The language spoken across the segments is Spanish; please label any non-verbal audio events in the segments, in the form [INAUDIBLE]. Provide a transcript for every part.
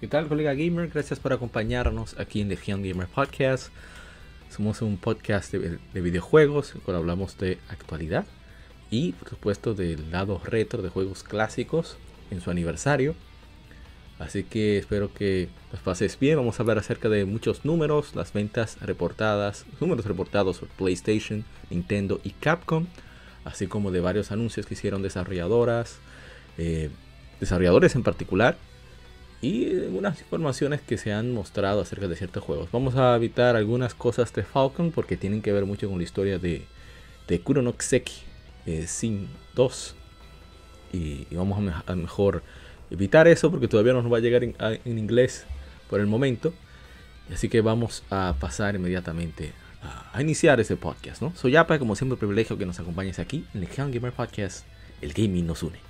¿Qué tal, colega gamer? Gracias por acompañarnos aquí en Legion Gamer Podcast. Somos un podcast de, videojuegos, en hablamos de actualidad y, por supuesto, del lado retro de juegos clásicos en su aniversario. Así que espero que los pases bien. Vamos a hablar acerca de muchos números, las ventas reportadas, números reportados por PlayStation, Nintendo y Capcom, así como de varios anuncios que hicieron desarrolladoras, eh, desarrolladores en particular y algunas informaciones que se han mostrado acerca de ciertos juegos. Vamos a evitar algunas cosas de Falcon porque tienen que ver mucho con la historia de, de Kuronokseki eh, Sin 2. Y, vamos a, mejor evitar eso porque todavía no nos va a llegar en, inglés por el momento. Así que vamos a pasar inmediatamente a, iniciar ese podcast. ¿no? Soy Yapa, como siempre, privilegio que nos acompañes aquí en Legion Gamer Podcast. El gaming nos une.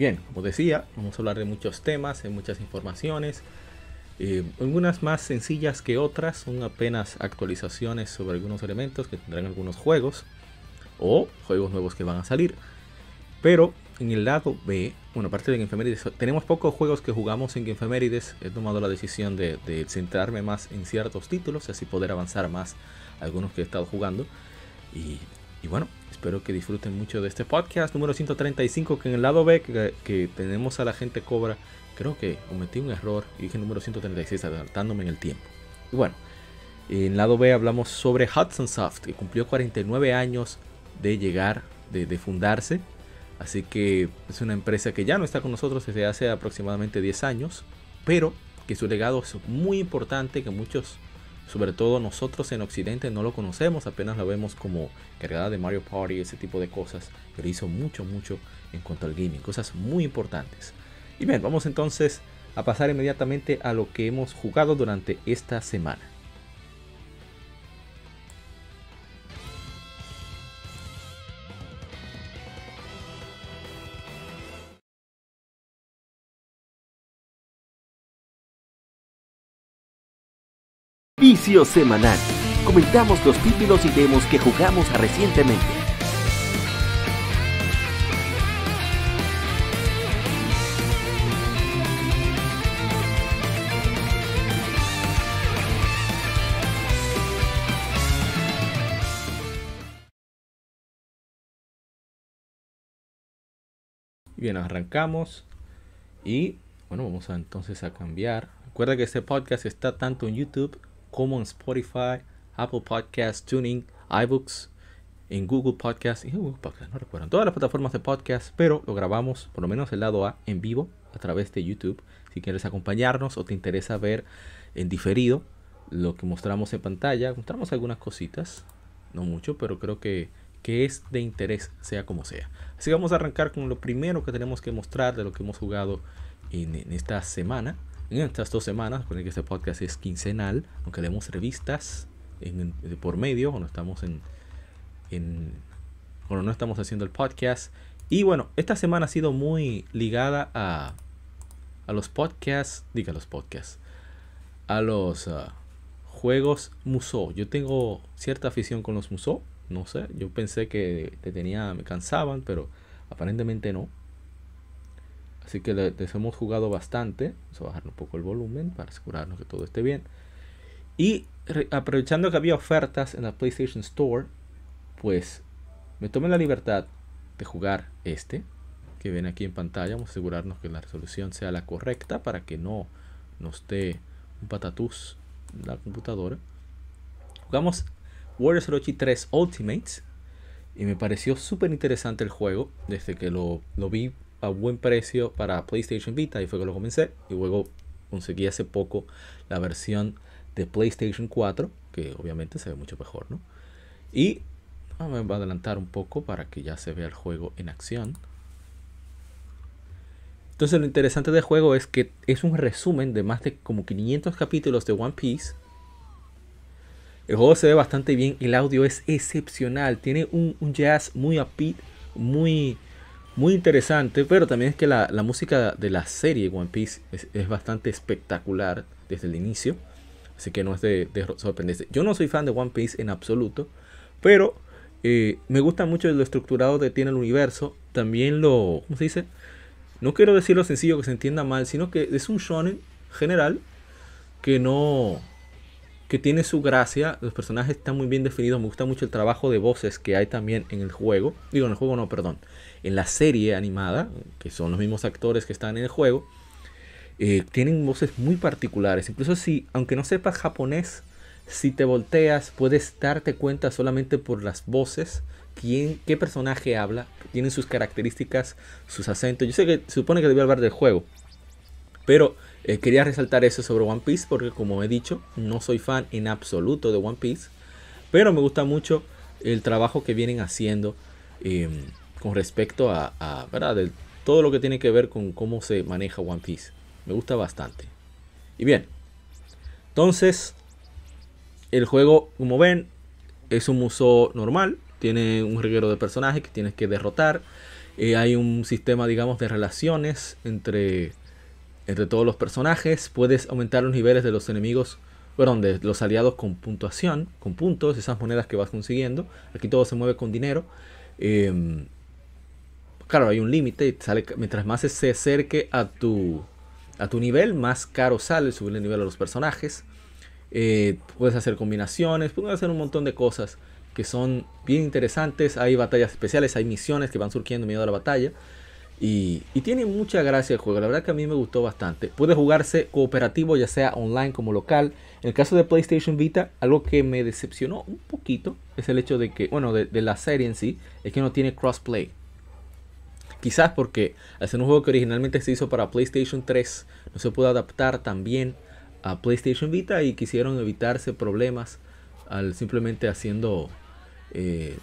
Bien, como decía, vamos a hablar de muchos temas, de muchas informaciones. Eh, algunas más sencillas que otras, son apenas actualizaciones sobre algunos elementos que tendrán algunos juegos o juegos nuevos que van a salir. Pero en el lado B, bueno, aparte de Infemérides, tenemos pocos juegos que jugamos en Infemérides. He tomado la decisión de, de, centrarme más en ciertos títulos, así poder avanzar más algunos que he estado jugando. Y, y bueno, Espero que disfruten mucho de este podcast número 135, que en el lado B que, tenemos a la gente cobra, creo que cometí un error y dije número 136 adelantándome en el tiempo. Y bueno, en el lado B hablamos sobre Hudson Soft, que cumplió 49 años de llegar, de, de fundarse. Así que es una empresa que ya no está con nosotros desde hace aproximadamente 10 años, pero que su legado es muy importante, que muchos sobre todo nosotros en Occidente no lo conocemos, apenas lo vemos como cargada de Mario Party, ese tipo de cosas, pero hizo mucho, mucho en cuanto al gaming, cosas muy importantes. Y bien, vamos entonces a pasar inmediatamente a lo que hemos jugado durante esta semana. Vicio semanal. Comentamos los títulos y demos que jugamos recientemente. Bien, arrancamos y bueno, vamos entonces a cambiar. Recuerda que este podcast está tanto en YouTube como en Spotify, Apple Podcasts, Tuning, iBooks, en Google Podcasts y Google Podcasts, no recuerdo, todas las plataformas de podcast, pero lo grabamos, por lo menos el lado A, en vivo a través de YouTube. Si quieres acompañarnos o te interesa ver en diferido lo que mostramos en pantalla, mostramos algunas cositas, no mucho, pero creo que, que es de interés, sea como sea. Así que vamos a arrancar con lo primero que tenemos que mostrar de lo que hemos jugado en, en esta semana en estas dos semanas, con que este podcast es quincenal, aunque demos revistas por medio, cuando estamos en, en, no estamos haciendo el podcast. Y bueno, esta semana ha sido muy ligada a, a los podcasts, diga los podcasts, a los uh, juegos Musou. Yo tengo cierta afición con los Musou, no sé, yo pensé que te tenía, me cansaban, pero aparentemente no. Así que les hemos jugado bastante. Vamos a bajar un poco el volumen para asegurarnos que todo esté bien. Y aprovechando que había ofertas en la PlayStation Store, pues me tomé la libertad de jugar este. que ven aquí en pantalla. Vamos a asegurarnos que la resolución sea la correcta para que no nos dé un patatús la computadora. Jugamos Warriors Orochi 3 Ultimates y me pareció súper interesante el juego desde que lo, lo, vi a buen precio para PlayStation Vita y fue que lo comencé y luego conseguí hace poco la versión de PlayStation 4 que obviamente se ve mucho mejor, ¿no? Y vamos a adelantar un poco para que ya se vea el juego en acción. Entonces lo interesante del juego es que es un resumen de más de como 500 capítulos de One Piece. El juego se ve bastante bien, el audio es excepcional, tiene un, jazz muy upbeat, muy, muy interesante, pero también es que la, música de la serie One Piece es, bastante espectacular desde el inicio, así que no es de, de. Yo no soy fan de One Piece en absoluto, pero eh, me gusta mucho lo estructurado que tiene el universo, también lo, ¿cómo se dice? No quiero decir lo sencillo que se entienda mal, sino que es un shonen general que no que tiene su gracia, los personajes están muy bien definidos, me gusta mucho el trabajo de voces que hay también en el juego, digo en el juego no, perdón, en la serie animada, que son los mismos actores que están en el juego, eh, tienen voces muy particulares, incluso si, aunque no sepas japonés, si te volteas puedes darte cuenta solamente por las voces quién, qué personaje habla, tienen sus características, sus acentos. Yo sé que se supone que debía hablar del juego, pero eh, quería resaltar eso sobre One Piece porque como he dicho, no soy fan en absoluto de One Piece, pero me gusta mucho el trabajo que vienen haciendo em, con respecto a. De todo lo que tiene que ver con cómo se maneja One Piece. Me gusta bastante. Y bien, entonces el juego, como ven, es un museo normal, tiene un reguero de personajes que tienes que derrotar. Eh, hay un sistema, digamos, de relaciones entre, entre todos los personajes. Puedes aumentar los niveles de los enemigos, perdón, de los aliados con puntuación, con puntos, esas monedas que vas consiguiendo. Aquí todo se mueve con dinero. Em, claro, hay un límite. Sale, mientras más se acerque a tu, a tu nivel, más caro sale subir el nivel a los personajes. Eh, puedes hacer combinaciones, puedes hacer un montón de cosas que son bien interesantes. Hay batallas especiales, hay misiones que van surgiendo en medio de la batalla. Y, tiene mucha gracia el juego. La verdad que a mí me gustó bastante. Puede jugarse cooperativo, ya sea online como local. En el caso de PlayStation Vita, algo que me decepcionó un poquito es el hecho de que, bueno, de, la serie en sí, es que no tiene crossplay. Quizás porque al ser un juego que originalmente se hizo para PlayStation 3, no se pudo adaptar también a PlayStation Vita y quisieron evitarse problemas al simplemente haciendo eh,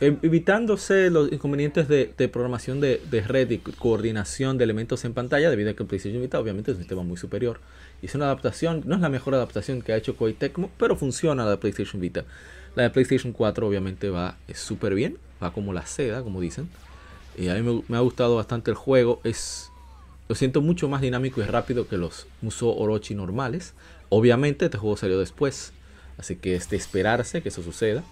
evitándose los inconvenientes de, programación de, red y coordinación de elementos en pantalla, debido a que PlayStation Vita obviamente es un sistema muy superior. Y es una adaptación, no es la mejor adaptación que ha hecho Koei Tecmo, pero funciona la de PlayStation Vita. La de PlayStation 4 obviamente va súper bien, va como la seda, como dicen. Y a mí me, ha gustado bastante el juego, es lo siento mucho más dinámico y rápido que los Muso Orochi normales. Obviamente este juego salió después, así que es de esperarse que eso suceda.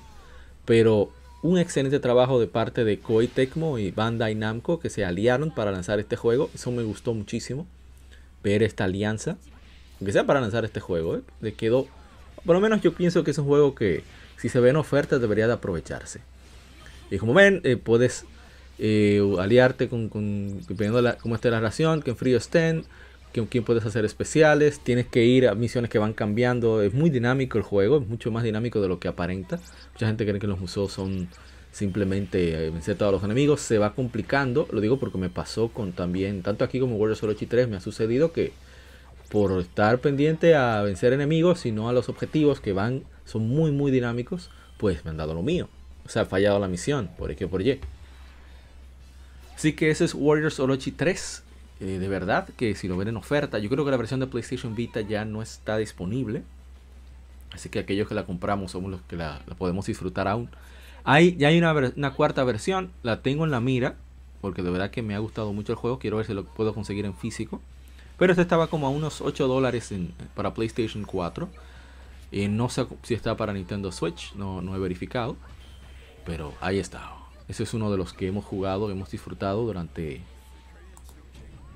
Pero un excelente trabajo de parte de Koei Tecmo y Bandai Namco que se aliaron para lanzar este juego. Eso me gustó muchísimo. Ver esta alianza. Aunque sea para lanzar este juego. ¿eh? Le quedó. Por lo menos yo pienso que es un juego que si se ven ofertas debería de aprovecharse. Y como ven, eh, puedes eh, aliarte con, dependiendo de cómo esté la relación, que en frío estén con quién puedes hacer especiales, tienes que ir a misiones que van cambiando, es muy dinámico el juego, es mucho más dinámico de lo que aparenta. Mucha gente cree que los museos son simplemente eh, vencer todos los enemigos, se va complicando, lo digo porque me pasó con también, tanto aquí como Warriors Orochi 3 me ha sucedido que por estar pendiente a vencer enemigos y no a los objetivos que van, son muy muy dinámicos, pues me han dado lo mío. O sea, ha fallado la misión, por X por Y. Así que ese es Warriors Orochi 3. Eh, de verdad que si lo ven en oferta, yo creo que la versión de PlayStation Vita ya no está disponible. Así que aquellos que la compramos somos los que la, podemos disfrutar aún. Hay, ya hay una, cuarta versión, la tengo en la mira, porque de verdad que me ha gustado mucho el juego. Quiero ver si lo puedo conseguir en físico. Pero este estaba como a unos 8 dólares para PlayStation 4. y no sé si está para Nintendo Switch, no, no he verificado. Pero ahí está. Ese es uno de los que hemos jugado, hemos disfrutado durante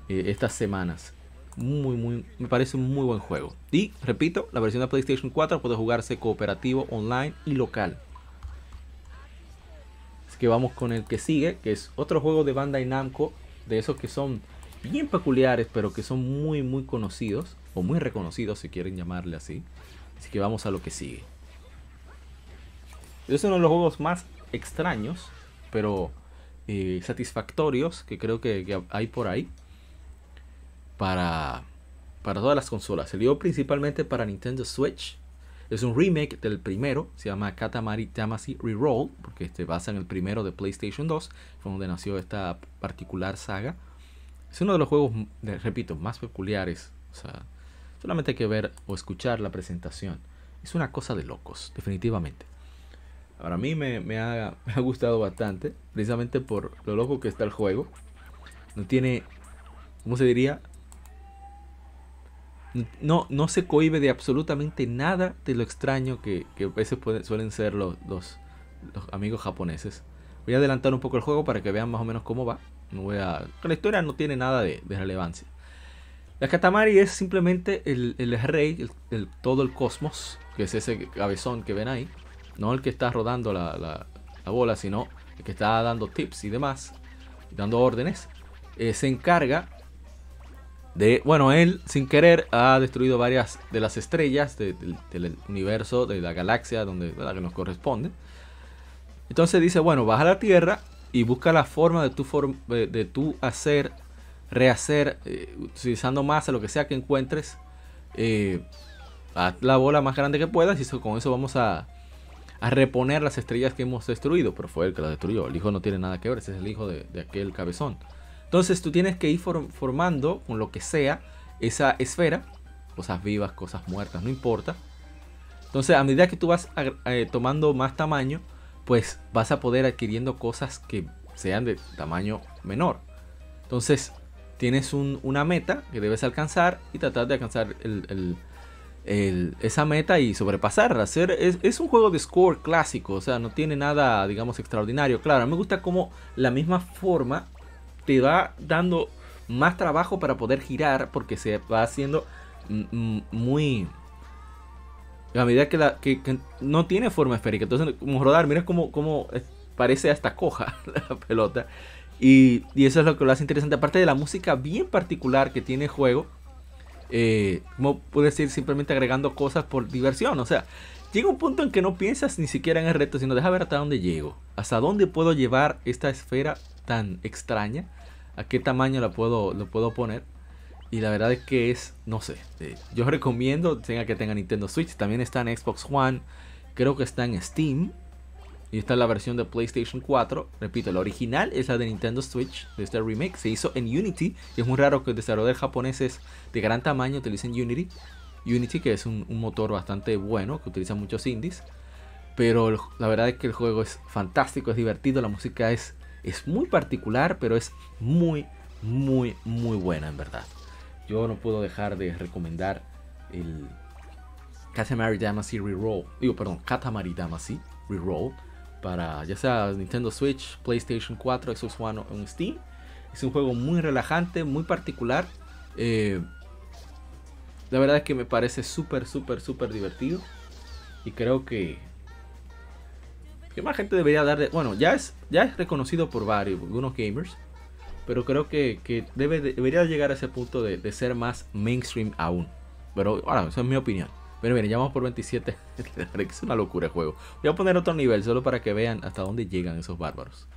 eh, estas semanas. Muy, muy, me parece un muy buen juego. Y repito, la versión de PlayStation 4 puede jugarse cooperativo, online y local. Así que vamos con el que sigue, que es otro juego de Bandai Namco de esos que son bien peculiares, pero que son muy, muy conocidos, o muy reconocidos si quieren llamarle así. Así que vamos a lo que sigue. Es uno de los juegos más extraños, pero eh, satisfactorios que creo que, hay por ahí para, para todas las consolas. Dio principalmente para Nintendo Switch. Es un remake del primero, se llama Katamari Damacy Reroll, porque se basa en el primero de PlayStation 2, fue donde nació esta particular saga. Es uno de los juegos, repito, más peculiares. O sea, solamente hay que ver o escuchar la presentación. Es una cosa de locos, definitivamente. Para mí [LAUGHS] me, ha, gustado bastante, precisamente por lo loco que está el juego. No tiene, ¿cómo se diría? No, no se cohibe de absolutamente nada de lo extraño que, a veces suelen ser los, amigos japoneses. Voy a adelantar un poco el juego para que vean más o menos cómo va. No voy a, la historia no tiene nada de, relevancia. La Katamari es simplemente el, rey, todo el cosmos, que es ese cabezón que ven ahí no el que está rodando la, bola, sino el que está dando tips y demás, dando órdenes, eh, se encarga de, bueno, él sin querer ha destruido varias de las estrellas del universo, de la galaxia donde que nos corresponde. Entonces dice, bueno, baja a la Tierra y busca la forma de tu, de, tu hacer, rehacer, eh, utilizando más a lo que sea que encuentres, eh, la bola más grande que puedas y con eso vamos a, a reponer las estrellas que hemos destruido, pero fue él que las destruyó. El hijo no tiene nada que ver, ese es el hijo de, aquel cabezón. Entonces tú tienes que ir formando con lo que sea esa esfera, cosas vivas, cosas muertas, no importa. Entonces a medida que tú vas eh, tomando más tamaño, pues vas a poder adquiriendo cosas que sean de tamaño menor. Entonces tienes una meta que debes alcanzar y tratar de alcanzar el esa meta y sobrepasarla. Hacer, es, un juego de score clásico, o sea, no tiene nada, digamos, extraordinario. Claro, me gusta como la misma forma te va dando más trabajo para poder girar porque se va haciendo muy... A medida que, la, que, no tiene forma esférica. Entonces, como rodar, mira cómo, cómo parece hasta coja [LAUGHS] la pelota. Y, y, eso es lo que lo hace interesante. Aparte de la música bien particular que tiene el juego eh, como puedes ir simplemente agregando cosas por diversión. O sea, llega un punto en que no piensas ni siquiera en el reto, sino deja ver hasta dónde llego. Hasta dónde puedo llevar esta esfera tan extraña. A qué tamaño la puedo, lo puedo poner. Y la verdad es que es, no sé, eh, yo recomiendo tenga que tenga Nintendo Switch. También está en Xbox One. Creo que está en Steam. Y esta es la versión de PlayStation 4. Repito, la original es la de Nintendo Switch, de este remake. Se hizo en Unity. Es muy raro que desarrolladores japoneses de gran tamaño utilicen Unity. Unity, que es un, motor bastante bueno, que utiliza muchos indies. Pero la verdad es que el juego es fantástico, es divertido. La música es, es muy particular, pero es muy, muy, muy buena en verdad. Yo no puedo dejar de recomendar el Katamari Damacy Reroll. Digo, perdón, Katamari Damacy Reroll para ya sea Nintendo Switch, PlayStation 4, Xbox One o Steam. Es un juego muy relajante, muy particular. Eh, la verdad es que me parece súper, súper, súper divertido. Y creo que, que más gente debería darle. Bueno, ya es, ya es reconocido por varios, algunos gamers. Pero creo que, que debe, debería llegar a ese punto de, de ser más mainstream aún. Pero ahora, esa es mi opinión. Pero miren, ya vamos por 27. [LAUGHS] es una locura el juego. Voy a poner otro nivel solo para que vean hasta dónde llegan esos bárbaros.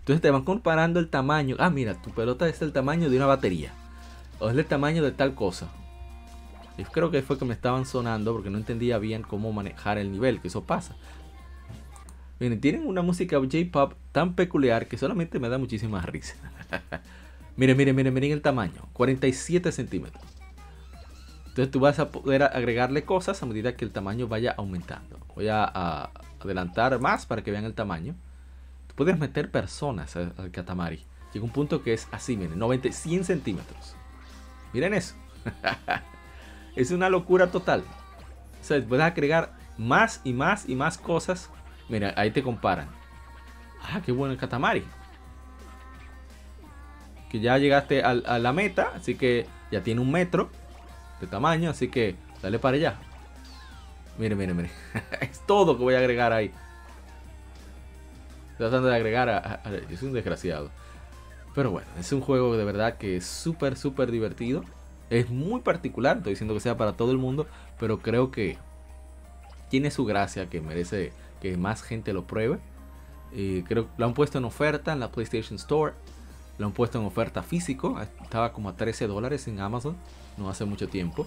Entonces te van comparando el tamaño. Ah, mira, tu pelota es el tamaño de una batería. O es el tamaño de tal cosa. Yo creo que fue que me estaban sonando porque no entendía bien cómo manejar el nivel, que eso pasa. Miren, tienen una música J-pop tan peculiar que solamente me da muchísima [LAUGHS] risa. miren, miren, miren, miren el tamaño. 47 centímetros. Entonces tú vas a poder agregarle cosas a medida que el tamaño vaya aumentando. Voy a, adelantar más para que vean el tamaño. Tú puedes meter personas al, Katamari. Llega un punto que es así, miren, 90, 100 centímetros. Miren eso. [LAUGHS] es una locura total. O sea, puedes agregar más y más y más cosas. Mira, ahí te comparan. Ah, qué bueno el Katamari. Que ya llegaste a la meta, así que ya tiene un metro de tamaño, así que dale para allá. Mire, mire, mire. [LAUGHS] es todo que voy a agregar ahí. tratando de agregar a, Es un desgraciado. Pero bueno, es un juego de verdad que es súper, súper divertido. Es muy particular, estoy diciendo que sea para todo el mundo, pero creo que tiene su gracia, que merece que más gente lo pruebe. Y creo que lo han puesto en oferta en la PlayStation Store. Lo han puesto en oferta físico. Estaba como a 13 dólares en Amazon. No hace mucho tiempo.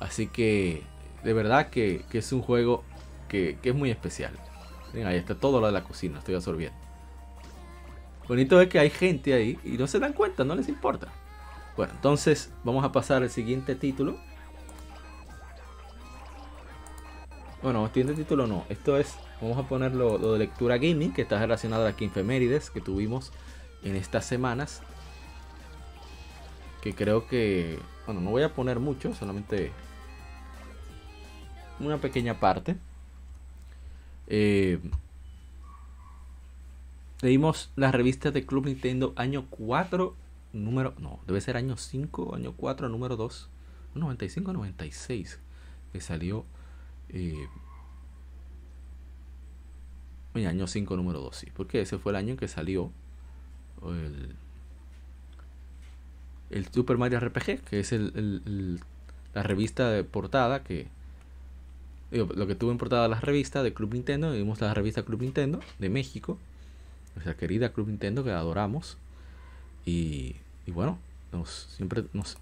Así que de verdad que, es un juego que, es muy especial. ahí está todo lo de la cocina. Estoy absorbiendo. Bonito es que hay gente ahí y no se dan cuenta, no les importa. Bueno, entonces vamos a pasar al siguiente título. Bueno, siguiente título no. Esto es Vamos a poner lo, de lectura gaming, que está relacionado a la Infemérides que tuvimos en estas semanas. Que creo que, bueno, no voy a poner mucho, solamente una pequeña parte. Eh, leímos la revista de Club Nintendo año 4, número, no, debe ser año 5, año 4, número 2, 95, 96, que salió eh, año 5, número 2, sí. Porque ese fue el año en que salió el, el Super Mario RPG, que es el, la revista de portada que. lo que tuvo en portada la revista de Club Nintendo. Vimos la revista Club Nintendo de México. Nuestra querida Club Nintendo que adoramos. Y, y bueno, nos, siempre nos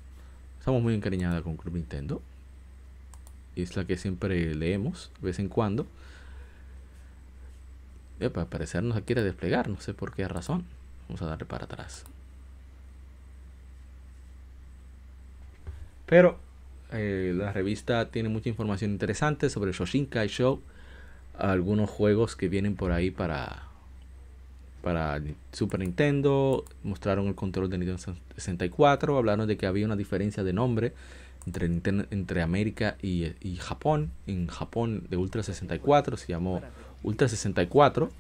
estamos muy encariñadas con Club Nintendo. Y es la que siempre leemos de vez en cuando. Para parecer no se quiere desplegar, no sé por qué razón. Vamos a darle para atrás. Pero eh, la revista tiene mucha información interesante sobre Shoshinkai Show. Algunos juegos que vienen por ahí para, para Super Nintendo. Mostraron el control de Nintendo 64. Hablaron de que había una diferencia de nombre entre, entre América y, y Japón. En Japón de Ultra 64 se llamó Ultra 64.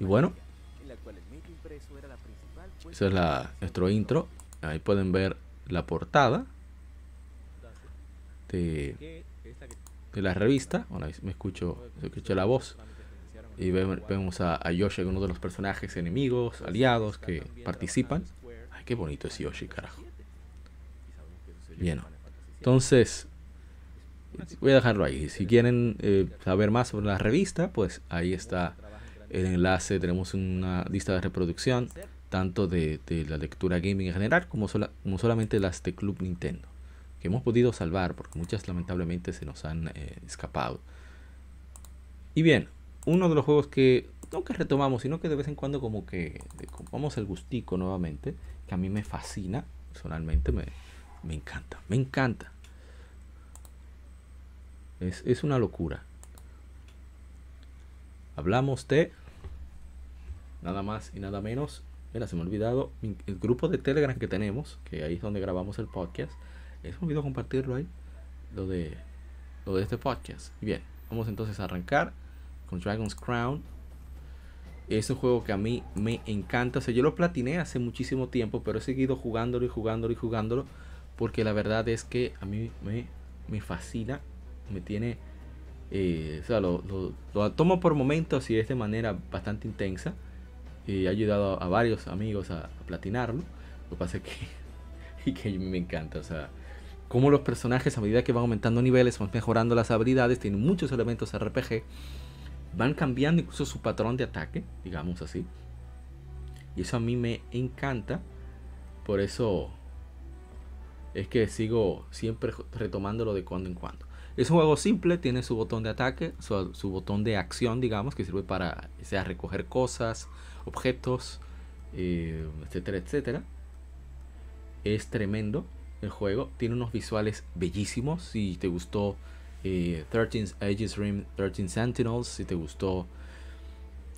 Y bueno, esa es la, nuestro intro. Ahí pueden ver la portada de, de la revista. Me escucho, escucho la voz. Y vemos a, Yoshi, uno de los personajes enemigos, aliados que participan. Ay, qué bonito es Yoshi, carajo. Bien. Entonces, voy a dejarlo ahí. Si quieren eh, saber más sobre la revista, pues ahí está el enlace. Tenemos una lista de reproducción, tanto de, la lectura gaming en general, como, como, solamente las de Club Nintendo, que hemos podido salvar, porque muchas lamentablemente se nos han eh, escapado. Y bien, uno de los juegos que no que retomamos, sino que de vez en cuando como que vamos el gustico nuevamente, que a mí me fascina, personalmente me, me encanta, me encanta. Es, una locura. Hablamos de nada más y nada menos. Mira, se me ha olvidado el grupo de Telegram que tenemos, que ahí es donde grabamos el podcast. Es me olvidó compartirlo ahí, lo de, lo este podcast. Bien, vamos entonces a arrancar con Dragon's Crown. Es un juego que a mí me encanta. O sea, yo lo platiné hace muchísimo tiempo, pero he seguido jugándolo y jugándolo y jugándolo. Porque la verdad es que a mí me, me fascina me tiene, eh, o sea, lo, tomo por momentos y es de manera bastante intensa. Y ha ayudado a, varios amigos a, platinarlo. Lo que pasa es que, [LAUGHS] y que me encanta, o sea, como los personajes a medida que van aumentando niveles, van mejorando las habilidades, tienen muchos elementos RPG, van cambiando incluso su patrón de ataque, digamos así. Y eso a mí me encanta. Por eso es que sigo siempre retomándolo de cuando en cuando. Es un juego simple, tiene su botón de ataque, su, botón de acción, digamos, que sirve para sea recoger cosas, objetos, eh, etcétera, etcétera. Es tremendo el juego, tiene unos visuales bellísimos. Si te gustó eh, 13 Ages Rim, 13 Sentinels, si te gustó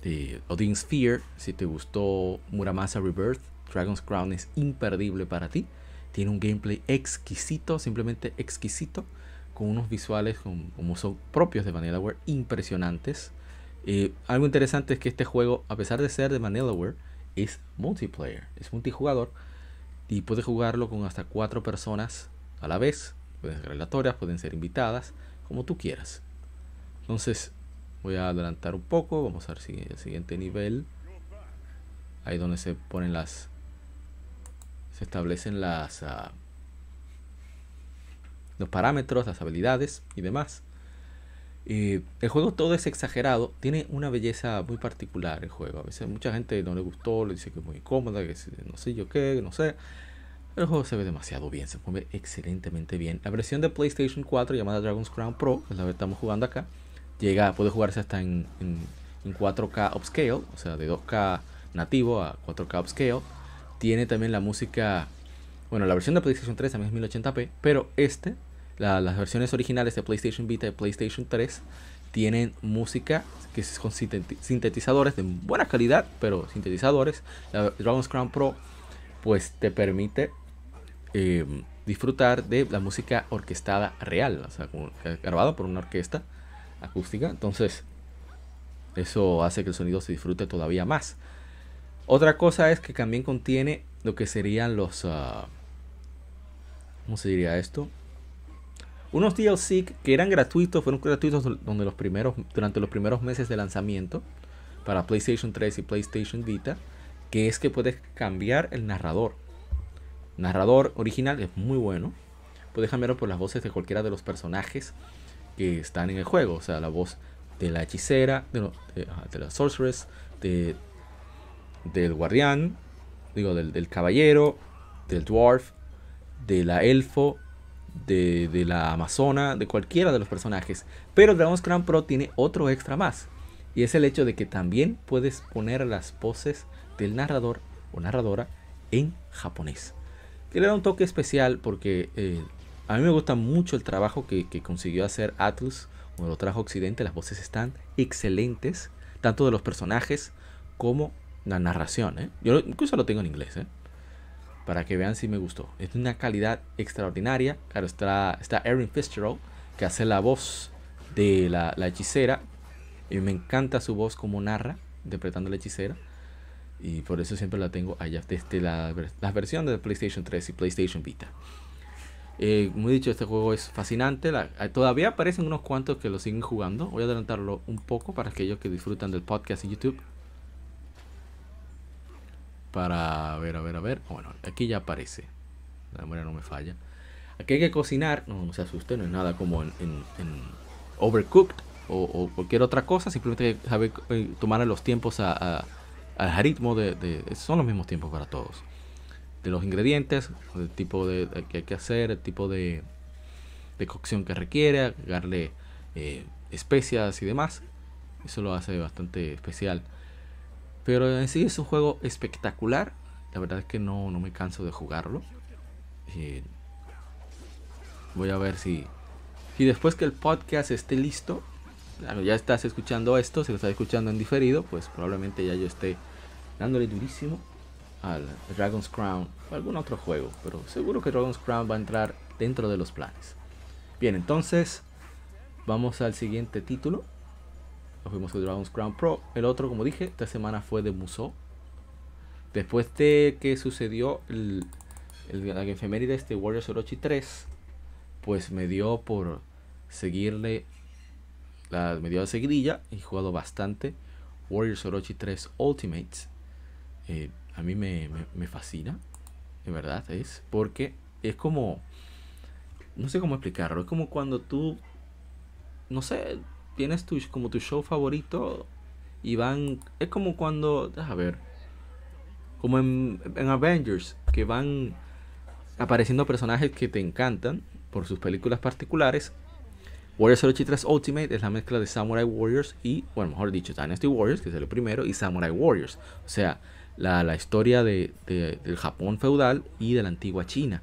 eh, Odin's Fear, si te gustó Muramasa Rebirth, Dragon's Crown es imperdible para ti. Tiene un gameplay exquisito, simplemente exquisito con unos visuales como, son propios de Vanillaware impresionantes. Eh, algo interesante es que este juego, a pesar de ser de Vanillaware, es multiplayer, es multijugador y puedes jugarlo con hasta cuatro personas a la vez. Pueden ser relatorias, pueden ser invitadas, como tú quieras. Entonces, Voy a adelantar un poco. Vamos a ver si el siguiente nivel. Ahí donde se ponen las. Se establecen las. Ah, los parámetros, las habilidades y demás. El juego todo es exagerado, tiene una belleza muy particular el juego. A veces mucha gente no le gustó, le dice que es muy incómoda, que no sé yo qué, no sé. El juego se ve demasiado bien, se mueve excelentemente bien. La versión de PlayStation 4 llamada Dragon's Crown Pro, que es la que estamos jugando acá, llega, puede jugarse hasta en, en, en 4K upscale, o sea, de 2K nativo a 4K upscale. Tiene también la música, bueno, la versión de PlayStation 3 también es 1080p, pero este las versiones originales de PlayStation Vita y PlayStation 3 tienen música que es con sintetizadores de buena calidad, pero sintetizadores. La Dragon's Crown Pro pues te permite em, disfrutar de la música orquestada real, o sea, grabada por una orquesta acústica. Entonces, eso hace que el sonido se disfrute todavía más. Otra cosa es que también contiene lo que serían los... Uh, ¿Cómo se diría esto? Unos DLC que eran gratuitos, fueron gratuitos donde los primeros, durante los primeros meses de lanzamiento para PlayStation 3 y PlayStation Vita, que es que puedes cambiar el narrador. narrador original es muy bueno. Puedes cambiarlo por las voces de cualquiera de los personajes que están en el juego. O sea, la voz de la hechicera, de, la sorceress, de, del guardián, digo, del, del caballero, del dwarf, de la elfo, de, la Amazona, de cualquiera de los personajes. Pero Dragon's Crown Pro tiene otro extra más. Y es el hecho de que también puedes poner las poses del narrador o narradora en japonés. Que le da un toque especial porque eh, a mí me gusta mucho el trabajo que, consiguió hacer Atlus cuando lo trajo Occidente. Las voces están excelentes, tanto de los personajes como la narración. ¿eh? Yo incluso lo tengo en inglés. ¿eh? Para que vean si me gustó. Es de una calidad extraordinaria. Claro, está, está Erin Fitzgerald, que hace la voz de la, hechicera. Y me encanta su voz como narra, interpretando a la hechicera. Y por eso siempre la tengo allá desde la, las versiones de PlayStation 3 y PlayStation Vita. Eh, como he dicho, este juego es fascinante. todavía aparecen unos cuantos que lo siguen jugando. Voy a adelantarlo un poco para aquellos que disfrutan del podcast en YouTube para ver, a ver, a ver. Bueno, aquí ya aparece. La memoria no me falla. Aquí hay que cocinar, no, se asuste, no es nada como en, Overcooked o, cualquier otra cosa. Simplemente saber eh, tomar los tiempos a, al ritmo de, Son los mismos tiempos para todos. De los ingredientes, el tipo de, que hay que hacer, el tipo de, de cocción que requiere, darle eh, especias y demás. Eso lo hace bastante especial. Pero en sí es un juego espectacular. La verdad es que no, no me canso de jugarlo. Eh, voy a ver si, si después que el podcast esté listo, ya estás escuchando esto, si lo estás escuchando en diferido, pues probablemente ya yo esté dándole durísimo al Dragon's Crown o algún otro juego. Pero seguro que Dragon's Crown va a entrar dentro de los planes. Bien, entonces vamos al siguiente título fuimos con Dragon's Crown Pro. El otro, como dije, esta semana fue de Musou. Después de que sucedió el, el, la efeméride este Warriors Orochi 3, pues me dio por seguirle, la, me dio la seguidilla y jugado bastante. Warriors Orochi 3 Ultimates. Eh, a mí me, me, me fascina, de verdad, es porque es como, no sé cómo explicarlo, es como cuando tú, no sé, tienes tu, como tu show favorito y van. Es como cuando. A ver. Como en, en Avengers, que van apareciendo personajes que te encantan por sus películas particulares. Warriors 03 Ultimate es la mezcla de Samurai Warriors y, bueno, mejor dicho, Dynasty Warriors, que es el primero, y Samurai Warriors. O sea, la, la historia de, de, del Japón feudal y de la antigua China.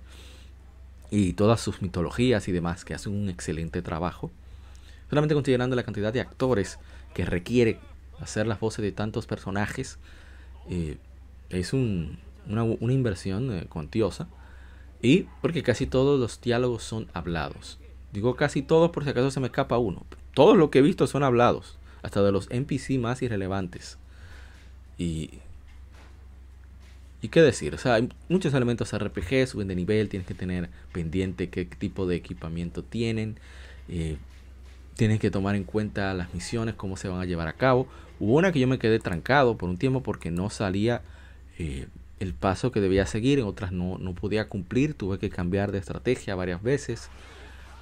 Y todas sus mitologías y demás, que hacen un excelente trabajo. Solamente considerando la cantidad de actores que requiere hacer las voces de tantos personajes, eh, es una, inversión eh, cuantiosa. Y porque casi todos los diálogos son hablados. Digo casi todos por si acaso se me escapa uno. Todos los que he visto son hablados. Hasta de los NPC más irrelevantes. Y... ¿Y qué decir? O sea, hay muchos elementos RPG, suben de nivel, tienes que tener pendiente qué tipo de equipamiento tienen. Eh, tienes que tomar en cuenta las misiones, cómo se van a llevar a cabo. Hubo una que yo me quedé trancado por un tiempo porque no salía eh, el paso que debía seguir, en otras no, no podía cumplir, tuve que cambiar de estrategia varias veces.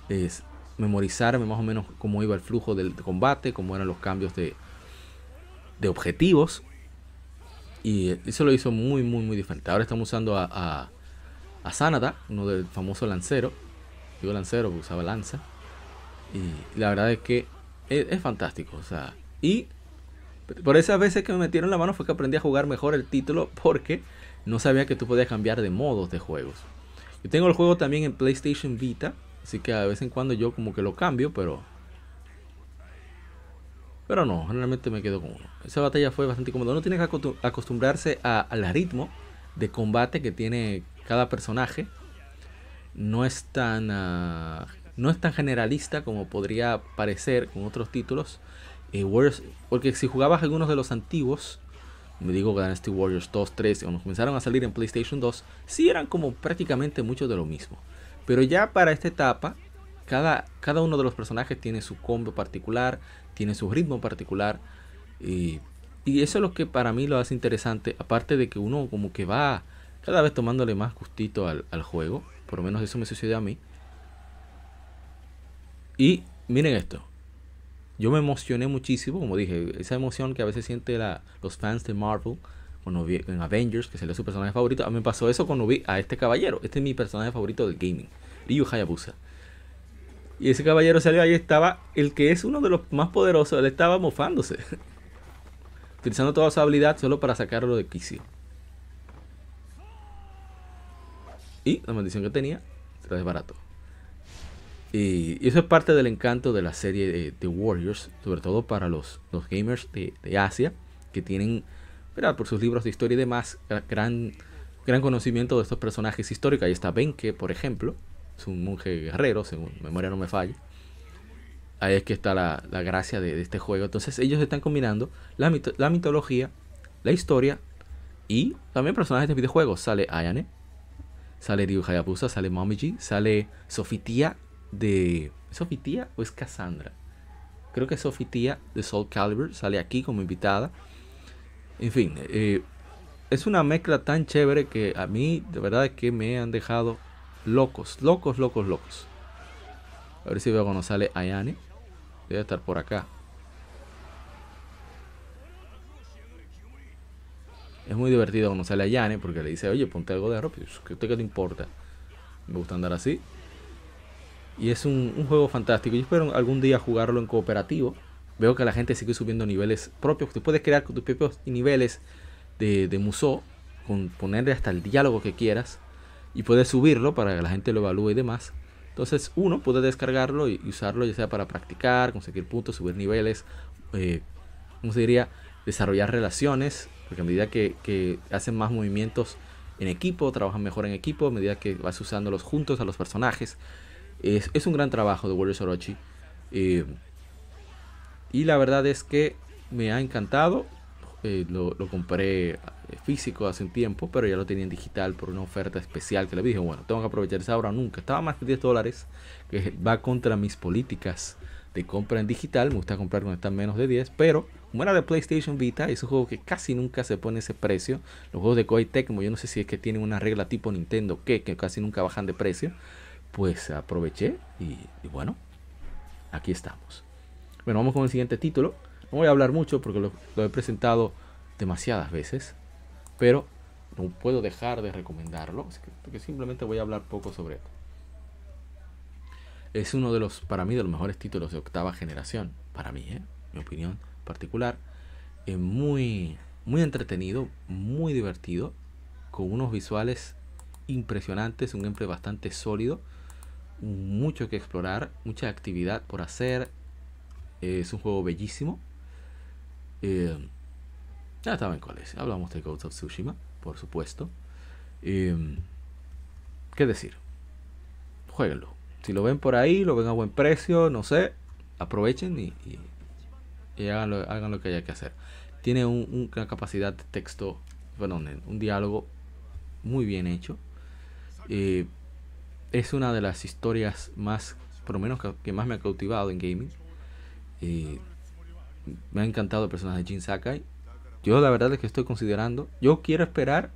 Es, memorizarme más o menos cómo iba el flujo del combate, cómo eran los cambios de, de objetivos. Y eso lo hizo muy, muy, muy diferente. Ahora estamos usando a, a, a Sanada, uno del famoso lancero. Digo lancero usaba lanza. Y la verdad es que es, fantástico. O sea, y por esas veces que me metieron la mano fue que aprendí a jugar mejor el título porque no sabía que tú podías cambiar de modos de juegos. Yo tengo el juego también en PlayStation Vita, así que a vez en cuando yo como que lo cambio, pero pero no, generalmente me quedo con uno. Esa batalla fue bastante cómoda. Uno tiene que acostumbrarse al ritmo de combate que tiene cada personaje. No es tan uh, no es tan generalista como podría parecer con otros títulos. Eh, porque si jugabas algunos de los antiguos, me digo Dynasty Warriors 2, 3, cuando comenzaron a salir en PlayStation 2, sí eran como prácticamente muchos de lo mismo. Pero ya para esta etapa, cada, cada uno de los personajes tiene su combo particular, tiene su ritmo particular. Y, y, eso es lo que para mí lo hace interesante. Aparte de que uno como que va cada vez tomándole más gustito al, al juego. Por lo menos eso me sucedió a mí. Y miren esto. Yo me emocioné muchísimo, como dije, esa emoción que a veces siente la, los fans de Marvel cuando vi en Avengers, que sería su personaje favorito. A mí me pasó eso cuando vi a este caballero. Este es mi personaje favorito del gaming, Ryu Hayabusa. Y ese caballero salió ahí, estaba el que es uno de los más poderosos, él estaba mofándose. [LAUGHS] Utilizando toda su habilidad solo para sacarlo de quicio. Y la maldición que tenía se desbarató. Y, eso es parte del encanto de la serie de, Warriors, sobre todo para los, los gamers de, Asia, que tienen, por sus libros de historia y demás, gran, gran conocimiento de estos personajes históricos. Ahí está Benke, por ejemplo, es un monje guerrero, según memoria no me falle. Ahí es que está la, gracia de, este juego. Entonces ellos están combinando la, la mitología, la historia y también personajes de videojuegos. Sale Ayane, sale Ryu Hayabusa, sale Momiji, sale Sofitia de. ¿Es Sofitia o es Cassandra? Creo que es Sofitia de Soul Calibur. Sale aquí como invitada. En fin, eh, es una mezcla tan chévere que a mí de verdad que me han dejado locos, locos, locos, locos. A ver si veo cuando sale Ayane. Debe estar por acá. Es muy divertido cuando sale Ayane porque le dice, oye, ponte algo de ropa. ¿Qué te, qué te importa? Me gusta andar así. Y es un, juego fantástico. Yo espero algún día jugarlo en cooperativo. Veo que la gente sigue subiendo niveles propios. Tú puedes crear tus propios niveles de, de Musou. Con ponerle hasta el diálogo que quieras. Y puedes subirlo para que la gente lo evalúe y demás. Entonces uno puede descargarlo y usarlo ya sea para practicar, conseguir puntos, subir niveles. Eh, ¿Cómo se diría? Desarrollar relaciones. Porque a medida que, que hacen más movimientos en equipo, trabajan mejor en equipo. A medida que vas usándolos juntos a los personajes es, un gran trabajo de Warriors Orochi. Eh, y la verdad es que me ha encantado. Eh, lo, compré eh, físico hace un tiempo, pero ya lo tenía en digital por una oferta especial que le dije, bueno, tengo que aprovechar esa hora nunca. Estaba más de 10 dólares, que va contra mis políticas de compra en digital. Me gusta comprar cuando están menos de 10, pero como era de PlayStation Vita, es un juego que casi nunca se pone ese precio. Los juegos de Koei Tecmo, yo no sé si es que tienen una regla tipo Nintendo que, que casi nunca bajan de precio pues aproveché y, bueno, aquí estamos. Bueno, vamos con el siguiente título. No voy a hablar mucho porque lo, he presentado demasiadas veces, pero no puedo dejar de recomendarlo, porque simplemente voy a hablar poco sobre él. Es uno de los, para mí, de los mejores títulos de octava generación, para mí, ¿eh? mi opinión particular. Es muy, muy entretenido, muy divertido, con unos visuales impresionantes, un gameplay bastante sólido mucho que explorar, mucha actividad por hacer. es un juego bellísimo. Eh, ya saben cuál es. Hablamos de Ghost of Tsushima, por supuesto. Eh, ¿Qué decir? Jueguenlo. Si lo ven por ahí, lo ven a buen precio, no sé, aprovechen y, y, hagan, lo, que haya que hacer. Tiene una capacidad de texto, bueno, un diálogo muy bien hecho. Eh, es una de las historias más, por lo menos que más me ha cautivado en gaming. Me ha encantado el personaje de Jin Sakai. Yo la verdad es que estoy considerando, yo quiero esperar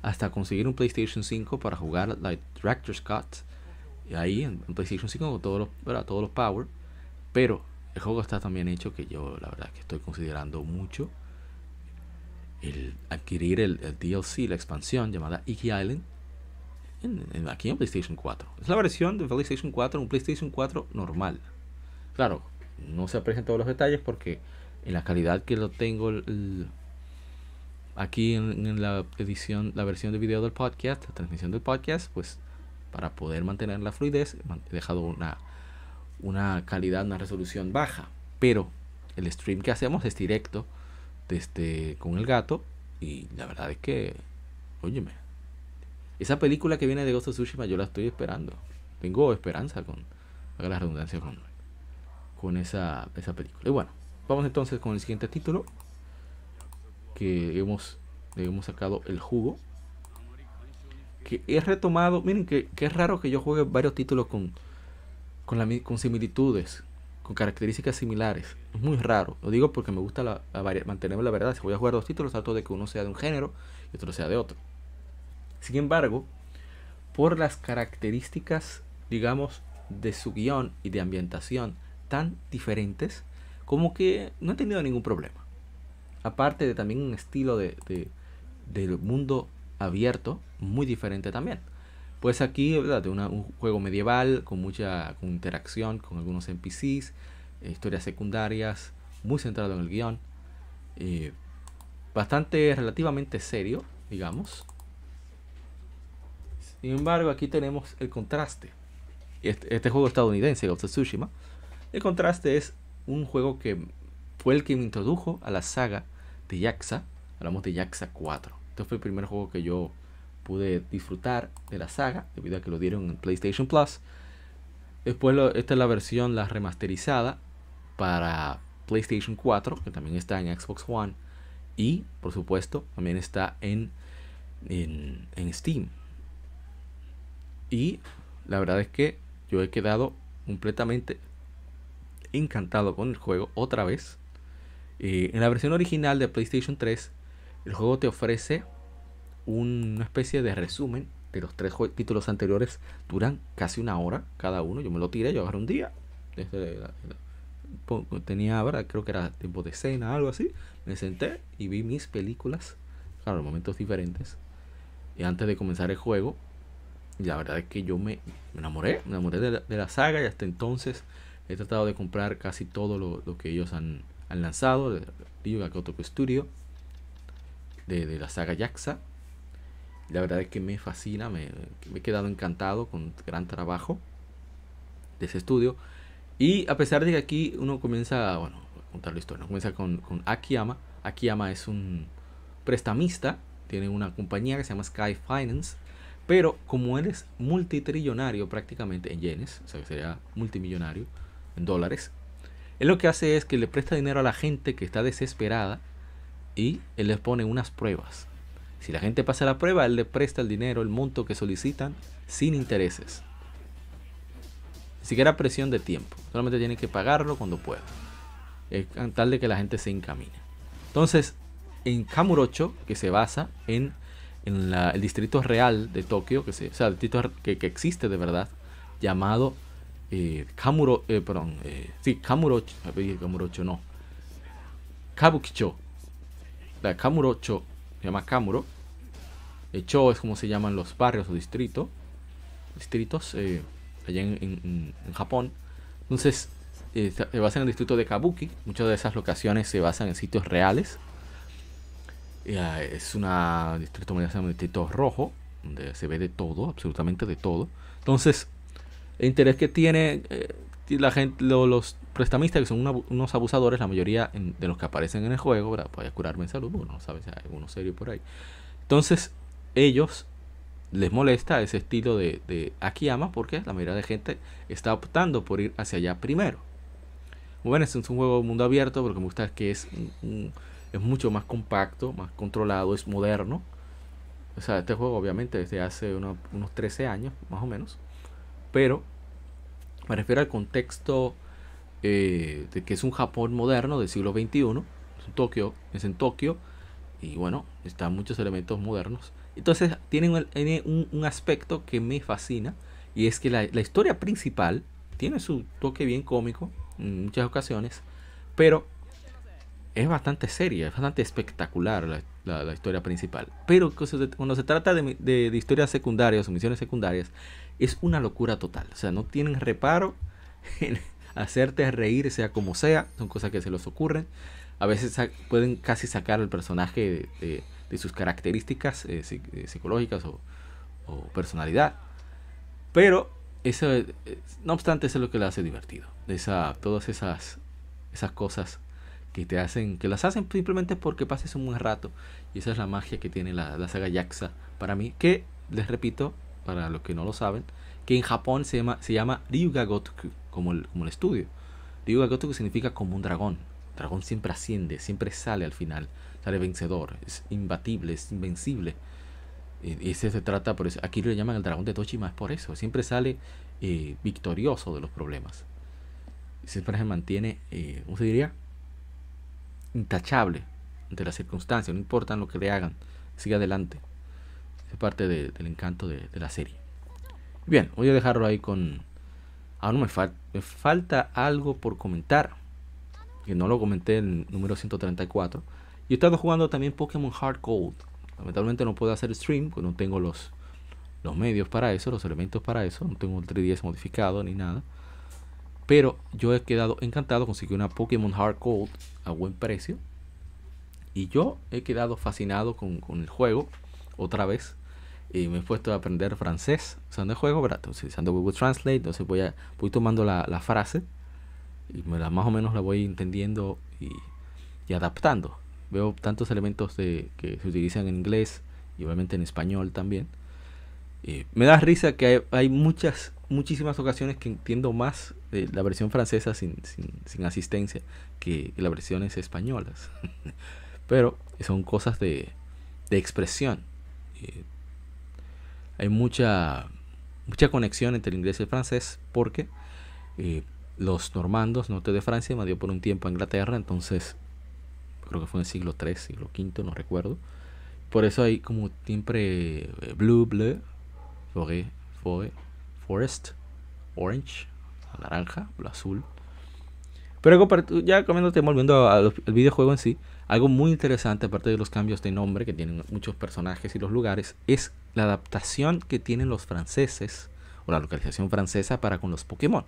hasta conseguir un PlayStation 5 para jugar la Director's Cut. Y ahí en, PlayStation 5 con todos los, todos los Power. Pero el juego está también hecho que yo la verdad que estoy considerando mucho el adquirir el, DLC, la expansión llamada Iki Island, en, aquí en PlayStation 4. Es la versión de PlayStation 4, un PlayStation 4 normal. Claro, no se aprecian todos los detalles porque en la calidad que lo tengo aquí en, la edición, la versión de video del podcast, la transmisión del podcast, pues para poder mantener la fluidez he dejado una, una calidad, una resolución baja. Pero el stream que hacemos es directo desde, con el gato y la verdad es que, óyeme, esa película que viene de Ghost of Tsushima yo la estoy esperando. Tengo esperanza con, haga la redundancia, con, con esa, esa película. Y bueno, vamos entonces con el siguiente título. Que hemos, hemos sacado el jugo. Que he retomado. Miren que, es raro que yo juegue varios títulos con, con, la, con similitudes. Con características similares. Es muy raro. Lo digo porque me gusta la, mantener la verdad. Si voy a jugar dos títulos, trato de que uno sea de un género y otro sea de otro. Sin embargo, por las características, digamos, de su guion y de ambientación tan diferentes, como que no he tenido ningún problema. Aparte de también un estilo de, del mundo abierto muy diferente también. Pues aquí, ¿verdad? De un juego medieval con mucha interacción con algunos NPCs, historias secundarias, muy centrado en el guion. Eh, bastante relativamente serio, digamos. Sin embargo, aquí tenemos el contraste. Este, este juego estadounidense, Ghost of Tsushima, el contraste es un juego que fue el que me introdujo a la saga de Yaxa. Hablamos de Yaxa 4. Este fue el primer juego que yo pude disfrutar de la saga, debido a que lo dieron en PlayStation Plus. Después, esta es la versión, la remasterizada para PlayStation 4, que también está en Xbox One. Y, por supuesto, también está en, en, en Steam. Y la verdad es que yo he quedado completamente encantado con el juego otra vez. Eh, en la versión original de PlayStation 3, el juego te ofrece una especie de resumen de los tres títulos anteriores. Duran casi una hora cada uno. Yo me lo tiré, yo agarré un día. Tenía, ahora creo que era tiempo de cena, algo así. Me senté y vi mis películas. Claro, momentos diferentes. Y antes de comenzar el juego, la verdad es que yo me, enamoré, me enamoré de la, de la saga y hasta entonces He tratado de comprar casi todo lo, que ellos han, lanzado de Ryu Gakotoku Studio, de, de la saga Yaxa. La verdad es que me fascina, me, he quedado encantado con gran trabajo de ese estudio. Y a pesar de que aquí uno comienza, bueno, a contar la historia, comienza con, con Akiyama. Akiyama es un prestamista, tiene una compañía que se llama Sky Finance. Pero como él es multitrillonario prácticamente en yenes, o sea que sería multimillonario, en dólares, él lo que hace es que le presta dinero a la gente que está desesperada y él les pone unas pruebas. Si la gente pasa la prueba, él le presta el dinero, el monto que solicitan, sin intereses. Ni siquiera presión de tiempo. Solamente tiene que pagarlo cuando pueda. Tal de que la gente se encamine. Entonces, en Kamurocho, que se basa en, el distrito real de Tokio, que, se, o sea, el distrito que, que existe de verdad, llamado eh, Kamuro, eh, perdón, eh, sí, Kamurocho, Kamurocho no, Kabukicho, la Kamurocho se llama Kamuro, el Cho es como se llaman los barrios o distritos, distritos eh, allá en, en, Japón, entonces eh, se basa en el distrito de Kabuki, muchas de esas locaciones se basan en sitios reales, es un distrito, un distrito rojo, donde se ve de todo, absolutamente de todo, entonces el interés que tiene eh, la gente, los prestamistas, que son unos abusadores, la mayoría de los que aparecen en el juego, ¿verdad? Voy a curarme en salud, bueno, no sabes si hay uno serio por ahí. Entonces, ellos les molesta ese estilo de, de Akiyama porque la mayoría de gente está optando por ir hacia allá primero. Bueno, es un juego mundo abierto, pero lo que me gusta es que es, es mucho más compacto, más controlado, es moderno. O sea, este juego obviamente desde hace unos 13 años, más o menos pero me refiero al contexto eh, de que es un Japón moderno del siglo XXI. Es, Tokio, es en Tokio y bueno, están muchos elementos modernos. Entonces tiene un, un, aspecto que me fascina y es que la, la, historia principal tiene su toque bien cómico en muchas ocasiones, pero es bastante seria, es bastante espectacular la, la, historia principal. Pero cuando se trata de, de, historias secundarias o misiones secundarias, es una locura total. O sea, no tienen reparo [LAUGHS] en hacerte reír, sea como sea, son cosas que se les ocurren. A veces pueden casi sacar al personaje de, sus características eh, eh, psicológicas o, o, personalidad. Pero eso, eh, no obstante, eso es lo que le hace divertido. Esa, todas esas, esas cosas que te hacen, que las hacen simplemente porque pases un buen rato. Y esa es la magia que tiene la, la saga Yaxa para mí. Que, les repito, para los que no lo saben, que en Japón se llama, se llama Ryuga Gotoku, como el, como el estudio. Ryuga Gotoku significa como un dragón. El dragón siempre asciende, siempre sale al final, sale vencedor, es imbatible, es invencible. Y ese se trata, por eso, aquí lo llaman el dragón de Toshima, es por eso, siempre sale eh, victorioso de los problemas. Siempre se mantiene, eh, ¿cómo se diría? Intachable ante las circunstancias, no importa lo que le hagan, sigue adelante. Es parte de, del encanto de, de, la serie. Bien, voy a dejarlo ahí con... Ahora me, me falta algo por comentar, que no lo comenté en el número 134. Yo he estado jugando también Pokémon Hard Gold. Lamentablemente no puedo hacer stream, porque no tengo los, los medios para eso, los elementos para eso. No tengo el 3DS modificado ni nada. Pero yo he quedado encantado, conseguí una Pokémon Hard Gold a buen precio. Y yo he quedado fascinado con, con el juego otra vez. Y me he puesto a aprender francés usando el juego, ¿verdad? Utilizando Google Translate. Entonces voy, a, voy tomando la, la frase y me la, más o menos la voy entendiendo y, y, adaptando. Veo tantos elementos de, que se utilizan en inglés y obviamente en español también. Y me da risa que hay, hay muchas muchísimas ocasiones que entiendo más eh, la versión francesa sin, sin, asistencia que, las versiones españolas. [LAUGHS] Pero son cosas de, de expresión. Eh, hay mucha, mucha conexión entre el inglés y el francés porque eh, los normandos, norte de Francia, dio por un tiempo a Inglaterra, entonces creo que fue en el siglo III, siglo V, no recuerdo. Por eso hay como siempre eh, blue, bleu, forêt, forêt, forest, orange, naranja, azul. Pero ya comiéndote, volviendo al videojuego en sí, algo muy interesante, aparte de los cambios de nombre que tienen muchos personajes y los lugares, es la adaptación que tienen los franceses o la localización francesa para con los Pokémon.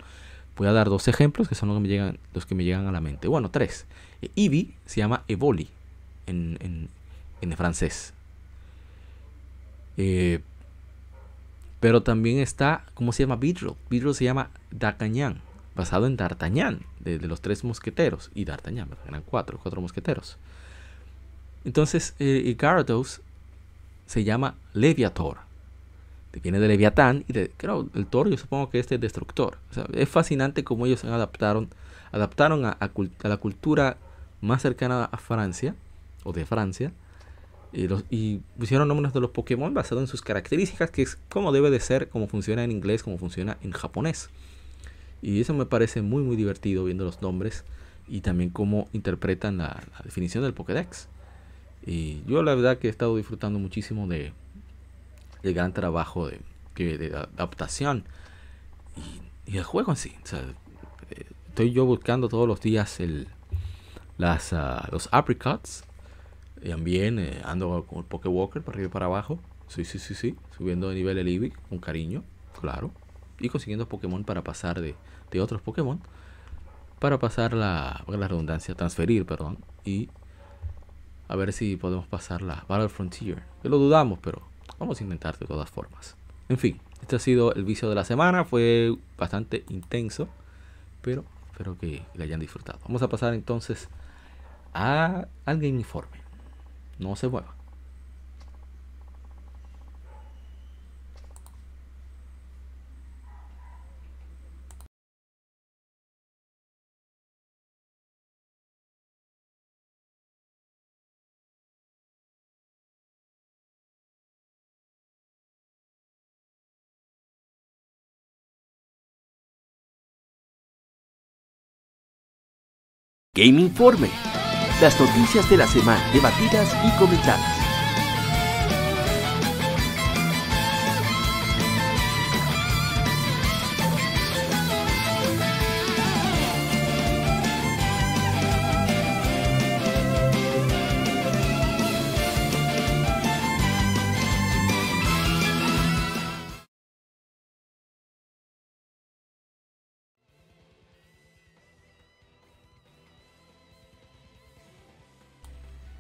Voy a dar dos ejemplos que son los que me llegan, los que me llegan a la mente. Bueno, tres. Eevee se llama Evoli en, en, en francés. Eh, pero también está, ¿cómo se llama? Beedrill. Beedrill se llama D'Artagnan, basado en D'Artagnan, de, los tres mosqueteros. Y D'Artagnan, eran cuatro, cuatro mosqueteros. Entonces, eh, Gyarados se llama Leviator. Viene de Leviatán y de, creo, el toro, yo supongo que este es destructor. Es fascinante cómo ellos adaptaron, adaptaron a, a, la cultura más cercana a Francia, o de Francia, y, pusieron nombres de los Pokémon basados en sus características, que es como debe de ser, como funciona en inglés, como funciona en japonés. Y eso me parece muy, muy divertido viendo los nombres y también cómo interpretan la, definición del Pokédex. Y yo la verdad que he estado disfrutando muchísimo de el gran trabajo de, adaptación y, el juego en sí. Sea, estoy yo buscando todos los días el, las, uh, los apricots. También eh, ando con el Pokewalker para arriba y para abajo. Sí, sí, sí, sí. Subiendo de nivel el Eevee con cariño, claro. Y consiguiendo Pokémon para pasar de, de otros Pokémon. Para pasar la, la redundancia, transferir, perdón. Y a ver si podemos pasar la Battle Frontier. Que lo dudamos, pero vamos a intentar de todas formas. En fin, este ha sido el vicio de la semana. Fue bastante intenso, pero espero que le hayan disfrutado. Vamos a pasar entonces a, al Game Informe. No se mueva. Game Informe. Las noticias de la semana debatidas y comentadas.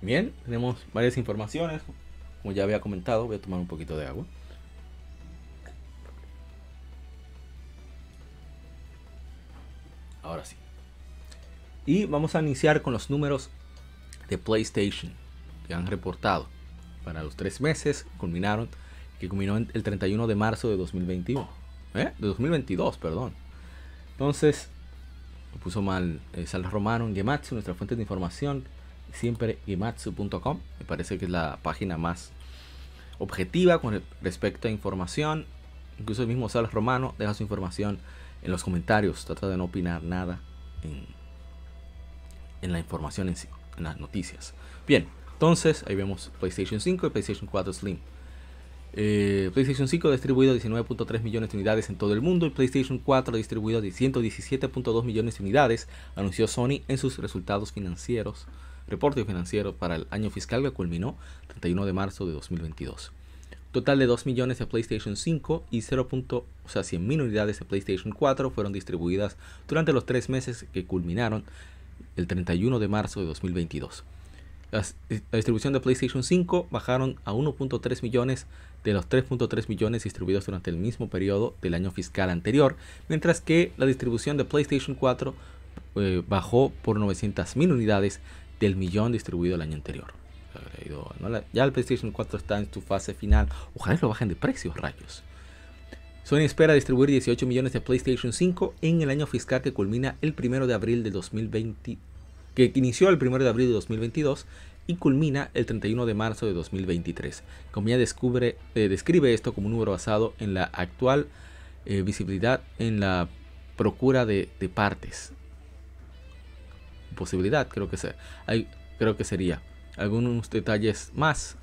Bien, tenemos varias informaciones. Como ya había comentado, voy a tomar un poquito de agua. Ahora sí. Y vamos a iniciar con los números de PlayStation que han reportado para los tres meses culminaron que culminó el 31 de marzo de 2021 ¿eh? de 2022 perdón entonces me puso mal eh, Sal Romano en Gematsu nuestra fuente de información siempre gematsu.com me parece que es la página más objetiva con respecto a información. Incluso el mismo Sal Romano deja su información en los comentarios trata de no opinar nada en, en la información en sí en las noticias. Bien entonces ahí vemos PlayStation 5 y PlayStation 4 Slim. Eh, PlayStation 5 ha distribuido 19.3 millones de unidades en todo el mundo y PlayStation 4 ha distribuido 117.2 millones de unidades, anunció Sony en sus resultados financieros, reporte financiero para el año fiscal que culminó 31 de marzo de 2022. Total de 2 millones de PlayStation 5 y 0. o sea, 100.000 unidades de PlayStation 4 fueron distribuidas durante los tres meses que culminaron el 31 de marzo de 2022. Las, la distribución de PlayStation 5 bajaron a 1.3 millones de los 3.3 millones distribuidos durante el mismo periodo del año fiscal anterior, mientras que la distribución de PlayStation 4 eh, bajó por 900.000 unidades del millón distribuido el año anterior. Ya el PlayStation 4 está en su fase final. Ojalá lo bajen de precios, rayos. Sony espera distribuir 18 millones de PlayStation 5 en el año fiscal que culmina el 1 de abril de 2020, que inició el 1 de abril de 2022 y culmina el 31 de marzo de 2023. Como ya descubre, eh, describe esto como un número basado en la actual eh, visibilidad en la procura de, partes. Posibilidad, creo que, sea, hay, creo que sería. Algunos detalles más.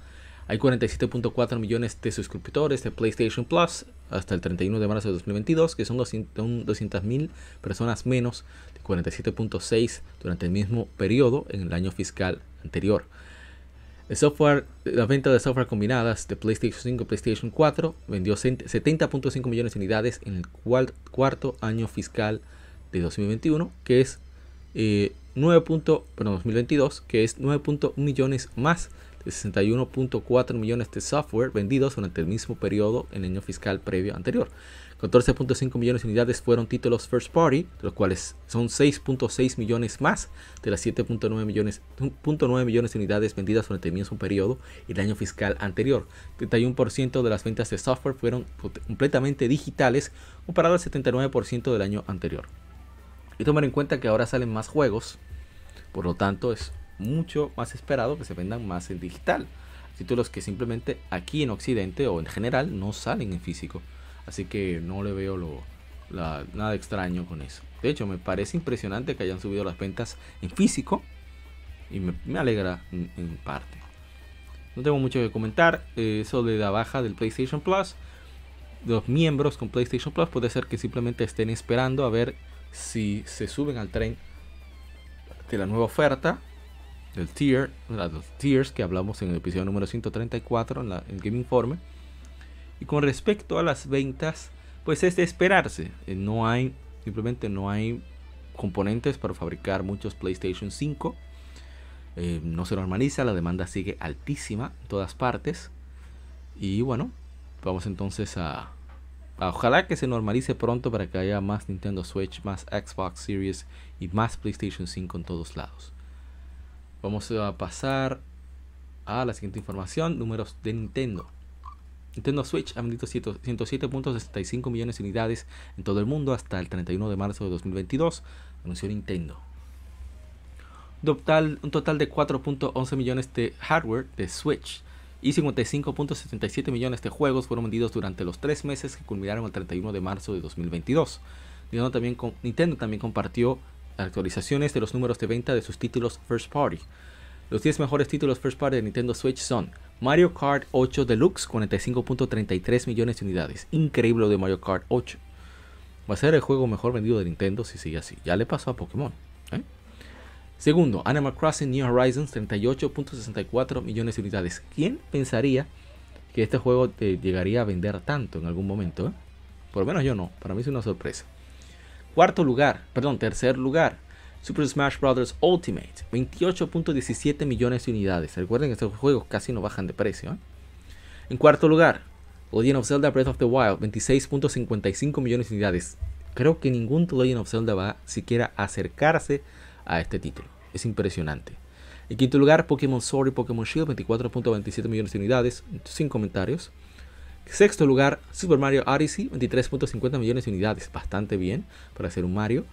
Hay 47.4 millones de suscriptores de PlayStation Plus hasta el 31 de marzo de 2022, que son 200.000 personas menos de 47.6 durante el mismo periodo en el año fiscal anterior. El software, la venta de software combinadas de PlayStation 5 y PlayStation 4 vendió 70.5 millones de unidades en el cuarto año fiscal de 2021, que es eh, 9. Perdón, 2022, que es 9.1 millones más de 61.4 millones de software vendidos durante el mismo periodo en el año fiscal previo anterior. 14.5 millones de unidades fueron títulos first party, de los cuales son 6.6 millones más de las 7.9 millones, millones de unidades vendidas durante el mismo periodo y el año fiscal anterior. 31% de las ventas de software fueron completamente digitales comparado al 79% del año anterior. Y tomar en cuenta que ahora salen más juegos, por lo tanto es mucho más esperado que se vendan más en digital. Títulos que simplemente aquí en Occidente o en general no salen en físico. Así que no le veo nada extraño con eso. De hecho, me parece impresionante que hayan subido las ventas en físico. Y me, alegra en, parte. No tengo mucho que comentar. Eh, eso de la baja del PlayStation Plus. Los miembros con PlayStation Plus puede ser que simplemente estén esperando a ver si se suben al tren de la nueva oferta del tier, los tiers que hablamos en el episodio número 134 en, la, en el Game Informe y con respecto a las ventas, pues es de esperarse. Eh, no hay, simplemente no hay componentes para fabricar muchos PlayStation 5. Eh, no se normaliza, la demanda sigue altísima en todas partes. Y bueno, vamos entonces a, a, ojalá que se normalice pronto para que haya más Nintendo Switch, más Xbox Series y más PlayStation 5 en todos lados. Vamos a pasar a la siguiente información, números de Nintendo. Nintendo Switch ha vendido 107.65 millones de unidades en todo el mundo hasta el 31 de marzo de 2022, anunció Nintendo. Un total, de 4.11 millones de hardware de Switch y 55.77 millones de juegos fueron vendidos durante los tres meses que culminaron el 31 de marzo de 2022. Nintendo también, compartió actualizaciones de los números de venta de sus títulos first party. Los 10 mejores títulos first party de Nintendo Switch son Mario Kart 8 Deluxe, 45.33 millones de unidades. Increíble de Mario Kart 8. Va a ser el juego mejor vendido de Nintendo si sigue así. Ya le pasó a Pokémon. Segundo, Animal Crossing New Horizons, 38.64 millones de unidades. ¿Quién pensaría que este juego te llegaría a vender tanto en algún momento? Eh? Por lo menos yo no. Para mí es una sorpresa. Cuarto lugar, perdón, tercer lugar, Super Smash Bros. Ultimate, 28.17 millones de unidades. Recuerden que estos juegos casi no bajan de precio. ¿eh? En cuarto lugar, Legend of Zelda Breath of the Wild, 26.55 millones de unidades. Creo que ningún Legend of Zelda va siquiera a acercarse a este título. Es impresionante. En quinto lugar, Pokémon Sword y Pokémon Shield, 24.27 millones de unidades, sin comentarios. Sexto lugar, Super Mario Odyssey, 23.50 millones de unidades, bastante bien para hacer un Mario.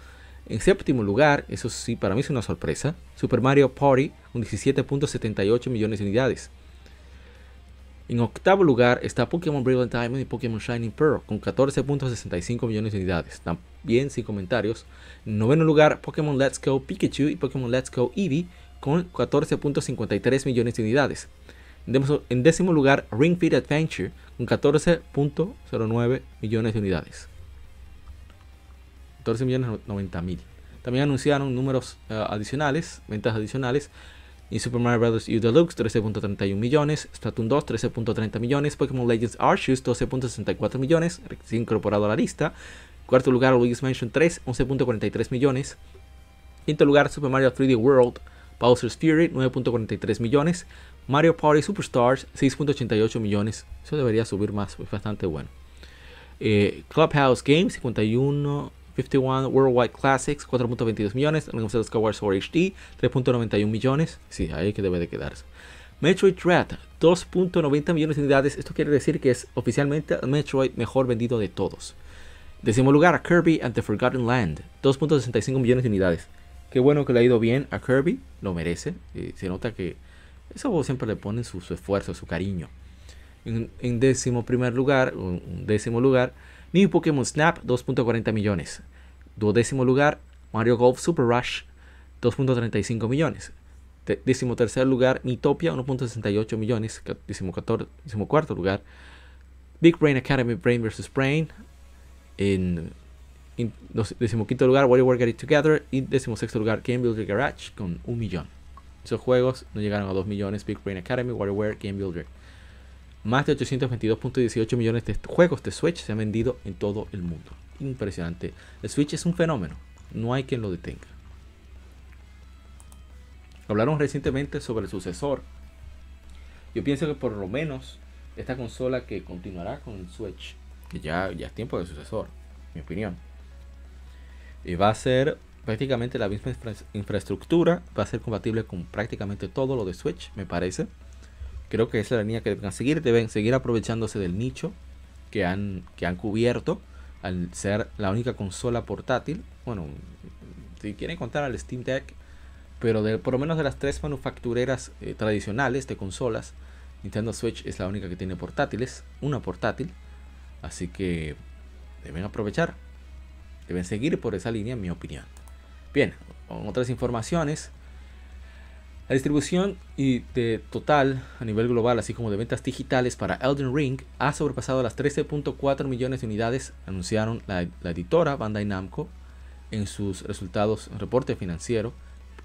En séptimo lugar, eso sí, para mí es una sorpresa, Super Mario Party, un 17.78 millones de unidades. En octavo lugar está Pokémon Brilliant Diamond y Pokémon Shining Pearl con 14.65 millones de unidades, también sin comentarios. En noveno lugar, Pokémon Let's Go Pikachu y Pokémon Let's Go Eevee con 14.53 millones de unidades. En décimo lugar, Ring Fit Adventure con 14.09 millones de unidades. 14 millones 90 mil. También anunciaron números uh, adicionales, ventas adicionales. Y Super Mario Bros. U Deluxe 13.31 millones, Splatoon 2 13.30 millones, Pokémon Legends Arceus 12.64 millones, recién incorporado a la lista. Cuarto lugar Luigi's Mansion 3 11.43 millones. Quinto lugar Super Mario 3D World Bowser's Fury 9.43 millones. Mario Party Superstars 6.88 millones. Eso debería subir más, es bastante bueno. Eh, Clubhouse Games 51 51 Worldwide Classics 4.22 millones, Legend Skyward Sword HD 3.91 millones, sí, ahí que debe de quedarse. Metroid Dread 2.90 millones de unidades, esto quiere decir que es oficialmente Metroid mejor vendido de todos. Décimo lugar a Kirby and the Forgotten Land 2.65 millones de unidades. Qué bueno que le ha ido bien a Kirby, lo merece, se nota que eso siempre le ponen su, esfuerzo, su cariño. En, décimo primer lugar, un décimo lugar, New Pokémon Snap 2.40 millones. Duodécimo lugar, Mario Golf Super Rush 2.35 millones. décimo tercer lugar, Nitopia 1.68 millones. Décimo, cuarto lugar, Big Brain Academy Brain vs. Brain. En, décimo quinto lugar, WarioWare Get It Together. Y décimo sexto lugar, Game Builder Garage con un millón. Esos juegos no llegaron a 2 millones. Big Brain Academy, WarioWare, Game Builder. Más de 822.18 millones de juegos de Switch se han vendido en todo el mundo. Impresionante. El Switch es un fenómeno. No hay quien lo detenga. Hablaron recientemente sobre el sucesor. Yo pienso que por lo menos esta consola que continuará con el Switch, que ya, ya es tiempo de sucesor, mi opinión, y va a ser prácticamente la misma infraestructura, va a ser compatible con prácticamente todo lo de Switch, me parece. Creo que esa es la línea que deben seguir. Deben seguir aprovechándose del nicho que han, que han cubierto al ser la única consola portátil. Bueno, si quieren contar al Steam Deck, pero de, por lo menos de las tres manufactureras eh, tradicionales de consolas, Nintendo Switch es la única que tiene portátiles, una portátil. Así que deben aprovechar, deben seguir por esa línea, en mi opinión. Bien, otras informaciones. La distribución y de total a nivel global, así como de ventas digitales para Elden Ring, ha sobrepasado las 13.4 millones de unidades, anunciaron la, editora Bandai Namco en sus resultados, reporte financiero,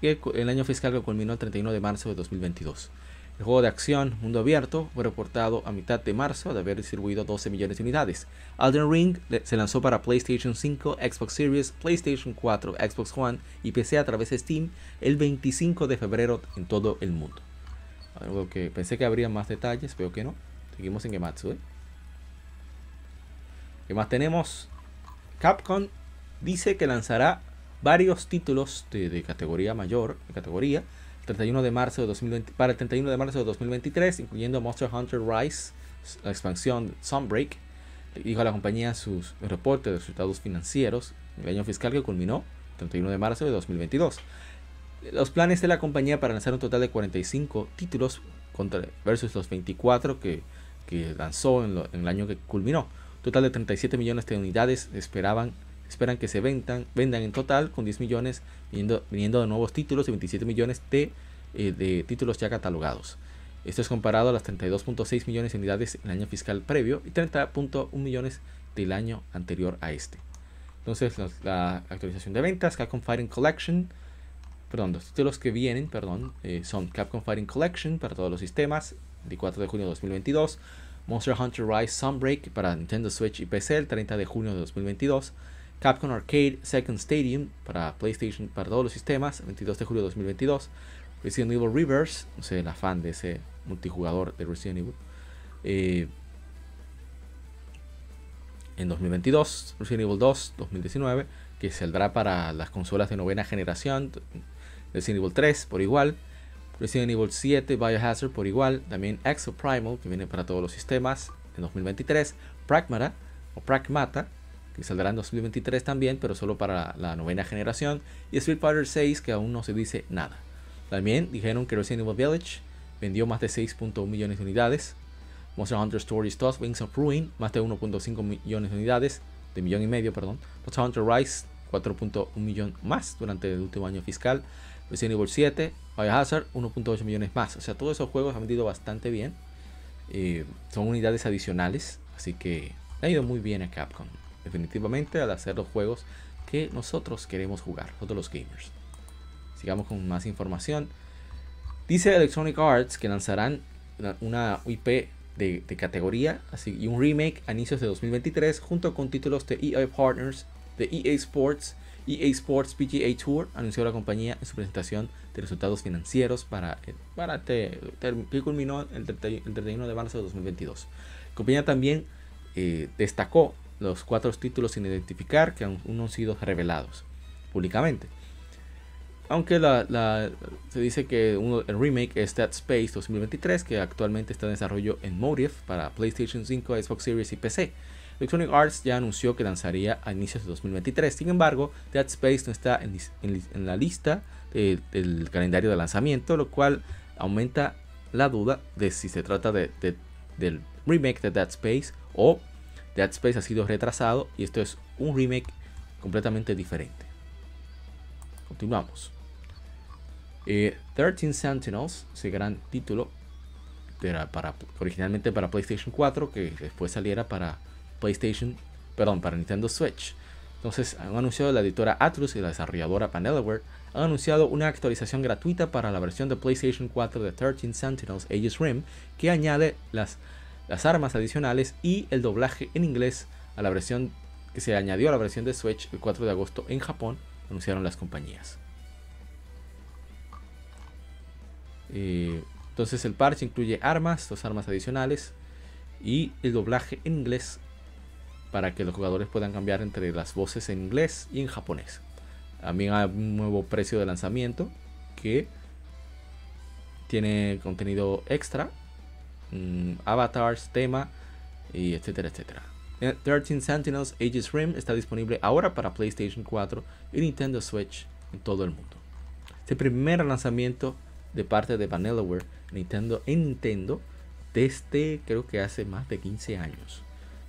que el año fiscal que culminó el 31 de marzo de 2022. El juego de acción mundo abierto fue reportado a mitad de marzo de haber distribuido 12 millones de unidades. Elden Ring se lanzó para PlayStation 5, Xbox Series, PlayStation 4, Xbox One y PC a través de Steam el 25 de febrero en todo el mundo. Algo que pensé que habría más detalles, pero que no. Seguimos en Gematsu. ¿eh? ¿Qué más tenemos? Capcom dice que lanzará varios títulos de, de categoría mayor, de categoría, 31 de marzo de 2020, para el 31 de marzo de 2023, incluyendo Monster Hunter Rise, la expansión Sunbreak. Dijo a la compañía sus reportes de resultados financieros el año fiscal que culminó 31 de marzo de 2022. Los planes de la compañía para lanzar un total de 45 títulos contra, versus los 24 que, que lanzó en, en, el año que culminó. Total de 37 millones de unidades esperaban esperan que se vendan, vendan en total con 10 millones, viniendo, viniendo de nuevos títulos y 27 millones de, eh, de títulos ya catalogados. Esto es comparado a las 32.6 millones de unidades en el año fiscal previo y 30.1 millones del año anterior a este. Entonces, la, actualización de ventas, Capcom Fighting Collection, perdón, los títulos que vienen, perdón, eh, son Capcom Fighting Collection para todos los sistemas, 24 de junio de 2022, Monster Hunter Rise Sunbreak para Nintendo Switch y PC el 30 de junio de 2022, Capcom Arcade Second Stadium para PlayStation para todos los sistemas, 22 de julio de 2022, Resident Evil Reverse, no sé, la fan de ese multijugador de Resident Evil, eh, en 2022, Resident Evil 2 2019, que saldrá para las consolas de novena generación, Resident Evil 3 por igual, Resident Evil 7 Biohazard por igual, también Exo Primal que viene para todos los sistemas en 2023, Pragmata o Pragmata que saldrá en 2023 también, pero solo para la, novena generación, y Street Fighter 6 que aún no se dice nada. También dijeron que Resident Evil Village vendió más de 6.1 millones de unidades, Monster Hunter Stories 2 Wings of Ruin, más de 1.5 millones de unidades, de millón y medio, perdón. Monster Hunter Rise, 4.1 millón más durante el último año fiscal. Resident Evil 7, Biohazard, 1.8 millones más. O sea, todos esos juegos han vendido bastante bien. Eh, son unidades adicionales, así que ha ido muy bien a Capcom. Definitivamente al hacer los juegos que nosotros queremos jugar, todos los gamers. Sigamos con más información. Dice Electronic Arts que lanzarán una IP de, categoría así, y un remake a inicios de 2023 junto con títulos de EA Partners, de EA Sports, EA Sports PGA Tour, anunció la compañía en su presentación de resultados financieros para, eh, para que culminó el 31 de marzo de 2022. La compañía también eh, destacó los cuatro títulos sin identificar que aún no han sido revelados públicamente. Aunque la, se dice que el remake es Dead Space 2023, que actualmente está en desarrollo en Motive para PlayStation 5, Xbox Series y PC. Electronic Arts ya anunció que lanzaría a inicios de 2023. Sin embargo, Dead Space no está en, la lista del calendario de lanzamiento, lo cual aumenta la duda de si se trata de, del remake de Dead Space o Dead Space ha sido retrasado y esto es un remake completamente diferente. Continuamos. 13 eh, Sentinels, ese gran título, era para, originalmente para PlayStation 4, que después saliera para PlayStation, perdón, para Nintendo Switch. Entonces han anunciado la editora Atlus y la desarrolladora Panelaware han anunciado una actualización gratuita para la versión de PlayStation 4 de 13 Sentinels Aegis Rim que añade las, las armas adicionales y el doblaje en inglés a la versión que se añadió a la versión de Switch el 4 de agosto en Japón, anunciaron las compañías. Eh, entonces el parche incluye armas, dos armas adicionales y el doblaje en inglés para que los jugadores puedan cambiar entre las voces en inglés y en japonés. También hay un nuevo precio de lanzamiento que tiene contenido extra, mm, avatars, tema, y etcétera, etcétera. 13 Sentinels Aegis Rim está disponible ahora para PlayStation 4 y Nintendo Switch en todo el mundo. Este primer lanzamiento de parte de Vanillaware Nintendo en Nintendo desde creo que hace más de 15 años.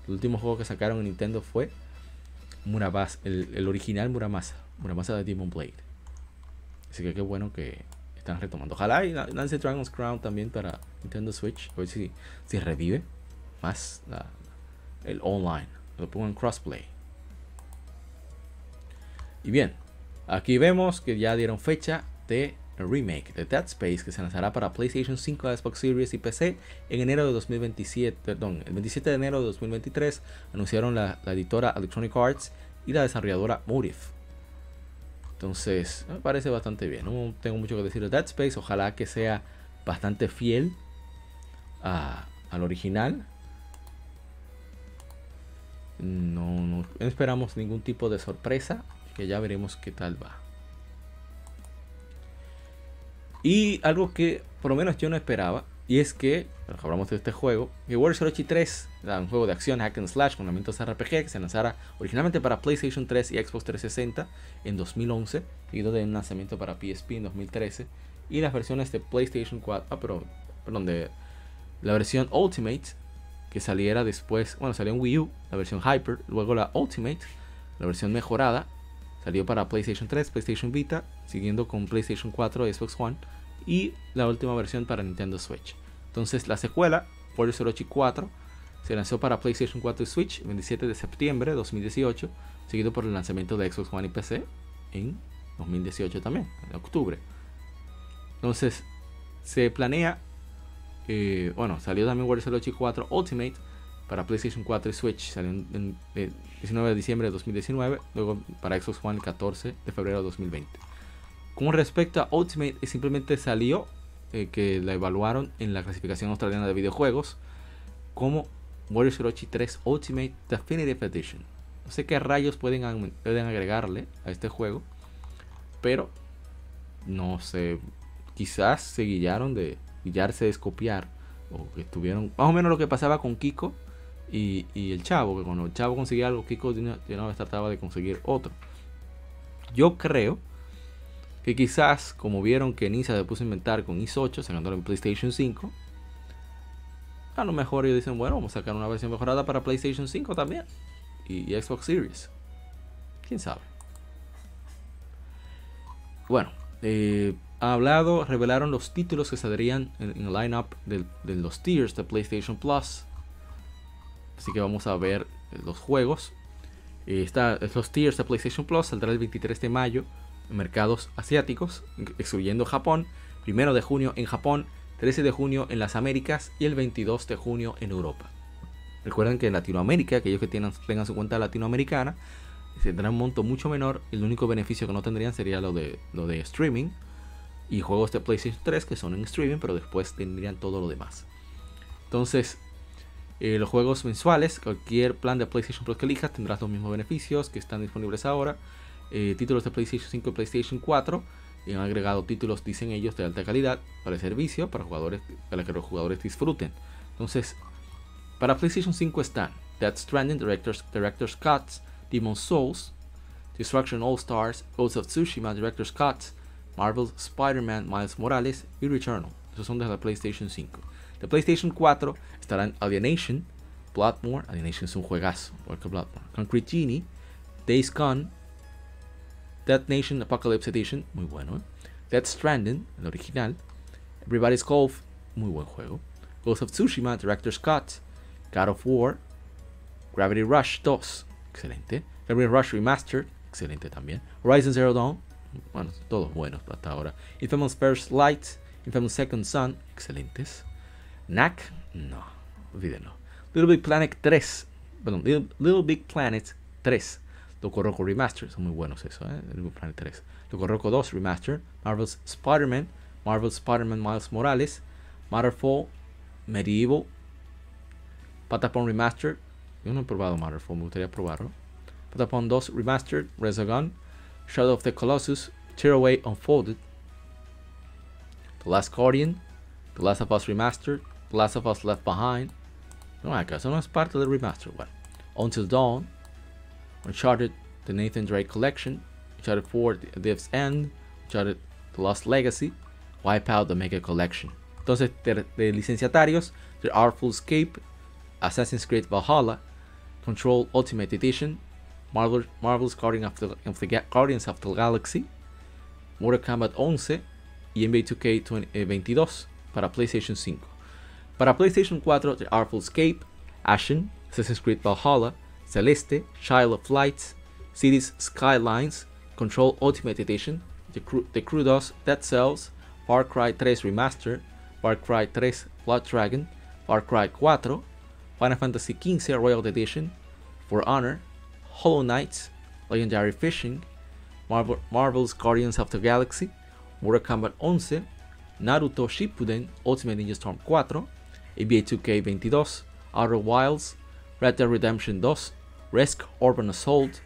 El último juego que sacaron en Nintendo fue Murabasa, el, original Muramasa, Muramasa de Demon Blade. Así que qué bueno que están retomando. Ojalá y lance Dragon's Crown también para Nintendo Switch. A ver si, si revive más el online. Lo pongo en crossplay. Y bien, aquí vemos que ya dieron fecha de remake de Dead Space que se lanzará para PlayStation 5, Xbox Series y PC en enero de 2027, perdón, el 27 de enero de 2023 anunciaron la, editora Electronic Arts y la desarrolladora Motive. Entonces, me parece bastante bien. No tengo mucho que decir de Dead Space. Ojalá que sea bastante fiel al original. No, no esperamos ningún tipo de sorpresa. Que ya veremos qué tal va. Y algo que por lo menos yo no esperaba, y es que, hablamos de este juego, que Warriors Orochi 3, un juego de acción hack and slash con elementos RPG que se lanzara originalmente para PlayStation 3 y Xbox 360 en 2011, seguido de un lanzamiento para PSP en 2013, y las versiones de PlayStation 4, ah, pero, perdón, de la versión Ultimate, que saliera después, bueno, salió en Wii U, la versión Hyper, luego la Ultimate, La versión mejorada salió para PlayStation 3, PlayStation Vita, siguiendo con PlayStation 4, Xbox One y la última versión para Nintendo Switch. Entonces la secuela, Warriors Orochi 4, se lanzó para PlayStation 4 y Switch el 27 de septiembre de 2018, seguido por el lanzamiento de Xbox One y PC en 2018 también, en octubre. Entonces se planea, eh, bueno, salió también Warriors Orochi 4 Ultimate para PlayStation 4 y Switch, salió el 19 de diciembre de 2019, luego para Xbox One el 14 de febrero de 2020. Con respecto a Ultimate, simplemente salió eh, que la evaluaron en la clasificación australiana de videojuegos como Warriors Orochi 3 Ultimate Definitive Edition. No sé qué rayos pueden, pueden agregarle a este juego, pero no sé, quizás se guiaron de guiarse de copiar o que tuvieron más o menos lo que pasaba con Kiko y, el chavo, que cuando el chavo conseguía algo, Kiko una vez trataba de conseguir otro. Yo creo que quizás, como vieron que Nisa se puso a inventar con IS 8, sacándolo en PlayStation 5, a lo mejor ellos dicen, bueno, vamos a sacar una versión mejorada para PlayStation 5 también y, Xbox Series. Quién sabe. Bueno, eh, ha hablado, revelaron los títulos que saldrían en, el lineup de, los tiers de PlayStation Plus. Así que vamos a ver los juegos. Eh, los tiers de PlayStation Plus saldrá el 23 de mayo mercados asiáticos, excluyendo Japón. Primero de junio en Japón, 13 de junio en las Américas y el 22 de junio en Europa. Recuerden que en Latinoamérica, aquellos que tengan, su cuenta latinoamericana, tendrán un monto mucho menor. El único beneficio que no tendrían sería lo de, lo de streaming y juegos de PlayStation 3 que son en streaming, pero después tendrían todo lo demás. Entonces, eh, los juegos mensuales, cualquier plan de PlayStation Plus que elijas tendrá los mismos beneficios que están disponibles ahora. Eh, títulos de PlayStation 5 y PlayStation 4 y han agregado títulos, dicen ellos, de alta calidad para el servicio, para, jugadores, para que los jugadores disfruten. Entonces, para PlayStation 5 están Death Stranding, Director's, Director's Cuts, Demon's Souls, Destruction All Stars, Ghost of Tsushima, Director's Cuts, Marvel's Spider-Man, Miles Morales y Returnal. Esos son de la PlayStation 5. De PlayStation 4 estarán Alienation, Bloodborne, Alienation es un juegazo, Bloodborne, Concrete Genie, Days Gone, Dead Nation Apocalypse Edition, muy bueno. ¿eh? Dead Stranding, el original. Everybody's Golf, muy buen juego. Ghost of Tsushima, Director's Cut. God of War. Gravity Rush 2, excelente. Gravity Rush Remastered, excelente también. Horizon Zero Dawn, bueno, todos buenos hasta ahora. Infamous First Light, Infamous Second Son, excelentes. Knack, no, olvídenlo. Little Big Planet 3, perdón, Little, Big Planet 3. Loco Roco Remaster, son muy buenos eso, ¿eh? Big Planet 3. Loco Roco 2 Remaster, Marvel's Spider-Man, Marvel's Spider-Man Miles Morales, Matterfall, Medieval, Patapon Remastered. Yo no he probado Matterfall, me gustaría probarlo. Patapon 2 Remastered, Resogun, Shadow of the Colossus, Tearaway Unfolded, The Last Guardian, The Last of Us Remastered, The Last of Us Left Behind. No, eso no es parte del remaster. Bueno, Until Dawn, Uncharted, The Nathan Drake Collection, Uncharted 4, The Thief's End, Uncharted, The Lost Legacy, Wipeout, The Mega Collection. Entonces, de, de licenciatarios, The Artful Escape, Assassin's Creed Valhalla, Control Ultimate Edition, Marvel, Marvel's of the, of the Guardians of the Galaxy, Mortal Kombat 11 y NBA 2K22 eh, para PlayStation 5. Para PlayStation 4, The Artful Escape, Ashen, Assassin's Creed Valhalla, Celeste, Child of Light, Cities Skylines, Control Ultimate Edition, The, Crew, the 2, Dead Cells, Far Cry 3 Remaster, Far Cry 3 Blood Dragon, Far Cry 4, Final Fantasy XV Royal Edition, For Honor, Hollow Knight, Legendary Fishing, Marvel, Marvel's Guardians of the Galaxy, Mortal Kombat 11, Naruto Shippuden Ultimate Ninja Storm 4, NBA 2K22, Outer Wilds, Red Dead Redemption 2, Risk Urban Assault,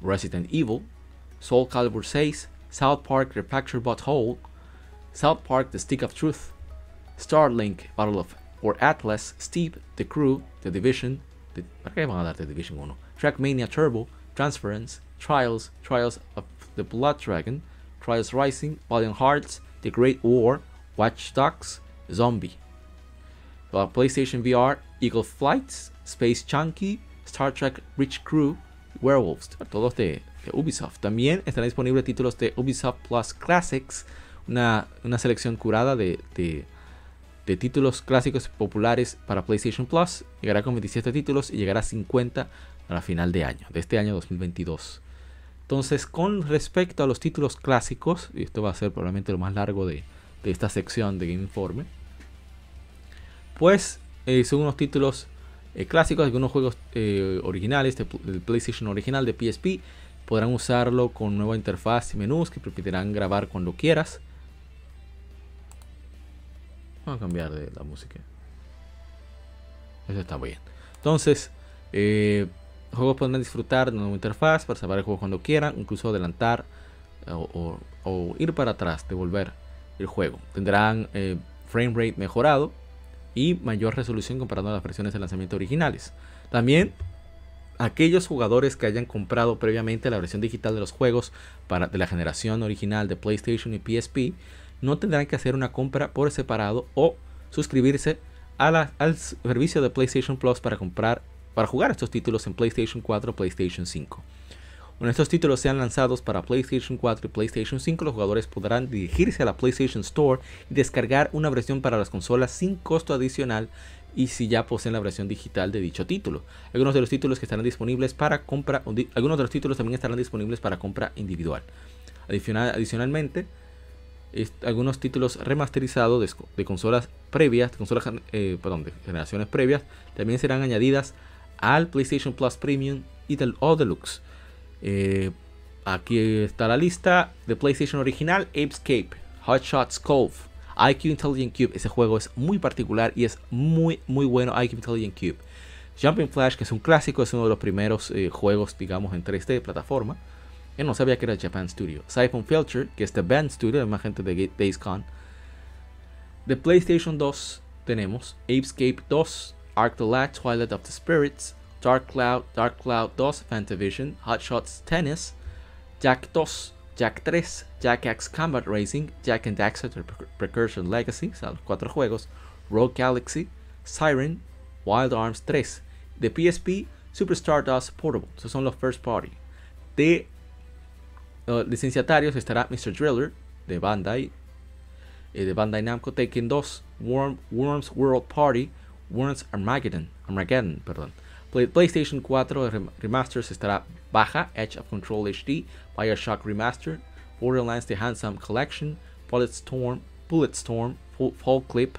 Resident Evil, Soul Calibur 6, South Park Repacture Butthole, South Park The Stick of Truth, Starlink Battle of or Atlas, Steep, The Crew, The Division, the, ¿para qué van a dar The Division 1? Trackmania Turbo, Transference, Trials, Trials of the Blood Dragon, Trials Rising, Valiant Hearts, The Great War, Watch Dogs, Zombie. PlayStation VR, Eagle Flights, Space Chunky, Star Trek Rich Crew, Werewolves, todos de, Ubisoft. También estarán disponibles títulos de Ubisoft Plus Classics, una, selección curada de, de, títulos clásicos populares para PlayStation Plus. Llegará con 27 títulos y llegará a 50 a la final de año, de este año 2022. Entonces, con respecto a los títulos clásicos, y esto va a ser probablemente lo más largo de, de esta sección de Game Informe, pues eh, son unos títulos eh, clásicos, algunos juegos eh, originales del PlayStation original de PSP. Podrán usarlo con nueva interfaz y menús que permitirán grabar cuando quieras. Vamos a cambiar de la música. Eso está bien. Entonces, juegos podrán disfrutar de una nueva interfaz para salvar el juego cuando quieran, incluso adelantar o, o ir para atrás, devolver el juego. Tendrán frame rate mejorado y mayor resolución comparado a las versiones de lanzamiento originales. También aquellos jugadores que hayan comprado previamente la versión digital de los juegos para, de la generación original de PlayStation y PSP no tendrán que hacer una compra por separado o suscribirse al servicio de PlayStation Plus para comprar para jugar estos títulos en PlayStation 4 o PlayStation 5. Cuando estos títulos sean lanzados para PlayStation 4 y PlayStation 5, los jugadores podrán dirigirse a la PlayStation Store y descargar una versión para las consolas sin costo adicional y si ya poseen la versión digital de dicho título. Algunos de los títulos que estarán disponibles para compra, algunos de los títulos también estarán disponibles para compra individual. adicionalmente, algunos títulos remasterizados de, consolas previas, consolas, eh, perdón, generaciones previas, también serán añadidas al PlayStation Plus Premium y del O Deluxe. Eh, aquí está la lista de PlayStation original, Apescape, Hot Shots Cove, IQ Intelligent Cube. Ese juego es muy particular y es muy, muy bueno, IQ Intelligent Cube. Jumping Flash, que es un clásico, es uno de los primeros eh, juegos, digamos, en 3D de plataforma. Yo no sabía que era Japan Studio. Siphon Filter, que es The Band Studio, más gente de Days Con. De PlayStation 2 tenemos Apescape 2, Arc the Light, Twilight of the Spirits, Dark Cloud, Dark Cloud 2, Fantavision, Hot Shots Tennis, Jack 2, Jack 3, Jack X Combat Racing, Jack and Daxter Precursion Legacy, o cuatro juegos, Rogue Galaxy, Siren, Wild Arms 3, de PSP, Superstar Dust Portable, esos son los first party. De uh, licenciatarios estará Mr. Driller, de Bandai, eh, de Bandai Namco, Taken 2, Worms World Party, Worms Armageddon, Armageddon, perdón. PlayStation 4 Remasters estará baja, Edge of Control HD, Bioshock Remastered, Borderlands The Handsome Collection, Bulletstorm, Bulletstorm, Fall Clip,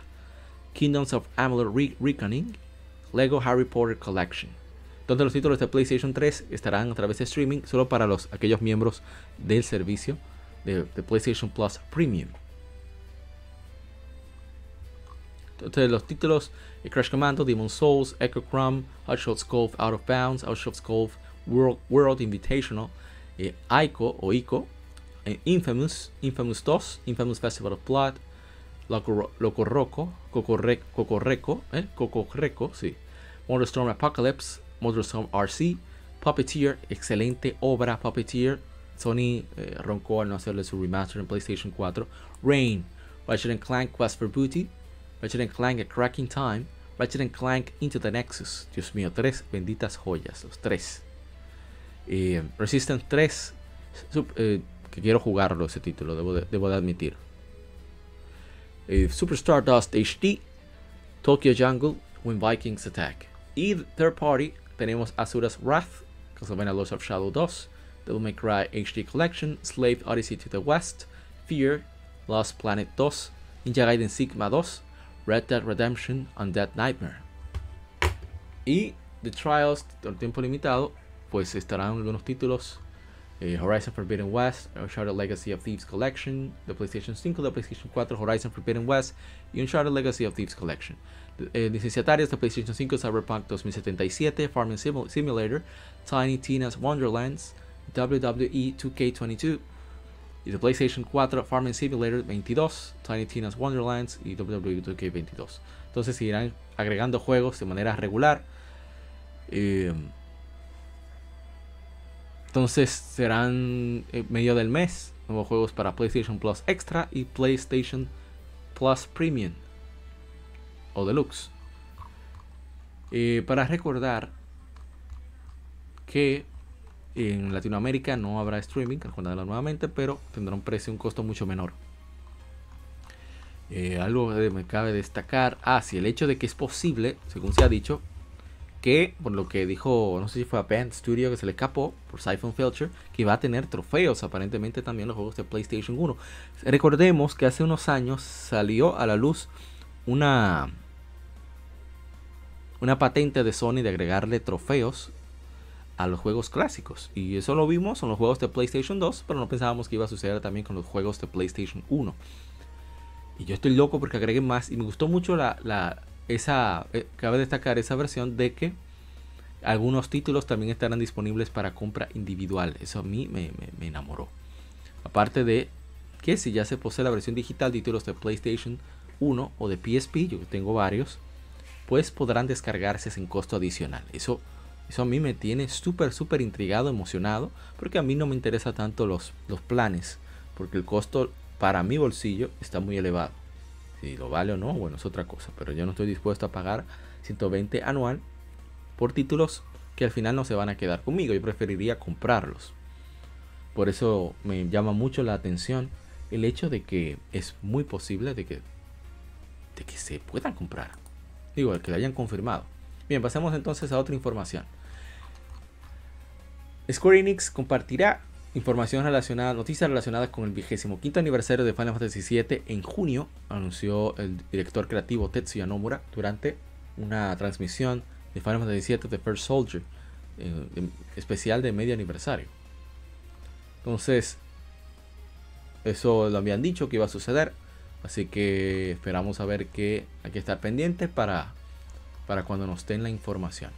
Kingdoms of Amalur Reckoning, Lego Harry Potter Collection. Donde los títulos de PlayStation 3 estarán a través de streaming solo para los, aquellos miembros del servicio de PlayStation Plus Premium. Los títulos Crash Commando, Demon Souls, Echo Crumb, Out of Bounds, Out Shots Golf, World, World Invitational, eh, Ico o Ico, eh, Infamous, Infamous 2, Infamous Festival of Blood, Loco, Loco Roco, Coco, Re, Coco Reco, eh, Coco Reco, sí, Storm Apocalypse, Storm RC, Puppeteer, excelente obra Puppeteer, Sony eh, roncó al no hacerle su remaster en PlayStation 4, Rain, Ratchet Clank Quest for Booty, Ratchet Clank A Cracking Time, Ratchet Clank Into the Nexus. Dios mío, tres benditas joyas, los tres. Eh, Resistance 3, eh, que quiero jugarlo ese título, debo de, admitir. Eh, Superstar Dust HD, Tokyo Jungle, When Vikings Attack. Y third party tenemos Asura's Wrath, Castlevania Lost of Shadow 2, Devil May Cry HD Collection, Slave Odyssey to the West, Fear, Lost Planet 2, Ninja Gaiden Sigma 2, Red Dead Redemption, Undead Nightmare. Y The Trials, por tiempo limitado, pues estarán algunos títulos. Eh, Horizon Forbidden West, Uncharted Legacy of Thieves Collection, de PlayStation 5, de PlayStation 4, Horizon Forbidden West y Uncharted Legacy of Thieves Collection. Eh, licenciatarios de PlayStation 5, Cyberpunk 2077, Farming Simulator, Tiny Tina's Wonderlands, WWE 2K22, y de PlayStation 4 Farming Simulator 22, Tiny Tina's Wonderlands y WWE 2K22. Entonces seguirán agregando juegos de manera regular. Eh, entonces serán en medio del mes nuevos juegos para PlayStation Plus Extra y PlayStation Plus Premium o Deluxe. Eh, para recordar que En Latinoamérica no habrá streaming, recordarlo nuevamente, pero tendrá un precio, un costo mucho menor. Eh, algo que me cabe destacar, ah, sí, el hecho de que es posible, según se ha dicho, que por lo que dijo, no sé si fue a Band Studio que se le escapó por Siphon Filter, que va a tener trofeos aparentemente también los juegos de PlayStation 1. Recordemos que hace unos años salió a la luz una una patente de Sony de agregarle trofeos a los juegos clásicos. Y eso lo vimos en los juegos de PlayStation 2, pero no pensábamos que iba a suceder también con los juegos de PlayStation 1. Y yo estoy loco porque agregué más y me gustó mucho la, la esa, eh, cabe destacar esa versión de que algunos títulos también estarán disponibles para compra individual. Eso a mí me, me enamoró. Aparte de que si ya se posee la versión digital títulos de PlayStation 1 o de PSP, yo tengo varios, pues podrán descargarse sin costo adicional. Eso, eso a mí me tiene súper, súper intrigado, emocionado, porque a mí no me interesa tanto los, los planes, porque el costo para mi bolsillo está muy elevado. Si lo vale o no, bueno, es otra cosa, pero yo no estoy dispuesto a pagar 120 anual por títulos que al final no se van a quedar conmigo, yo preferiría comprarlos. Por eso me llama mucho la atención el hecho de que es muy posible de que, de que se puedan comprar. Digo, el que lo hayan confirmado. Bien, pasemos entonces a otra información. Square Enix compartirá información relacionada, noticias relacionadas con el vigésimo quinto aniversario de Final Fantasy VII en junio, anunció el director creativo Tetsuya Nomura durante una transmisión de Final Fantasy VII The First Soldier, especial de medio aniversario. Entonces, eso lo habían dicho que iba a suceder. Así que esperamos a ver que hay que estar pendientes para, para cuando nos den la información.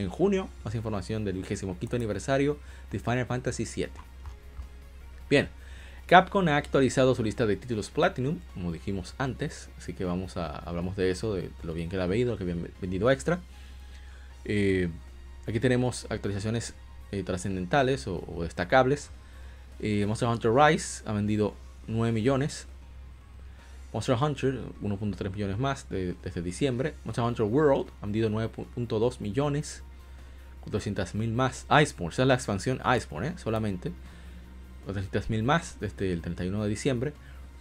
En junio, más información del 25 aniversario de Final Fantasy VII. Bien, Capcom ha actualizado su lista de títulos Platinum, como dijimos antes, así que vamos a hablamos de eso, de lo bien que la ha vendido, lo que habían vendido extra. Eh, aquí tenemos actualizaciones eh, trascendentales o, destacables. Eh, Monster Hunter Rise ha vendido 9 millones Monster Hunter, 1.3 millones más desde diciembre. Monster Hunter World ha vendido 9.2 millones. 400.000 más. Iceborne, esa es la expansión Iceborne, ¿eh? solamente. 400.000 más desde el 31 de diciembre.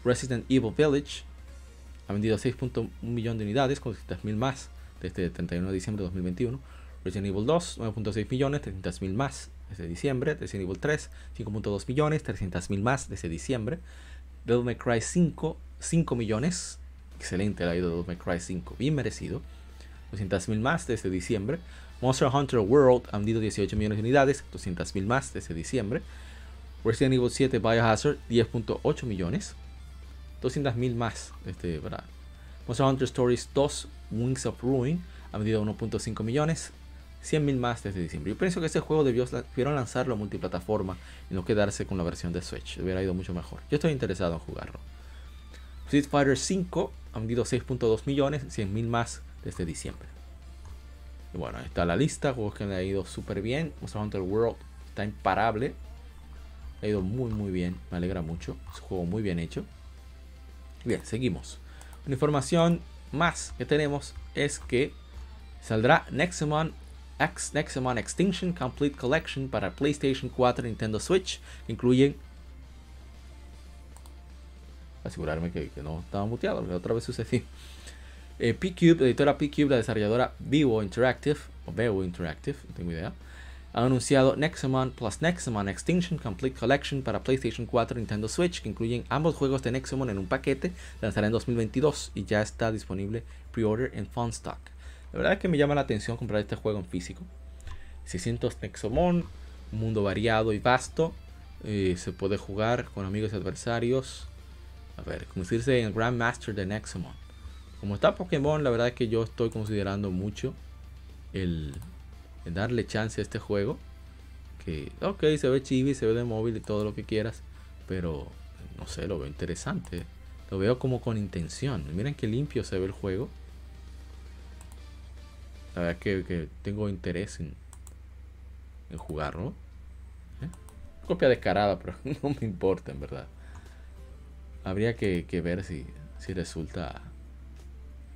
Resident Evil Village ha vendido 6.1 millones de unidades, 400.000 más desde el 31 de diciembre de 2021. Resident Evil 2, 9.6 millones, 300.000 más desde diciembre. Resident Evil 3, 5.2 millones, 300.000 más desde diciembre. Devil May Cry 5, 5 millones. Excelente ha ido Devil May Cry 5, bien merecido. 200.000 más desde diciembre. Monster Hunter World ha vendido 18 millones de unidades, 200.000 más desde diciembre. Resident Evil 7 Biohazard 10.8 millones, 200.000 más desde verdad. Monster Hunter Stories 2 Wings of Ruin ha vendido 1.5 millones, 100.000 más desde diciembre. Yo pienso que este juego debió, debieron lanzarlo multiplataforma y no quedarse con la versión de Switch. Hubiera ido mucho mejor. Yo estoy interesado en jugarlo. Street Fighter 5 ha vendido 6.2 millones, 100.000 más desde diciembre. Y bueno, ahí está la lista, juegos que le ha ido súper bien. Monster Hunter World está imparable. Ha ido muy muy bien, me alegra mucho. Es un juego muy bien hecho. Bien, seguimos. Una información más que tenemos es que saldrá Nexomon X Nexomon Extinction Complete Collection para PlayStation 4 y Nintendo Switch, incluyen asegurarme que, no estaba muteado, que otra vez sucedió. Eh, P-Cube, editora P-Cube, la desarrolladora Vivo Interactive, o Vivo Interactive, no tengo idea, ha anunciado Nexomon plus Nexomon Extinction Complete Collection para PlayStation 4 y Nintendo Switch, que incluyen ambos juegos de Nexomon en un paquete, lanzará en 2022 y ya está disponible pre-order en Funstock. La verdad es que me llama la atención comprar este juego en físico. 600 Nexomon, un mundo variado y vasto. Eh, se puede jugar con amigos y adversarios. A ver, convertirse en Grandmaster de Nexomon. Como está Pokémon, la verdad es que yo estoy considerando mucho el, darle chance a este juego. Que, ok, se ve chibi, se ve de móvil y todo lo que quieras. Pero, no sé, lo veo interesante. Lo veo como con intención. Miren qué limpio se ve el juego. La verdad que, tengo interés en, en jugarlo. ¿Eh? Copia descarada, pero [LAUGHS] no me importa en verdad. Habría que, ver si resulta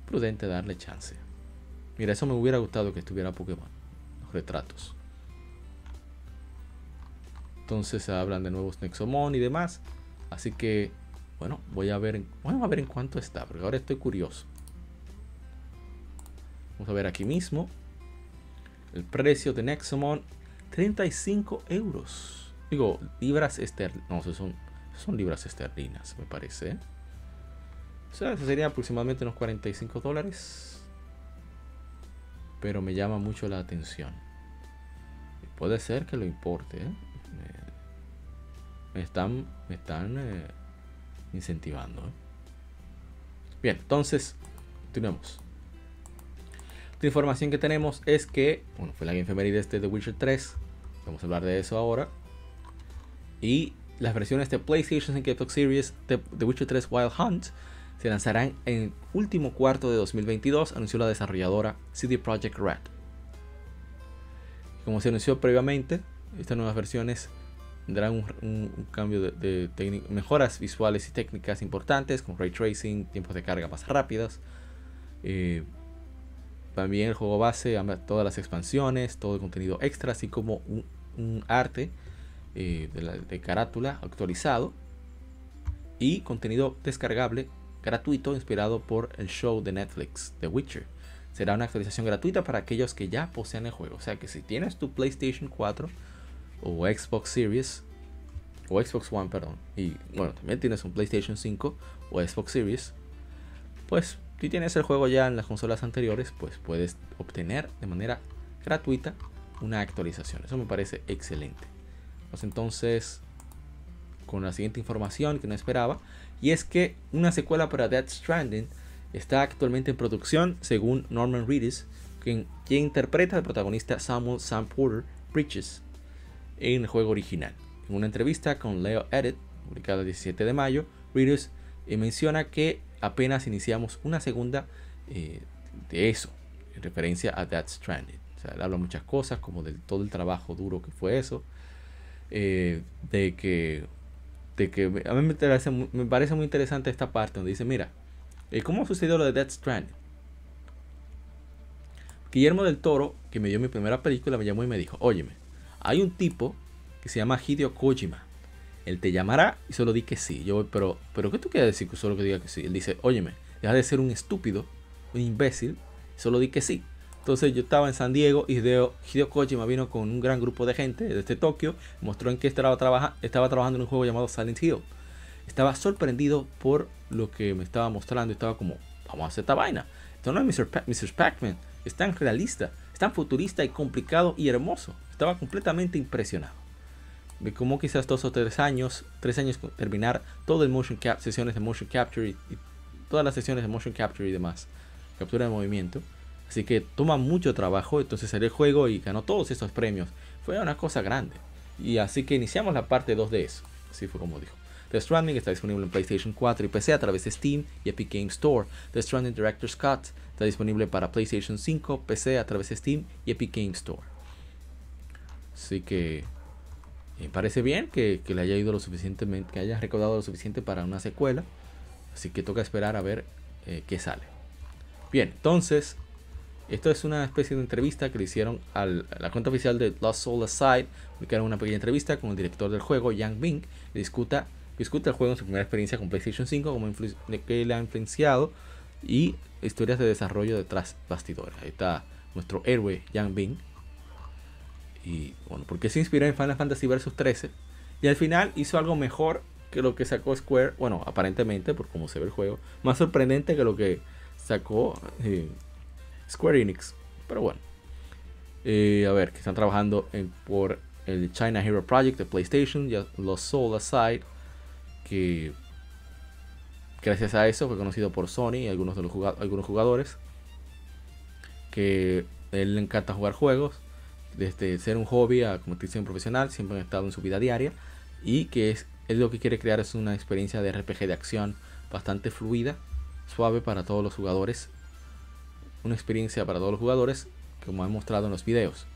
prudente darle chance. Mira, eso me hubiera gustado que estuviera Pokémon. Los retratos. Entonces hablan de nuevos Nexomon y demás. Así que, bueno, voy a ver, vamos a ver en cuánto está, porque ahora estoy curioso. Vamos a ver aquí mismo. El precio de Nexomon, 35 euros. Digo, libras esterlinas. No, son, son libras esterlinas, me parece. ¿Eh? O sea, eso sería aproximadamente unos 45 dólares. Pero me llama mucho la atención. Puede ser que lo importe. ¿eh? Me, están, me están eh, incentivando. Bien, entonces, continuemos. La información que tenemos es que, bueno, fue la Game de este The Witcher 3. Vamos a hablar de eso ahora. Y las versiones de PlayStation y Xbox Series de The Witcher 3 Wild Hunt se lanzarán en el último cuarto de 2022, anunció la desarrolladora CD Projekt Red. Como se anunció previamente, estas nuevas versiones tendrán un, cambio de, mejoras visuales y técnicas importantes, como ray tracing, tiempos de carga más rápidos. Eh, también el juego base, todas las expansiones, todo el contenido extra, así como un, arte eh, de carátula actualizado y contenido descargable gratuito inspirado por el show de Netflix, The Witcher. Será una actualización gratuita para aquellos que ya poseen el juego. O sea que si tienes tu PlayStation 4 o Xbox Series, o Xbox One, perdón, y bueno, también tienes un PlayStation 5 o Xbox Series, pues si tienes el juego ya en las consolas anteriores, pues puedes obtener de manera gratuita una actualización. Eso me parece excelente. Pues entonces, con la siguiente información que no esperaba, y es que una secuela para Death Stranding está actualmente en producción, según Norman Reedus, quien, interpreta al protagonista Samuel Sam Porter Bridges en el juego original. En una entrevista con Leo Edit, publicada el 17 de mayo, Reedus eh, menciona que apenas iniciamos una segunda eh, de eso, en referencia a Death Stranding. O sea, él habla muchas cosas, como de todo el trabajo duro que fue eso, eh, de que de que a mí me parece, me parece muy interesante esta parte donde dice, mira, eh, ¿cómo sucedió lo de Death Stranding? Guillermo del Toro, que me dio mi primera película, me llamó y me dijo, óyeme, hay un tipo que se llama Hideo Kojima. Él te llamará y solo di que sí. Yo, pero, pero ¿qué tú quieres decir que solo que diga que sí? Él dice, óyeme, deja de ser un estúpido, un imbécil, solo di que sí. Entonces yo estaba en San Diego y Hideo, Hideo Kojima vino con un gran grupo de gente desde Tokio, mostró en qué estaba, estaba trabajando en un juego llamado Silent Hill. Estaba sorprendido por lo que me estaba mostrando. Estaba como, vamos a hacer esta vaina. Esto no es Mr. Pac-Man. Es tan realista, es tan futurista y complicado y hermoso. Estaba completamente impresionado. De cómo quizás dos o tres años, tres años terminar todo el motion sesiones de motion capture y todas las sesiones de motion capture y demás. Captura de movimiento Así que toma mucho trabajo, entonces salió el juego y ganó todos estos premios. Fue una cosa grande. Y así que iniciamos la parte 2 de eso. Así fue como dijo. The Stranding está disponible en PlayStation 4 y PC a través de Steam y Epic Games Store. The Stranding Director's Cut está disponible para PlayStation 5, PC a través de Steam y Epic Games Store. Así que me parece bien que, le haya ido lo suficientemente, que haya recaudado lo suficiente para una secuela. Así que toca esperar a ver eh, qué sale. Bien, entonces esto es una especie de entrevista que le hicieron a la cuenta oficial de Lost Soul Aside, era una pequeña entrevista con el director del juego, Yang Bing, que discuta, el juego en su primera experiencia con PlayStation 5, como que le ha influenciado y historias de desarrollo detrás bastidores. Ahí está nuestro héroe Yang Bing. Y bueno, porque se inspiró en Final Fantasy Versus 13 y al final hizo algo mejor que lo que sacó Square, bueno, aparentemente, por cómo se ve el juego, más sorprendente que lo que sacó eh, Square Enix. Pero bueno. Eh, a ver, que están trabajando en, por el China Hero Project de PlayStation, ya los Soul Aside, que gracias a eso fue conocido por Sony y algunos de los jugadores. Que él le encanta jugar juegos, desde ser un hobby a convertirse en profesional, siempre ha estado en su vida diaria. Y que es, él lo que quiere crear es una experiencia de RPG de acción bastante fluida, suave para todos los jugadores una experiencia para todos los jugadores, como he mostrado en los videos.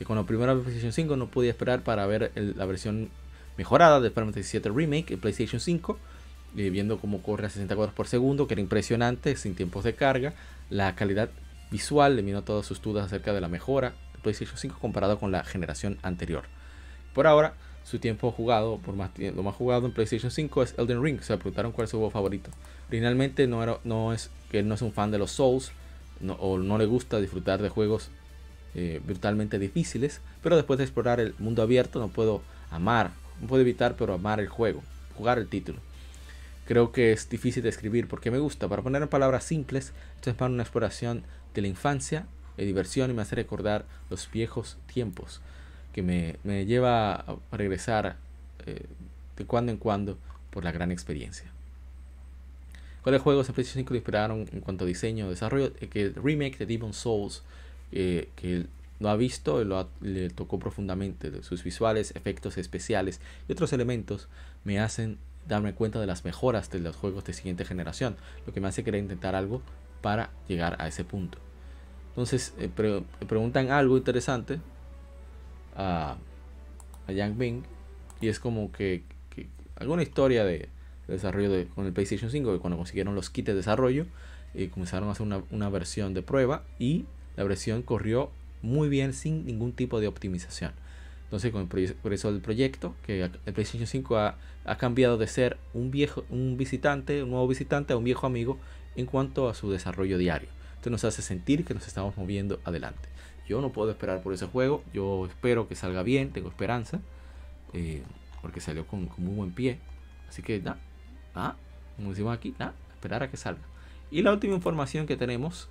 Y con la primera PlayStation 5 no podía esperar para ver la versión mejorada de Final Fantasy VII Remake en PlayStation 5, eh, viendo cómo corre a 60 cuadros por segundo, que era impresionante, sin tiempos de carga, la calidad visual, le vino todas sus dudas acerca de la mejora de PlayStation 5 comparado con la generación anterior. Por ahora, su tiempo jugado, por más lo más jugado en PlayStation 5 es Elden Ring. Se preguntaron cuál es su juego favorito. Originalmente no, era, no es que él no es un fan de los Souls o no le gusta disfrutar de juegos eh, virtualmente difíciles, pero después de explorar el mundo abierto no puedo amar, no puedo evitar pero amar el juego, jugar el título. Creo que es difícil de escribir porque me gusta. Para poner en palabras simples, esto es para una exploración de la infancia, de diversión y me hace recordar los viejos tiempos que me, me lleva a regresar eh, de cuando en cuando por la gran experiencia. ¿Cuáles juegos en PlayStation 5 le inspiraron en cuanto a diseño, desarrollo? Eh, que el remake de Demon Souls, eh, que lo ha visto, lo le tocó profundamente, sus visuales, efectos especiales y otros elementos me hacen darme cuenta de las mejoras de los juegos de siguiente generación, lo que me hace querer intentar algo para llegar a ese punto. Entonces, eh, preguntan algo interesante a, a Yang Bing y es como que, alguna historia de, desarrollo de, con el PlayStation 5, que cuando consiguieron los kits de desarrollo, eh, comenzaron a hacer una, una versión de prueba y la versión corrió muy bien sin ningún tipo de optimización. Entonces, con el progreso del proyecto, que el PlayStation 5 ha, cambiado de ser un viejo, un visitante, un nuevo visitante, a un viejo amigo en cuanto a su desarrollo diario. Esto nos hace sentir que nos estamos moviendo adelante. Yo no puedo esperar por ese juego, yo espero que salga bien, tengo esperanza, eh, porque salió con, muy buen pie. Así que nada, nada, como decimos aquí, nada, esperar a que salga. Y la última información que tenemos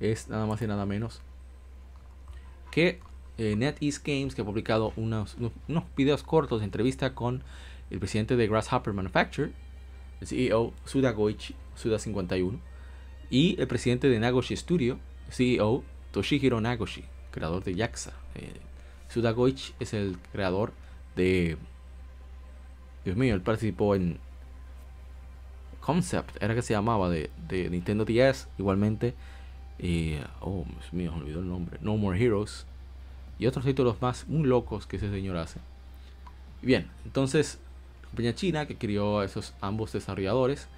es nada más y nada menos que eh, NetEase Games, que ha publicado unos, unos videos cortos de entrevista con el presidente de Grasshopper Manufacture, el CEO Suda Goichi, Suda51, y el presidente de Nagoshi Studio, CEO Toshihiro Nagoshi, creador de Yaxa. Eh, Suda Goichi es el creador de. Dios mío, él participó en Concept, era que se llamaba, de, de Nintendo DS, igualmente. Y, oh, Dios mío, me olvidó el nombre. No More Heroes y otros títulos más muy locos que ese señor hace. Bien, entonces, la compañía china que crió a esos ambos desarrolladores,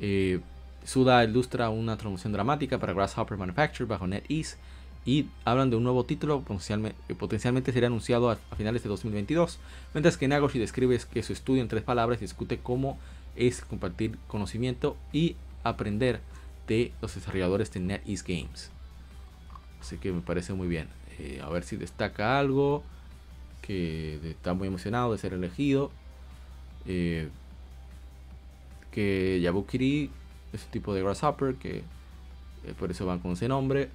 eh, Suda ilustra una transformación dramática para Grasshopper Manufacture bajo NetEase y hablan de un nuevo título que potencialmente sería anunciado a, finales de 2022, mientras que Nagoshi describe que su estudio en tres palabras discute cómo es compartir conocimiento y aprender de los desarrolladores de NetEase Games. Así que me parece muy bien. Eh, a ver si destaca algo. Que está muy emocionado de ser elegido. Eh, que Yabukiri es un tipo de Grasshopper. Que eh, por eso van con ese nombre.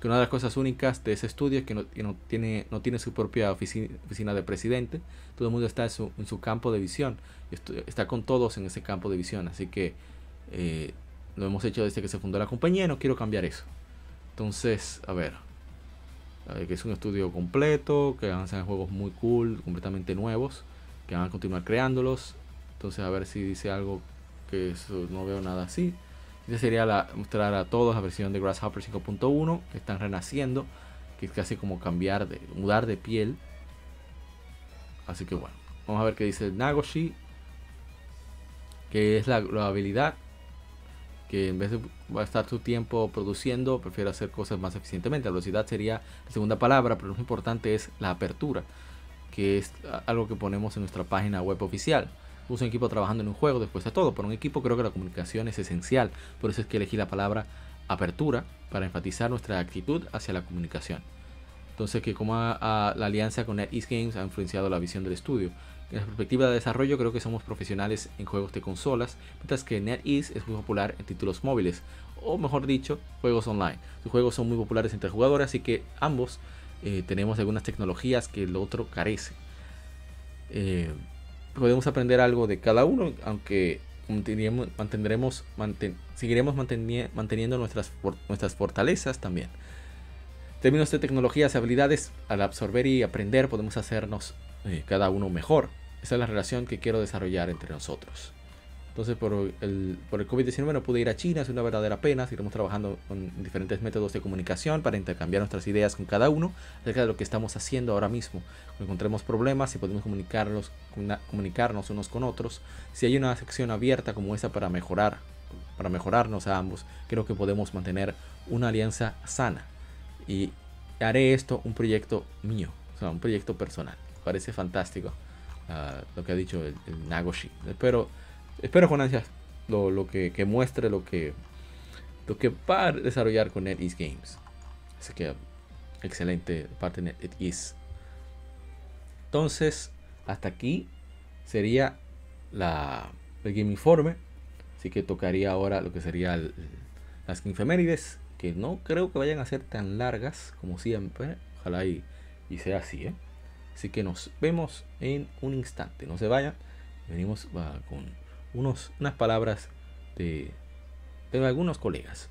Que una de las cosas únicas de ese estudio es que no, tiene, no tiene su propia oficina, de presidente. Todo el mundo está en su, campo de visión. Está con todos en ese campo de visión. Así que lo hemos hecho desde que se fundó la compañía y no quiero cambiar eso. Entonces, a ver. que es un estudio completo, que avanzan juegos muy cool, completamente nuevos, que van a continuar creándolos. Entonces, a ver si dice algo que eso, no veo nada así. Esta sería la, mostrar a todos la versión de Grasshopper 5.1 que están renaciendo, que es casi como cambiar de mudar de piel. Así que bueno, vamos a ver qué dice Nagoshi, que es la, la habilidad que en vez de estar su tiempo produciendo, prefiere hacer cosas más eficientemente. La velocidad sería la segunda palabra, pero lo importante es la apertura, que es algo que ponemos en nuestra página web oficial. Uso un equipo trabajando en un juego, después de todo. Por un equipo creo que la comunicación es esencial, por eso es que elegí la palabra apertura para enfatizar nuestra actitud hacia la comunicación. Entonces, que como la alianza con NetEase Games ha influenciado la visión del estudio. En la perspectiva de desarrollo creo que somos profesionales en juegos de consolas, mientras que NetEase es muy popular en títulos móviles, o mejor dicho, juegos online. Sus juegos son muy populares entre jugadores, así que ambos eh, tenemos algunas tecnologías que el otro carece. Eh, podemos aprender algo de cada uno, aunque mantendremos, seguiremos manteniendo nuestras, nuestras fortalezas también. En términos de tecnologías y habilidades, al absorber y aprender podemos hacernos eh, cada uno mejor. Esa es la relación que quiero desarrollar entre nosotros. Entonces, por el, por el COVID-19 no pude ir a China, es una verdadera pena. Seguiremos trabajando con diferentes métodos de comunicación para intercambiar nuestras ideas con cada uno acerca de lo que estamos haciendo ahora mismo. Encontremos problemas, y podemos comunicarnos, comunicarnos unos con otros. Si hay una sección abierta como esa para mejorar, para mejorarnos a ambos, creo que podemos mantener una alianza sana. Y haré esto un proyecto mío, o sea, un proyecto personal. Parece fantástico ah, lo que ha dicho Nagoshi. Espero, espero con ansias lo, que, muestre lo que, lo que va a desarrollar con NetEase Games. Así que excelente parte de NetEase. Entonces, hasta aquí sería la, el Game Informe. Así que tocaría ahora lo que sería las infemérides. Que no creo que vayan a ser tan largas como siempre. Ojalá y, sea así. ¿eh? Así que nos vemos en un instante. No se vayan. Venimos con unos, unas palabras de, de algunos colegas.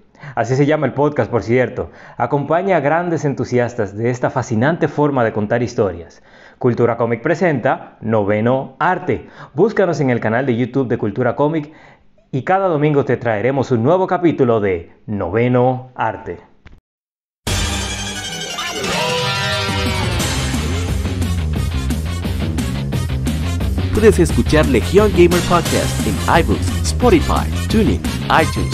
Así se llama el podcast, por cierto. Acompaña a grandes entusiastas de esta fascinante forma de contar historias. Cultura Comic presenta Noveno Arte. Búscanos en el canal de YouTube de Cultura Comic y cada domingo te traeremos un nuevo capítulo de Noveno Arte. Puedes escuchar Legion Gamer Podcast en iBooks, Spotify, TuneIn, iTunes,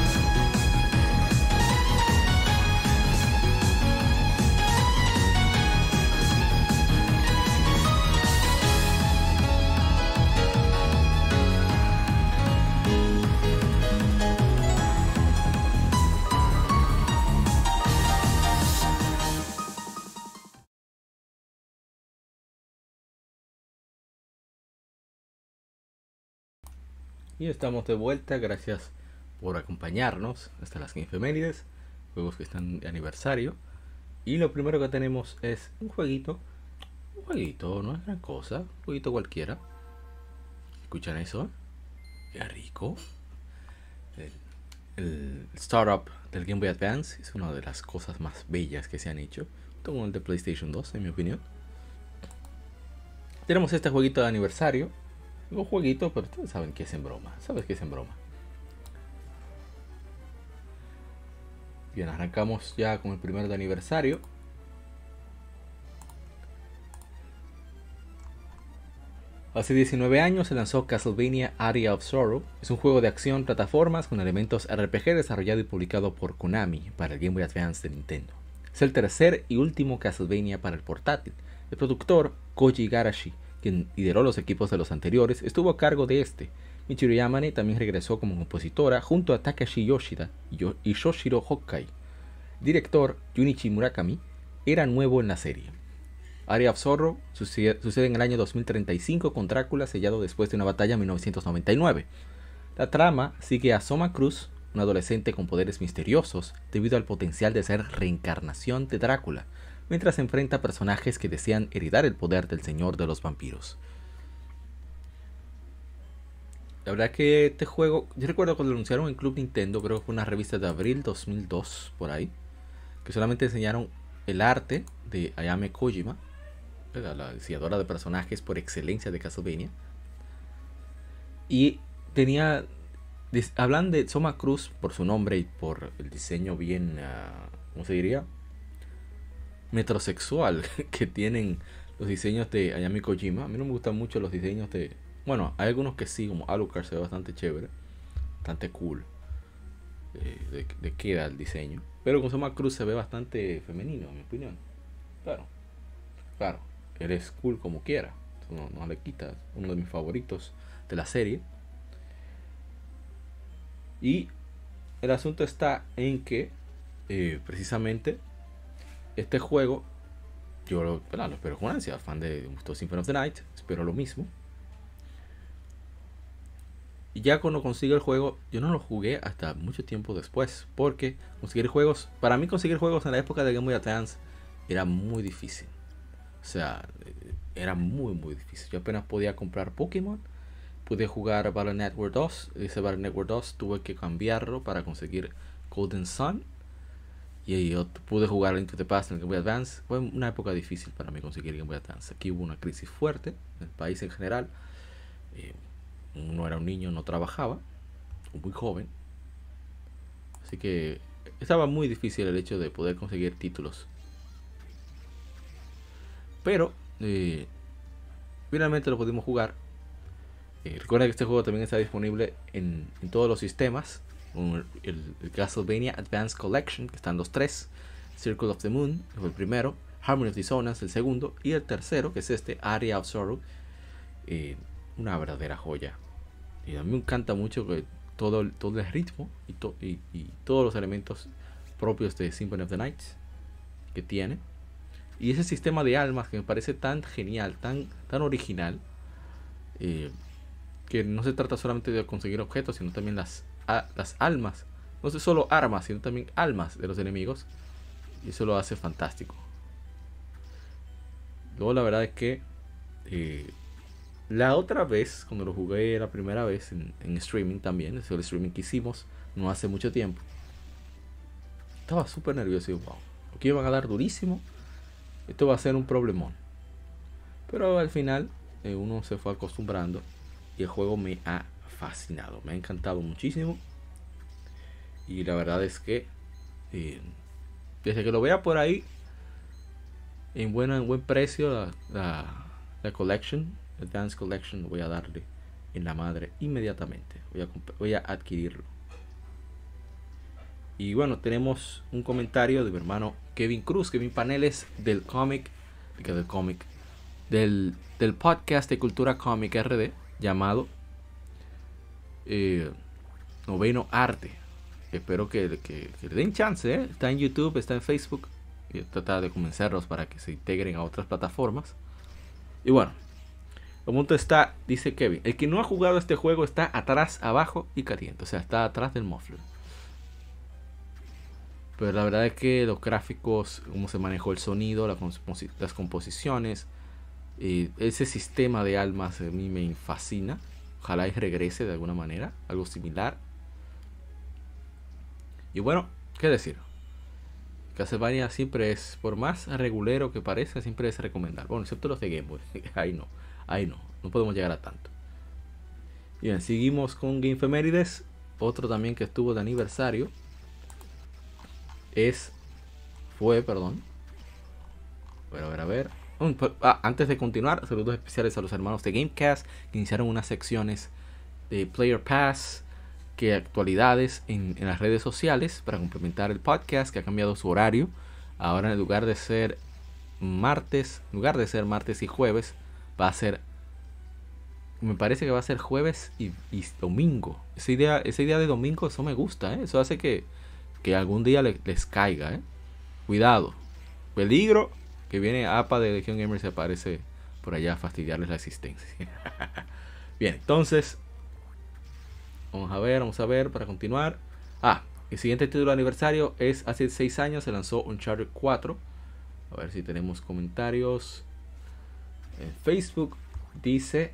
Y estamos de vuelta, gracias por acompañarnos hasta las efemérides, juegos que están de aniversario. Y lo primero que tenemos es un jueguito, un jueguito, no es gran cosa, un jueguito cualquiera. ¿Escuchan eso? Qué rico. El, startup del Game Boy Advance es una de las cosas más bellas que se han hecho, como el de PlayStation 2, en mi opinión. Tenemos este jueguito de aniversario un jueguito, pero ustedes saben que es en broma. ¿Sabes que es en broma? Bien, arrancamos ya con el primer de aniversario. Hace 19 años se lanzó Castlevania Area of Sorrow. Es un juego de acción plataformas con elementos RPG desarrollado y publicado por Konami para el Game Boy Advance de Nintendo. Es el tercer y último Castlevania para el portátil. El productor Koji Garashi, quien lideró los equipos de los anteriores, estuvo a cargo de este. Michiru Yamane también regresó como compositora junto a Takashi Yoshida y Shoshiro Hokkai. director Junichi Murakami era nuevo en la serie. Area of Sorrow sucede, en el año 2035 con Drácula sellado después de una batalla en 1999. La trama sigue a Soma Cruz, un adolescente con poderes misteriosos debido al potencial de ser reencarnación de Drácula, mientras enfrenta personajes que desean heredar el poder del señor de los vampiros. La verdad que este juego, yo recuerdo cuando lo anunciaron en Club Nintendo, creo que fue una revista de abril 2002, por ahí, que solamente enseñaron el arte de Ayame Kojima, la diseñadora de personajes por excelencia de Castlevania. Y tenía. Hablan de Soma Cruz por su nombre y por el diseño bien. Uh, ¿Cómo se diría? Metrosexual [LAUGHS] que tienen los diseños de Ayami Kojima. A mí no me gustan mucho los diseños de. Bueno, hay algunos que sí, como Alucard se ve bastante chévere, bastante cool. Eh, de, de queda el diseño. Pero con Soma Cruz se ve bastante femenino, en mi opinión. Claro, claro, eres cool como quiera. No, le quitas. Uno de mis favoritos de la serie. Y el asunto está en que eh, precisamente este juego yo lo, lo espero con ansia, fan de Symphony of the Night, espero lo mismo. Y ya cuando consigo el juego, yo no lo jugué hasta mucho tiempo después, porque conseguir juegos, para mí conseguir juegos en la época de Game Boy Advance era muy difícil. O sea, era muy, muy difícil. Yo apenas podía comprar Pokémon. Pude jugar Battle Network 2. Ese Battle Network 2 tuve que cambiarlo para conseguir Golden Sun. Y yo pude jugar Into the Past en el Game Boy Advance. Fue una época difícil para mí conseguir Game Boy Advance. Aquí hubo una crisis fuerte en el país en general. Eh, uno era un niño, no trabajaba. Muy joven. Así que estaba muy difícil el hecho de poder conseguir títulos pero eh, finalmente lo pudimos jugar. Eh, recuerda que este juego también está disponible en, todos los sistemas. El, Castlevania Advanced Collection, que están los tres. Circle of the Moon, que el primero. Harmony of Dissonance, el segundo. Y el tercero, que es este, Area of Sorrow. Eh, una verdadera joya. Y a mí me encanta mucho que todo, todo el ritmo y, y todos los elementos propios de Symphony of the Night que tiene. Y ese sistema de almas que me parece tan genial, tan, tan original, eh, que no se trata solamente de conseguir objetos, sino también las, las almas. No solo armas, sino también almas de los enemigos. Y eso lo hace fantástico. Luego la verdad es que eh, la otra vez, cuando lo jugué la primera vez en, streaming también, es el streaming que hicimos no hace mucho tiempo, estaba súper nervioso y wow, aquí iban a dar durísimo esto va a ser un problemón. Pero al final eh, uno se fue acostumbrando y el juego me ha fascinado, me ha encantado muchísimo. Y la verdad es que eh, desde que lo vea por ahí en, buena, en buen precio la, la, la collection, Advanced Collection, voy a darle en la madre inmediatamente. Voy a, voy a adquirirlo. Y bueno, tenemos un comentario de mi hermano Kevin Cruz, Kevin Paneles del cómic, del cómic, del, del podcast de Cultura Cómic RD llamado eh, Noveno Arte. Espero que, que, le den chance, ¿eh? está en YouTube, está en Facebook. Y tratar de convencerlos para que se integren a otras plataformas. Y bueno, el punto está, dice Kevin, el que no ha jugado este juego está atrás, abajo y caliente. O sea, está atrás del muffler. Pero la verdad es que los gráficos, cómo se manejó el sonido, las composiciones, eh, ese sistema de almas a mí me fascina. Ojalá y regrese de alguna manera, algo similar. Y bueno, ¿qué decir? Castlevania siempre es, por más regulero que parezca, siempre es recomendar. Bueno, excepto los de Game Boy. [LAUGHS] ahí no, ahí no, no podemos llegar a tanto. Bien, seguimos con Game Femérides. Otro también que estuvo de aniversario es, fue, perdón. A ver, a ver, a ver. Ah, antes de continuar, saludos especiales a los hermanos de Gamecast que iniciaron unas secciones de Player Pass, que actualidades en, en las redes sociales para complementar el podcast que ha cambiado su horario. Ahora en lugar de ser martes, en lugar de ser martes y jueves, va a ser me parece que va a ser jueves y, domingo. Esa idea, esa idea de domingo, eso me gusta, ¿eh? Eso hace que, que algún día les caiga, ¿eh? Cuidado. Peligro que viene APA de Legion Gamer se aparece por allá a fastidiarles la existencia. [LAUGHS] Bien, entonces, vamos a ver, vamos a ver para continuar. Ah, el siguiente título de aniversario es hace 6 años se lanzó Uncharted 4. A ver si tenemos comentarios. En Facebook dice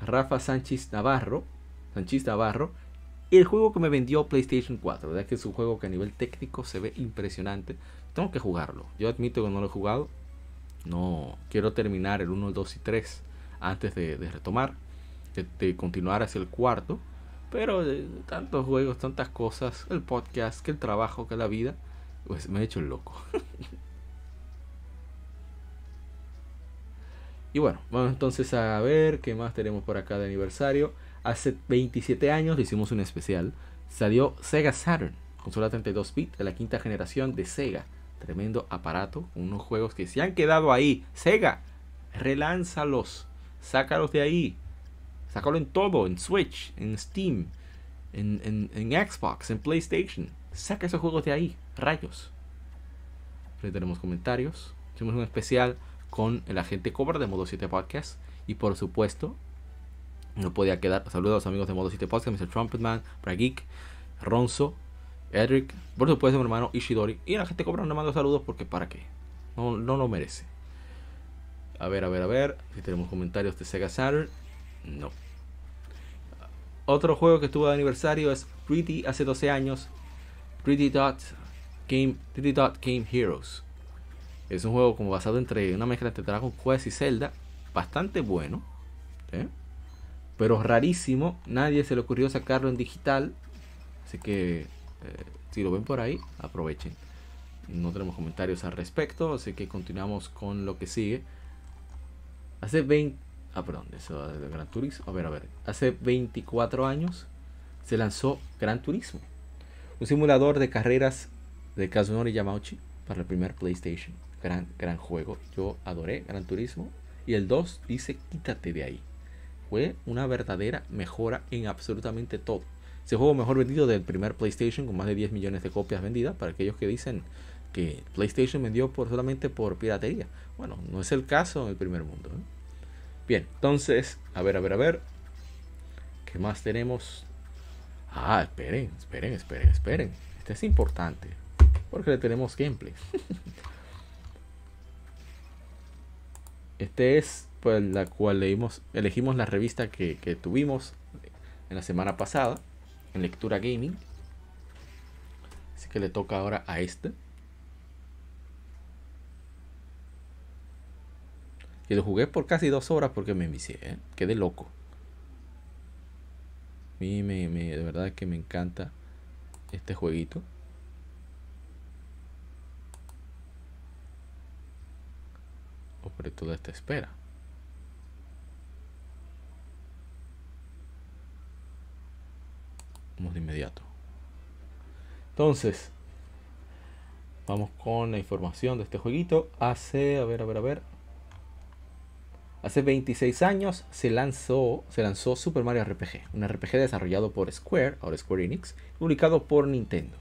Rafa Sánchez Navarro. Sánchez Navarro. El juego que me vendió PlayStation 4. ¿Verdad que es un juego que a nivel técnico se ve impresionante? Tengo que jugarlo. Yo admito que no lo he jugado. No quiero terminar el 1, el 2 y 3 antes de, retomar. De, continuar hacia el cuarto. Pero de tantos juegos, tantas cosas. El podcast, que el trabajo, que la vida. Pues me he hecho el loco. [LAUGHS] Y bueno, vamos entonces a ver qué más tenemos por acá de aniversario. Hace 27 años hicimos un especial. Salió Sega Saturn, consola 32 bit de la quinta generación de Sega. Tremendo aparato, unos juegos que se han quedado ahí. Sega, relánzalos, sácalos de ahí. Sácalo en todo, en Switch, en Steam, en, Xbox, en PlayStation. Saca esos juegos de ahí, rayos. Ahí tenemos comentarios. Hicimos un especial con el agente Cobra de Modo 7 Podcast. Y por supuesto, no podía quedar. Saludos a los amigos de Modo 7 Podcast, Mr. Trumpetman, Geek, Ronzo, Edric, por supuesto mi hermano Ishidori. Y la gente Cobra no mando saludos porque para qué. No, no lo merece. A ver, a ver, a ver. Si tenemos comentarios de Sega Saturn. No. Otro juego que estuvo de aniversario es Pretty hace 12 años. Pretty Dot Game, Pretty Dot Game Heroes. Es un juego como basado entre una mezcla entre Dragon Quest y Zelda. Bastante bueno. ¿eh? Pero rarísimo. Nadie se le ocurrió sacarlo en digital. Así que eh, si lo ven por ahí, aprovechen. No tenemos comentarios al respecto. Así que continuamos con lo que sigue. Hace 20... Ah, perdón, eso de Gran Turismo. A ver, a ver. Hace 24 años se lanzó Gran Turismo. Un simulador de carreras de Kazunori Yamauchi para el primer PlayStation gran, gran juego. Yo adoré Gran Turismo. Y el 2 dice quítate de ahí. Fue una verdadera mejora en absolutamente todo. Ese juego mejor vendido del primer PlayStation con más de 10 millones de copias vendidas. Para aquellos que dicen que PlayStation vendió por, solamente por piratería. Bueno, no es el caso en el primer mundo. Bien, entonces, a ver, a ver, a ver. ¿Qué más tenemos? Ah, esperen, esperen, esperen, esperen. Este es importante. Porque le tenemos gameplay. [LAUGHS] Este es pues, la cual leímos, elegimos la revista que tuvimos en la semana pasada, en Lectura Gaming. Así que le toca ahora a este. Y lo jugué por casi dos horas porque me envicié, ¿eh? quedé loco. A mí me, me, de verdad que me encanta este jueguito. sobre toda esta espera. Vamos de inmediato. Entonces, vamos con la información de este jueguito. Hace, a ver, a ver, a ver. Hace 26 años se lanzó, se lanzó Super Mario RPG, un RPG desarrollado por Square, ahora Square Enix, publicado por Nintendo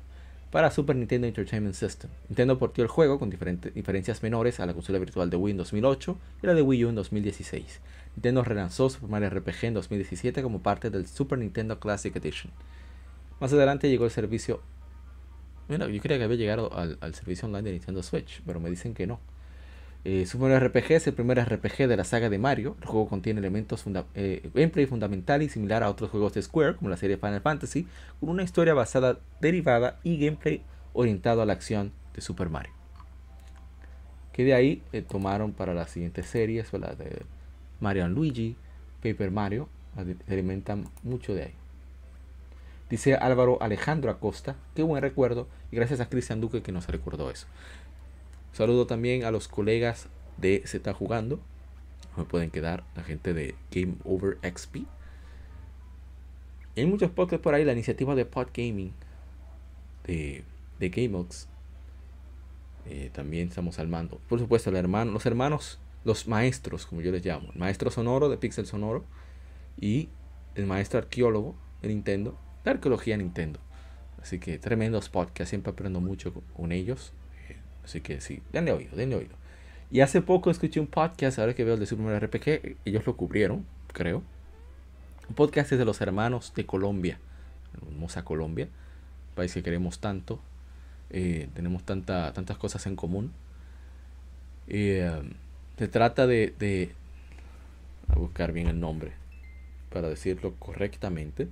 para Super Nintendo Entertainment System. Nintendo portió el juego con diferencias menores a la consola virtual de Wii en 2008 y la de Wii U en 2016. Nintendo relanzó Super Mario RPG en 2017 como parte del Super Nintendo Classic Edition. Más adelante llegó el servicio... Mira, yo creía que había llegado al, servicio online de Nintendo Switch, pero me dicen que no. Eh, Super RPG es el primer RPG de la saga de Mario. El juego contiene elementos eh, gameplay fundamental y similar a otros juegos de Square, como la serie Final Fantasy, con una historia basada, derivada y gameplay orientado a la acción de Super Mario. Que de ahí eh, tomaron para las siguientes series, la de Mario Luigi, Paper Mario, se alimentan mucho de ahí. Dice Álvaro Alejandro Acosta, qué buen recuerdo, y gracias a Cristian Duque que nos recordó eso. Saludo también a los colegas de Se está jugando. Me pueden quedar la gente de Game Over XP. Hay muchos podcasts por ahí, la iniciativa de Pod Gaming de, de GameOx. Eh, también estamos al mando. Por supuesto, los hermanos, los maestros, como yo les llamo. El maestro sonoro de Pixel Sonoro y el maestro arqueólogo de Nintendo, de arqueología Nintendo. Así que tremendos podcasts, siempre aprendo mucho con, ellos. Eh, así que sí, denle oído, denle oído. Y hace poco escuché un podcast, ahora que veo el de Super Mario RPG, ellos lo cubrieron, creo. Un podcast es de los hermanos de Colombia, hermosa Colombia, país que queremos tanto, eh, tenemos tanta, tantas cosas en común. Eh, se trata de, de, a buscar bien el nombre, para decirlo correctamente.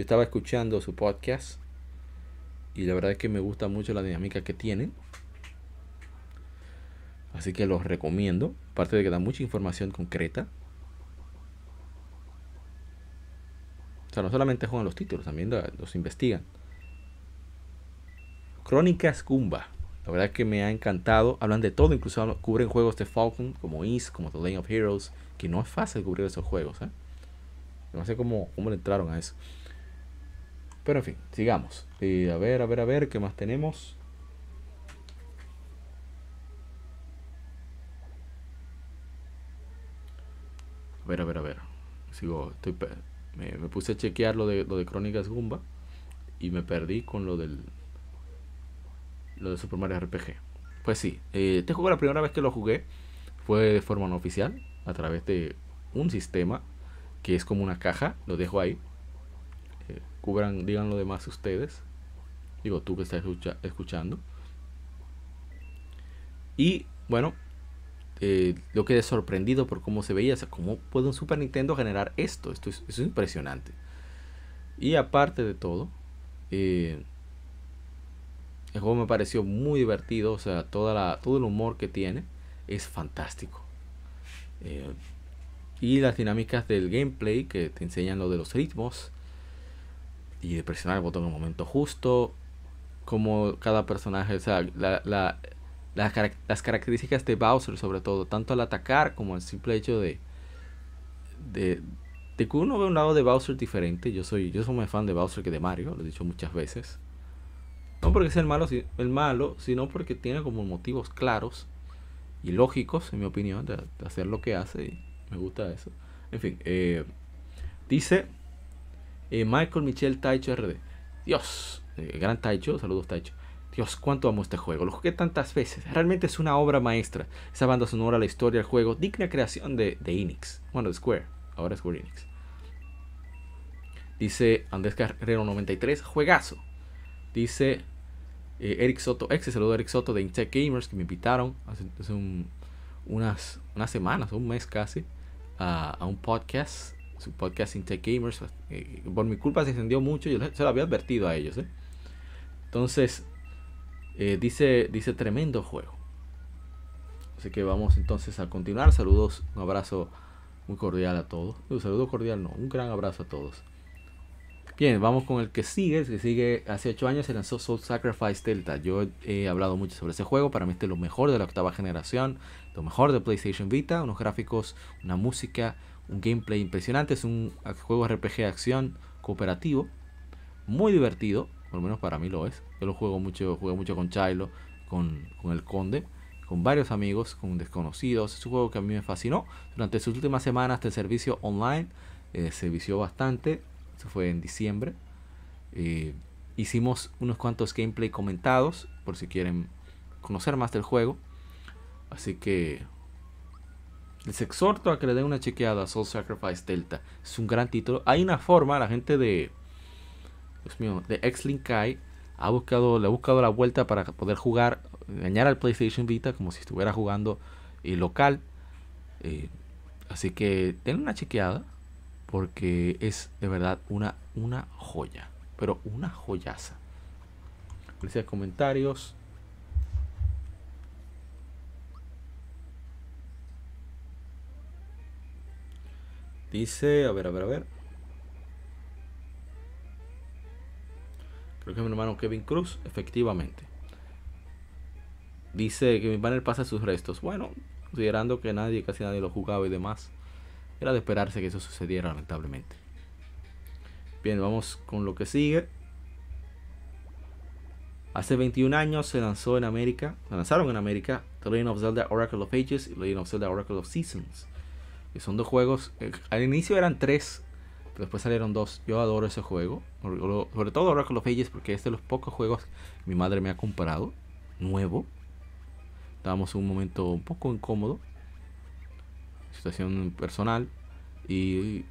Yo estaba escuchando su podcast y la verdad es que me gusta mucho la dinámica que tienen. Así que los recomiendo. Aparte de que da mucha información concreta. O sea, no solamente juegan los títulos, también los investigan. Crónicas Goomba. La verdad es que me ha encantado. Hablan de todo, incluso cubren juegos de Falcon como East, como The Lane of Heroes. Que no es fácil cubrir esos juegos. ¿eh? No sé cómo, cómo le entraron a eso. Pero en fin, sigamos. a ver, a ver, a ver, ¿qué más tenemos? A ver, a ver, a ver. Sigo, estoy, me, puse a chequear lo de, lo de Crónicas Gumba y me perdí con lo del lo de Super Mario RPG. Pues sí, eh, este juego la primera vez que lo jugué fue de forma no oficial, a través de un sistema que es como una caja, lo dejo ahí, cubran, digan lo demás ustedes. Digo, tú que estás escuchando. Y bueno, eh, yo quedé sorprendido por cómo se veía. O sea, cómo puede un Super Nintendo generar esto. Esto es, impresionante. Y aparte de todo, eh, el juego me pareció muy divertido. O sea, toda la, todo el humor que tiene es fantástico. Eh, y las dinámicas del gameplay que te enseñan lo de los ritmos y de presionar el botón en el momento justo, como cada personaje, o sea, la, la, las características de Bowser sobre todo, tanto al atacar como el simple hecho de, de, de que uno ve un lado de Bowser diferente. Yo soy, yo soy más fan de Bowser que de Mario, lo he dicho muchas veces. No porque sea el malo, el malo, sino porque tiene como motivos claros y lógicos, en mi opinión, de, hacer lo que hace. Y me gusta eso. En fin, eh, dice eh, Michael Michel Taicho RD. Dios, eh, gran Taicho, saludos Taicho. Dios, cuánto amo este juego. Lo jugué tantas veces. Realmente es una obra maestra. Esa banda sonora, la historia del juego, digna creación de, de Enix. Bueno, de Square. Ahora es Square Enix. Dice Andrés Carrero 93, juegazo. Dice eh, Eric Soto, ex saludo a Eric Soto de Intech Gamers que me invitaron hace, unas, unas semanas, un mes casi, a, a un podcast su podcast Tech Gamers. Eh, por mi culpa se encendió mucho, yo se lo había advertido a ellos. ¿eh? Entonces, eh, dice, dice tremendo juego. Así que vamos entonces a continuar. Saludos, un abrazo muy cordial a todos. Un saludo cordial, no, un gran abrazo a todos. Bien, vamos con el que sigue. Que sigue hace 8 años se lanzó Soul Sacrifice Delta. Yo he hablado mucho sobre ese juego. Para mí este es lo mejor de la octava generación. Lo mejor de PlayStation Vita. Unos gráficos, una música, un gameplay impresionante. Es un juego RPG de acción cooperativo. Muy divertido. Por lo menos para mí lo es. Yo lo juego mucho, juego mucho con Chilo, con, el Conde, con varios amigos, con desconocidos. Es un juego que a mí me fascinó. Durante sus últimas semanas de servicio online eh, se vició bastante. Eso fue en diciembre. Eh, hicimos unos cuantos gameplay comentados por si quieren conocer más del juego. Así que les exhorto a que le den una chequeada a Soul Sacrifice Delta. Es un gran título. Hay una forma, la gente de. Dios mío, de X-Link Kai ha buscado, le ha buscado la vuelta para poder jugar, engañar al PlayStation Vita como si estuviera jugando eh, local. Eh, así que den una chequeada porque es de verdad una, una joya. Pero una joyaza. Gracias comentarios. Dice, a ver, a ver, a ver. Creo que mi hermano Kevin Cruz, efectivamente. dice que mi banner pasa sus restos. Bueno, considerando que nadie, casi nadie lo jugaba y demás, era de esperarse que eso sucediera lamentablemente. Bien, vamos con lo que sigue. Hace 21 años se lanzó en América, lanzaron en América The Legend of Zelda Oracle of Ages y The Legend of Zelda Oracle of Seasons. Que son dos juegos, eh, al inicio eran tres, pero después salieron dos. Yo adoro ese juego, sobre todo Oracle of Ages porque es de los pocos juegos que mi madre me ha comprado, nuevo. Estábamos en un momento un poco incómodo, situación personal, y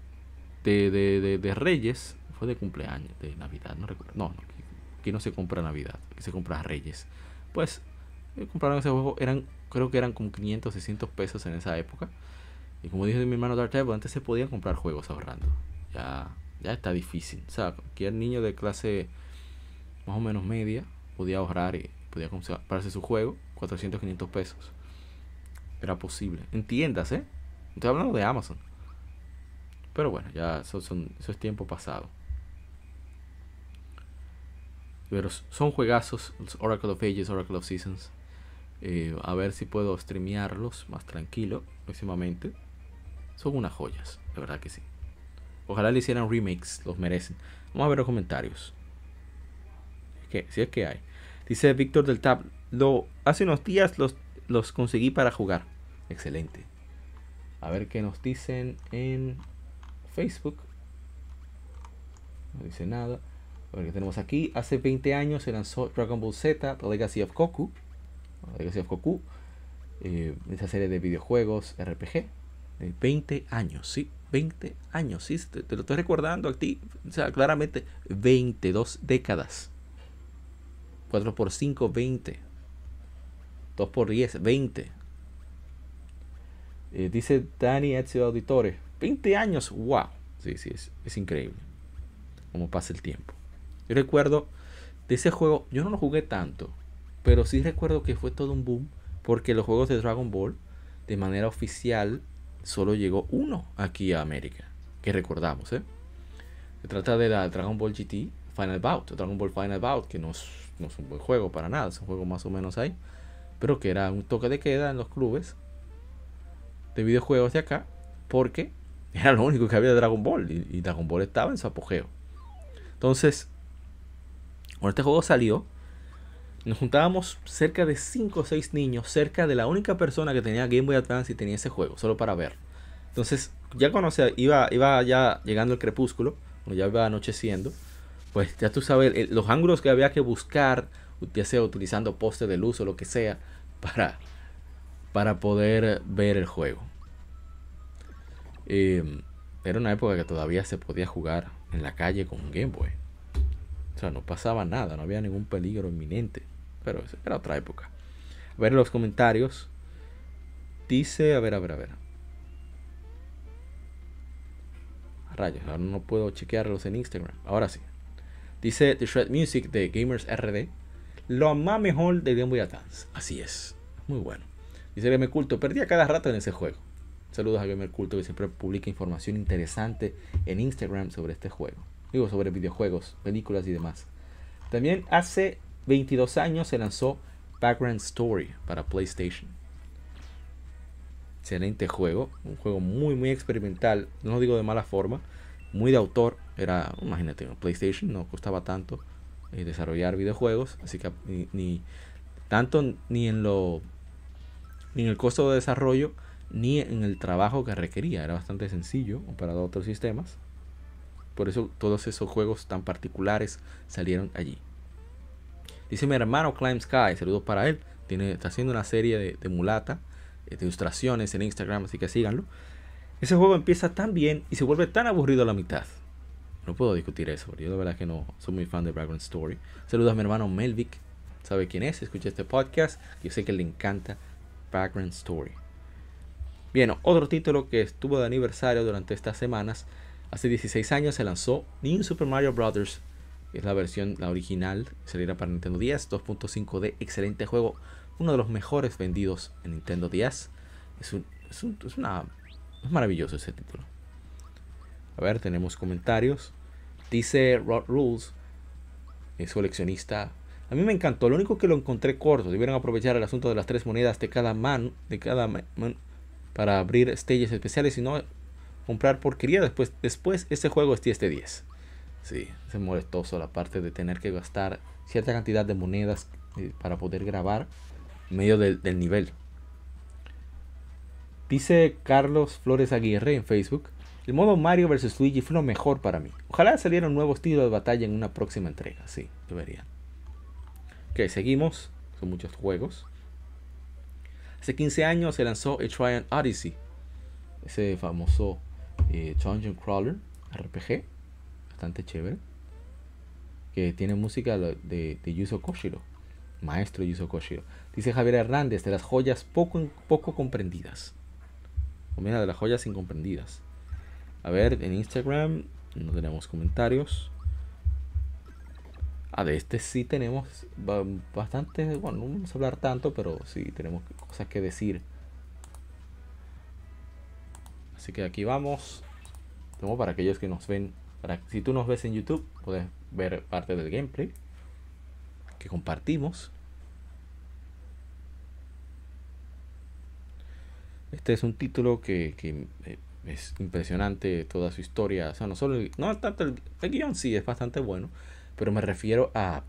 de, de, de, Reyes, fue de cumpleaños, de Navidad, no recuerdo. No, no, aquí no se compra Navidad, aquí se compra Reyes. Pues eh, compraron ese juego, eran, creo que eran como 500, 600 pesos en esa época. Y como dije mi hermano Dark antes se podían comprar juegos ahorrando. Ya, ya está difícil. O sea, cualquier niño de clase más o menos media podía ahorrar y podía comprarse su juego, 400, 500 pesos. Era posible. En tiendas, ¿eh? Estoy hablando de Amazon. Pero bueno, ya eso, son, eso es tiempo pasado. Pero son juegazos, Oracle of Ages, Oracle of Seasons. Eh, a ver si puedo streamearlos más tranquilo próximamente. Son unas joyas, de verdad que sí. Ojalá le hicieran remakes, los merecen. Vamos a ver los comentarios. que, si es que hay. Dice Víctor del Tab, lo, hace unos días los, los conseguí para jugar. Excelente. A ver qué nos dicen en Facebook. No dice nada. A ver qué tenemos aquí. Hace 20 años se lanzó Dragon Ball Z, The Legacy of Goku. Legacy of Goku. Eh, esa serie de videojuegos RPG. 20 años, sí. 20 años, sí. Te, lo estoy recordando a ti. O sea, claramente 22 décadas. 4 por 5, 20. 2 por 10, 20. Eh, dice Dani Ezio Auditore. 20 años, wow. Sí, sí, es, es increíble. Cómo pasa el tiempo. Yo recuerdo de ese juego, yo no lo jugué tanto, pero sí recuerdo que fue todo un boom porque los juegos de Dragon Ball, de manera oficial, solo llegó uno aquí a América, que recordamos, ¿eh? Se trata de la Dragon Ball GT Final Bout, Dragon Ball Final Bout, que no es, no es un buen juego para nada, es un juego más o menos ahí, pero que era un toque de queda en los clubes de videojuegos de acá, porque [LAUGHS] era lo único que había de Dragon Ball y, Dragon Ball estaba en su apogeo. Entonces, cuando este juego salió, nos juntábamos cerca de 5 o 6 niños, cerca de la única persona que tenía Game Boy Advance y tenía ese juego, solo para ver. Entonces, ya cuando iba, iba ya llegando el crepúsculo, ya iba anocheciendo, pues ya tú sabes, los ángulos que había que buscar, ya sea utilizando poste de luz o lo que sea, para, para poder ver el juego. Em, era una época que todavía se podía jugar en la calle con un Game Boy. O sea, no pasaba nada, no había ningún peligro inminente. Pero era otra época. A ver los comentarios. Dice, a ver, a ver, a ver. Rayos, ahora no puedo chequearlos en Instagram. Ahora sí. Dice The Shred Music de Gamers RD. Lo más mejor de Game Boy Advance. Así es. Muy bueno. Dice me Culto. Perdía cada rato en ese juego. Saludos a Gamer Culto que siempre publica información interesante en Instagram sobre este juego. Digo, sobre videojuegos, películas y demás. También hace 22 años se lanzó Background Story para PlayStation. Excelente juego, un juego muy muy experimental, no digo de mala forma, muy de autor. Era, imagínate, PlayStation no costaba tanto eh, desarrollar videojuegos, así que ni, tanto ni en lo ni en el costo de desarrollo ni en el trabajo que requería. Era bastante sencillo comparado a otros sistemas. Por eso todos esos juegos tan particulares salieron allí. Dice mi hermano Climb Sky, saludos para él. Tiene, está haciendo una serie de, mulata, eh, de ilustraciones en Instagram, así que síganlo. Ese juego empieza tan bien y se vuelve tan aburrido a la mitad. No puedo discutir eso, yo de verdad que no soy muy fan de Background Story. Saludos a mi hermano Melvic, sabe quién es, escucha este podcast. Yo sé que le encanta Background Story. Bien, otro título que estuvo de aniversario durante estas semanas. Hace 16 años se lanzó New Super Mario Bros. Es la versión, la original, saliera para Nintendo 10, 2.5D, excelente juego, uno de los mejores vendidos en Nintendo 10. Es, es, una, es maravilloso ese título. A ver, tenemos comentarios. Dice Rod Rules, es coleccionista. A mí me encantó. Lo único que lo encontré corto. Debieron aprovechar el asunto de las tres monedas de cada man, de cada man, para abrir stages especiales y no comprar porquería. Después, después este juego es 10 de 10. Sí, es molestoso la parte de tener que gastar cierta cantidad de monedas eh, para poder grabar en medio del, nivel. Dice Carlos Flores Aguirre en Facebook. El modo Mario vs Luigi fue lo mejor para mí. Ojalá saliera un nuevo estilo de batalla en una próxima entrega. Sí, deberían. Ok, seguimos. Son muchos juegos. Hace 15 años se lanzó Etrian Odyssey. Ese famoso eh, Dungeon Crawler RPG. Bastante chévere. Que tiene música de, de Yuzo Koshiro. Maestro Yuzo Koshiro. Dice Javier Hernández, de las joyas poco, poco comprendidas. O mira, de las joyas incomprendidas. A ver, en Instagram no tenemos comentarios. Ah, de este sí tenemos bastante. Bueno, no vamos a hablar tanto, pero sí tenemos cosas que decir. Así que aquí vamos. Como para aquellos que nos ven. Para, si tú nos ves en YouTube, puedes ver parte del gameplay que compartimos. Este es un título que, que eh, es impresionante toda su historia. O sea, no solo el, no tanto el, guion sí es bastante bueno, pero me refiero a,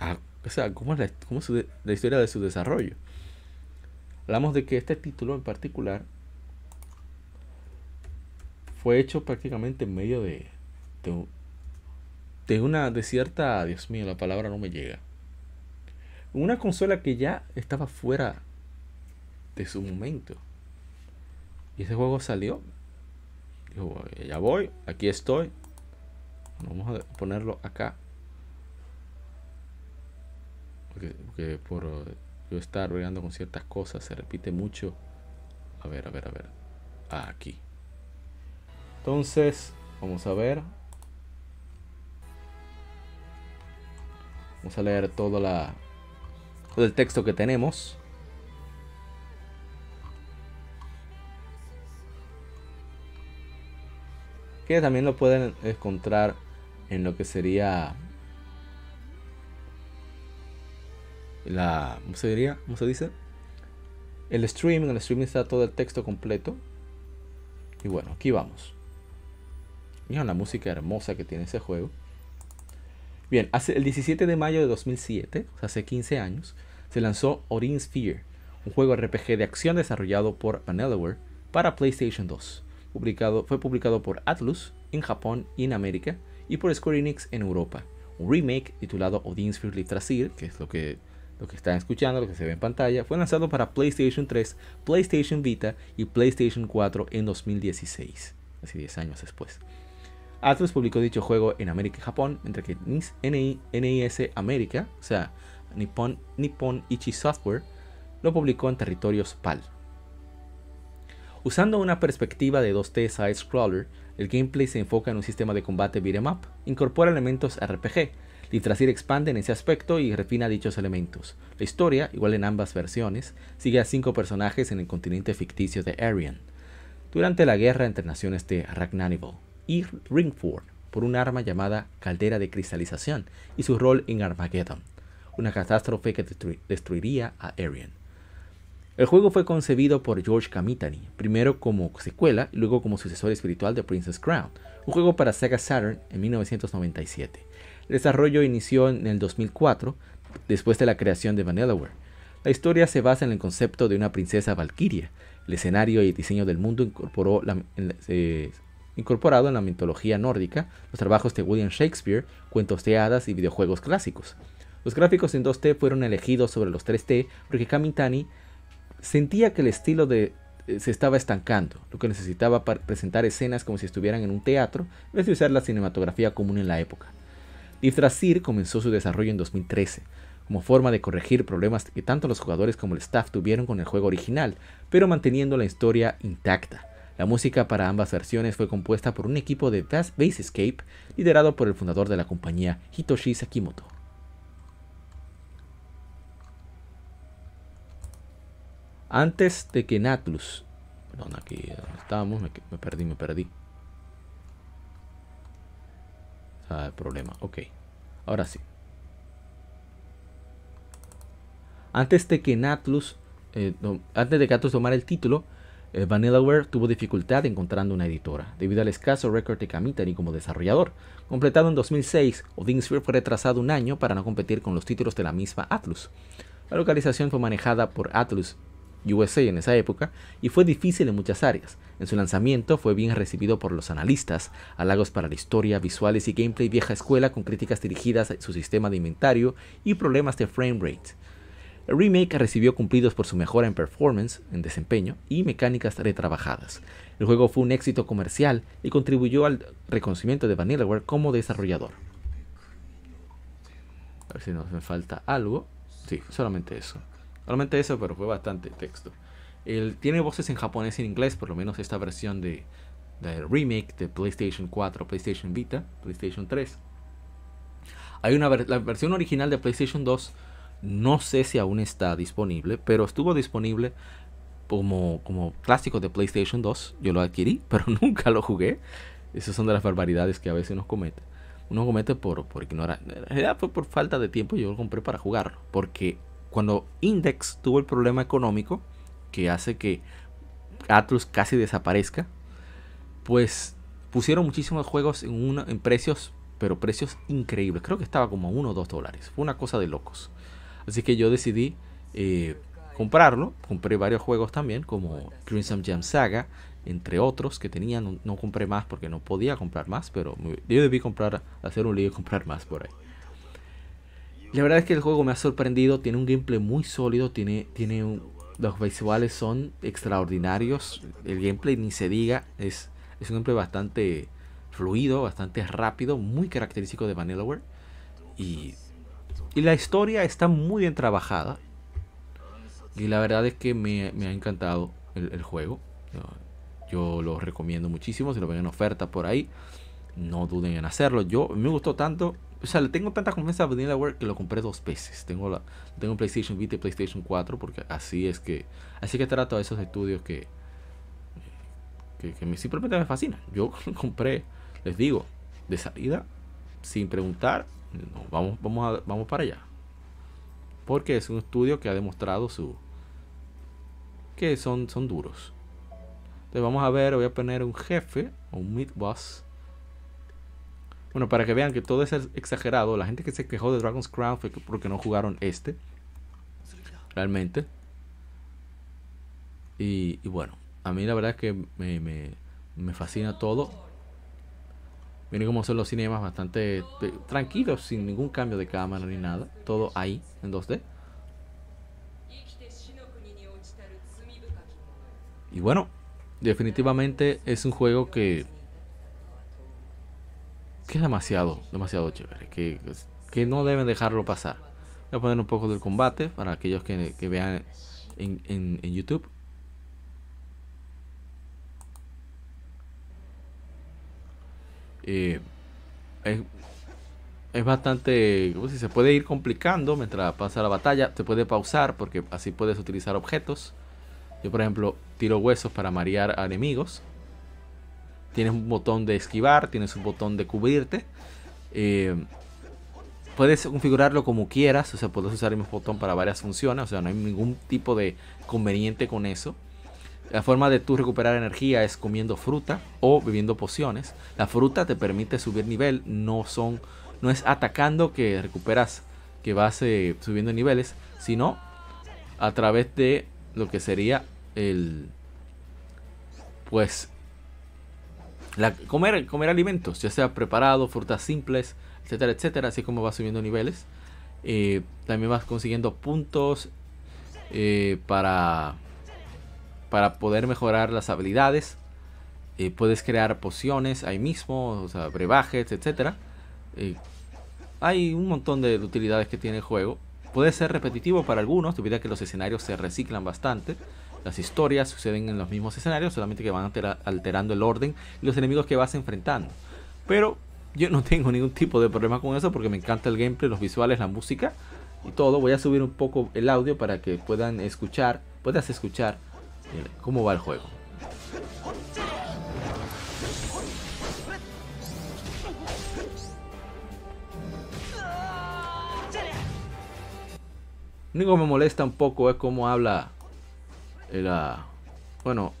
a o sea, cómo es, cómo la historia de su desarrollo. Hablamos de que este título en particular fue hecho prácticamente en medio de, de, una de cierta, Dios mío, la palabra no me llega. Una consola que ya estaba fuera de su momento. Y ese juego salió. Dijo, ya voy, aquí estoy. Vamos a ponerlo acá. Porque, por yo estar bregando con ciertas cosas se repite mucho. A ver, a ver, a ver. Ah, aquí. Entonces, vamos a ver. Vamos a leer todo, la, el texto que tenemos. que también lo pueden encontrar en lo que sería la ¿cómo se diría? ¿cómo se dice? el streaming, el streaming está todo el texto completo y bueno, aquí vamos miren la música hermosa que tiene ese juego bien, hace el 17 de mayo de 2007 o sea, hace 15 años se lanzó Odin Sphere un juego RPG de acción desarrollado por Vanillaware para PlayStation 2 fue publicado por Atlus en Japón y en América y por Square Enix en Europa. Un remake titulado Odin's Fear Yggdrasil, que es lo que, lo que están escuchando, lo que se ve en pantalla, fue lanzado para PlayStation 3, PlayStation Vita y PlayStation 4 en 2016, así 10 años después. Atlus publicó dicho juego en América y Japón, mientras que NIS América, o sea, Nippon, Nippon Ichi Software, lo publicó en territorios PAL. Usando una perspectiva de 2D side-scroller, el gameplay se enfoca en un sistema de combate beat'em up, incorpora elementos RPG. Yggdrasil expande en ese aspecto y refina dichos elementos. La historia, igual en ambas versiones, sigue a cinco personajes en el continente ficticio de Arian. Durante la guerra entre naciones de Ragnanival y Ringford, por un arma llamada Caldera de Cristalización y su rol en Armageddon, una catástrofe que destruiría a Arian. El juego fue concebido por George Kamitani, primero como secuela y luego como sucesor espiritual de Princess Crown, un juego para Sega Saturn en 1997. El desarrollo inició en el 2004, después de la creación de Vanillaware. La historia se basa en el concepto de una princesa valquiria. El escenario y el diseño del mundo incorporó incorporado en la mitología nórdica, los trabajos de William Shakespeare, cuentos de hadas y videojuegos clásicos. Los gráficos en 2D fueron elegidos sobre los 3D porque Kamitani Sentía que el estilo de, eh, se estaba estancando, lo que necesitaba para presentar escenas como si estuvieran en un teatro, en vez de usar la cinematografía común en la época. Yggdrasil comenzó su desarrollo en 2013, como forma de corregir problemas que tanto los jugadores como el staff tuvieron con el juego original, pero manteniendo la historia intacta. La música para ambas versiones fue compuesta por un equipo de Bass Escape liderado por el fundador de la compañía Hitoshi Sakimoto. Antes de que Natlus, perdón, aquí donde estábamos, me, perdí, me perdí. Ah, el problema, ok. Ahora sí. Antes de que Atlus, eh, antes de que Atlus tomara el título, eh, Vanillaware tuvo dificultad encontrando una editora, debido al escaso récord de Kamitani como desarrollador. Completado en 2006, Odin Sphere fue retrasado un año para no competir con los títulos de la misma Atlus. La localización fue manejada por Atlus USA en esa época y fue difícil en muchas áreas. En su lanzamiento fue bien recibido por los analistas, halagos para la historia, visuales y gameplay vieja escuela con críticas dirigidas a su sistema de inventario y problemas de frame rate. El remake recibió cumplidos por su mejora en performance, en desempeño y mecánicas retrabajadas. El juego fue un éxito comercial y contribuyó al reconocimiento de Vanillaware como desarrollador. A ver si nos falta algo. Sí, solamente eso. Solamente eso, pero fue bastante texto. El, tiene voces en japonés y en inglés, por lo menos esta versión de, de remake de PlayStation 4, PlayStation Vita, PlayStation 3. Hay una la versión original de PlayStation 2 no sé si aún está disponible, pero estuvo disponible como, como clásico de PlayStation 2. Yo lo adquirí, [LAUGHS] pero nunca lo jugué. Esas son de las barbaridades que a veces uno comete. Uno comete por, ignorar. En realidad fue por falta de tiempo. Yo lo compré para jugarlo. Porque cuando Index tuvo el problema económico que hace que Atlus casi desaparezca, pues pusieron muchísimos juegos en, una, en precios, pero precios increíbles. Creo que estaba como a 1 o 2 dólares. Fue una cosa de locos. Así que yo decidí eh, comprarlo. Compré varios juegos también, como Crimson Jam Saga, entre otros que tenía. No, compré más porque no podía comprar más, pero yo debí comprar, hacer un lío y comprar más por ahí. La verdad es que el juego me ha sorprendido. Tiene un gameplay muy sólido. Tiene, tiene los visuales son extraordinarios. El gameplay ni se diga. Es, es un gameplay bastante fluido, bastante rápido, muy característico de Vanillaware. Y y la historia está muy bien trabajada. Y la verdad es que me, ha encantado el, juego. Yo lo recomiendo muchísimo. Si lo ven en oferta por ahí, no duden en hacerlo. Yo me gustó tanto. O sea, le tengo tanta confianza a Vanillaware que lo compré dos veces. Tengo la tengo PlayStation Vita y PlayStation 4 porque así es que así que trato a esos estudios que que, me, simplemente me fascinan. Yo [LAUGHS] compré, les digo, de salida sin preguntar vamos, vamos, vamos para allá. Porque es un estudio que ha demostrado su que son, son duros. Entonces vamos a ver, voy a poner un jefe o un mid boss. Bueno, para que vean que todo es exagerado. La gente que se quejó de Dragon's Crown fue porque no jugaron este. Realmente. Y, bueno, a mí la verdad es que me, me fascina todo. Miren cómo son los cinemas bastante eh, tranquilos, sin ningún cambio de cámara ni nada. Todo ahí, en 2D. Y bueno, definitivamente es un juego que, que es demasiado, demasiado chévere. Que, que no deben dejarlo pasar. Voy a poner un poco del combate para aquellos que, vean en, en YouTube. Eh, es, bastante, si se puede ir complicando mientras pasa la batalla, se puede pausar porque así puedes utilizar objetos. Yo por ejemplo tiro huesos para marear a enemigos. Tienes un botón de esquivar, tienes un botón de cubrirte. Eh, puedes configurarlo como quieras, o sea, puedes usar el mismo botón para varias funciones, o sea, no hay ningún tipo de conveniente con eso. La forma de tú recuperar energía es comiendo fruta o bebiendo pociones. La fruta te permite subir nivel, no son no es atacando que recuperas que vas eh, subiendo niveles, sino a través de lo que sería el pues la, comer comer alimentos, ya sea preparado, frutas simples, etcétera, etcétera, así como vas subiendo niveles. Eh, también vas consiguiendo puntos eh, para para poder mejorar las habilidades. Eh, puedes crear pociones ahí mismo, o brebajes, etc. Eh, hay un montón de utilidades que tiene el juego. Puede ser repetitivo para algunos, debido a que los escenarios se reciclan bastante. Las historias suceden en los mismos escenarios, solamente que van alterando el orden y los enemigos que vas enfrentando. Pero yo no [LAUGHS] tengo ningún tipo de problema con eso porque me encanta el gameplay, los visuales, la música y todo. Voy a subir un poco el audio para que puedan escuchar, puedas escuchar ¿Cómo va el juego? Lo único que me molesta un poco es cómo habla. El, ah, bueno,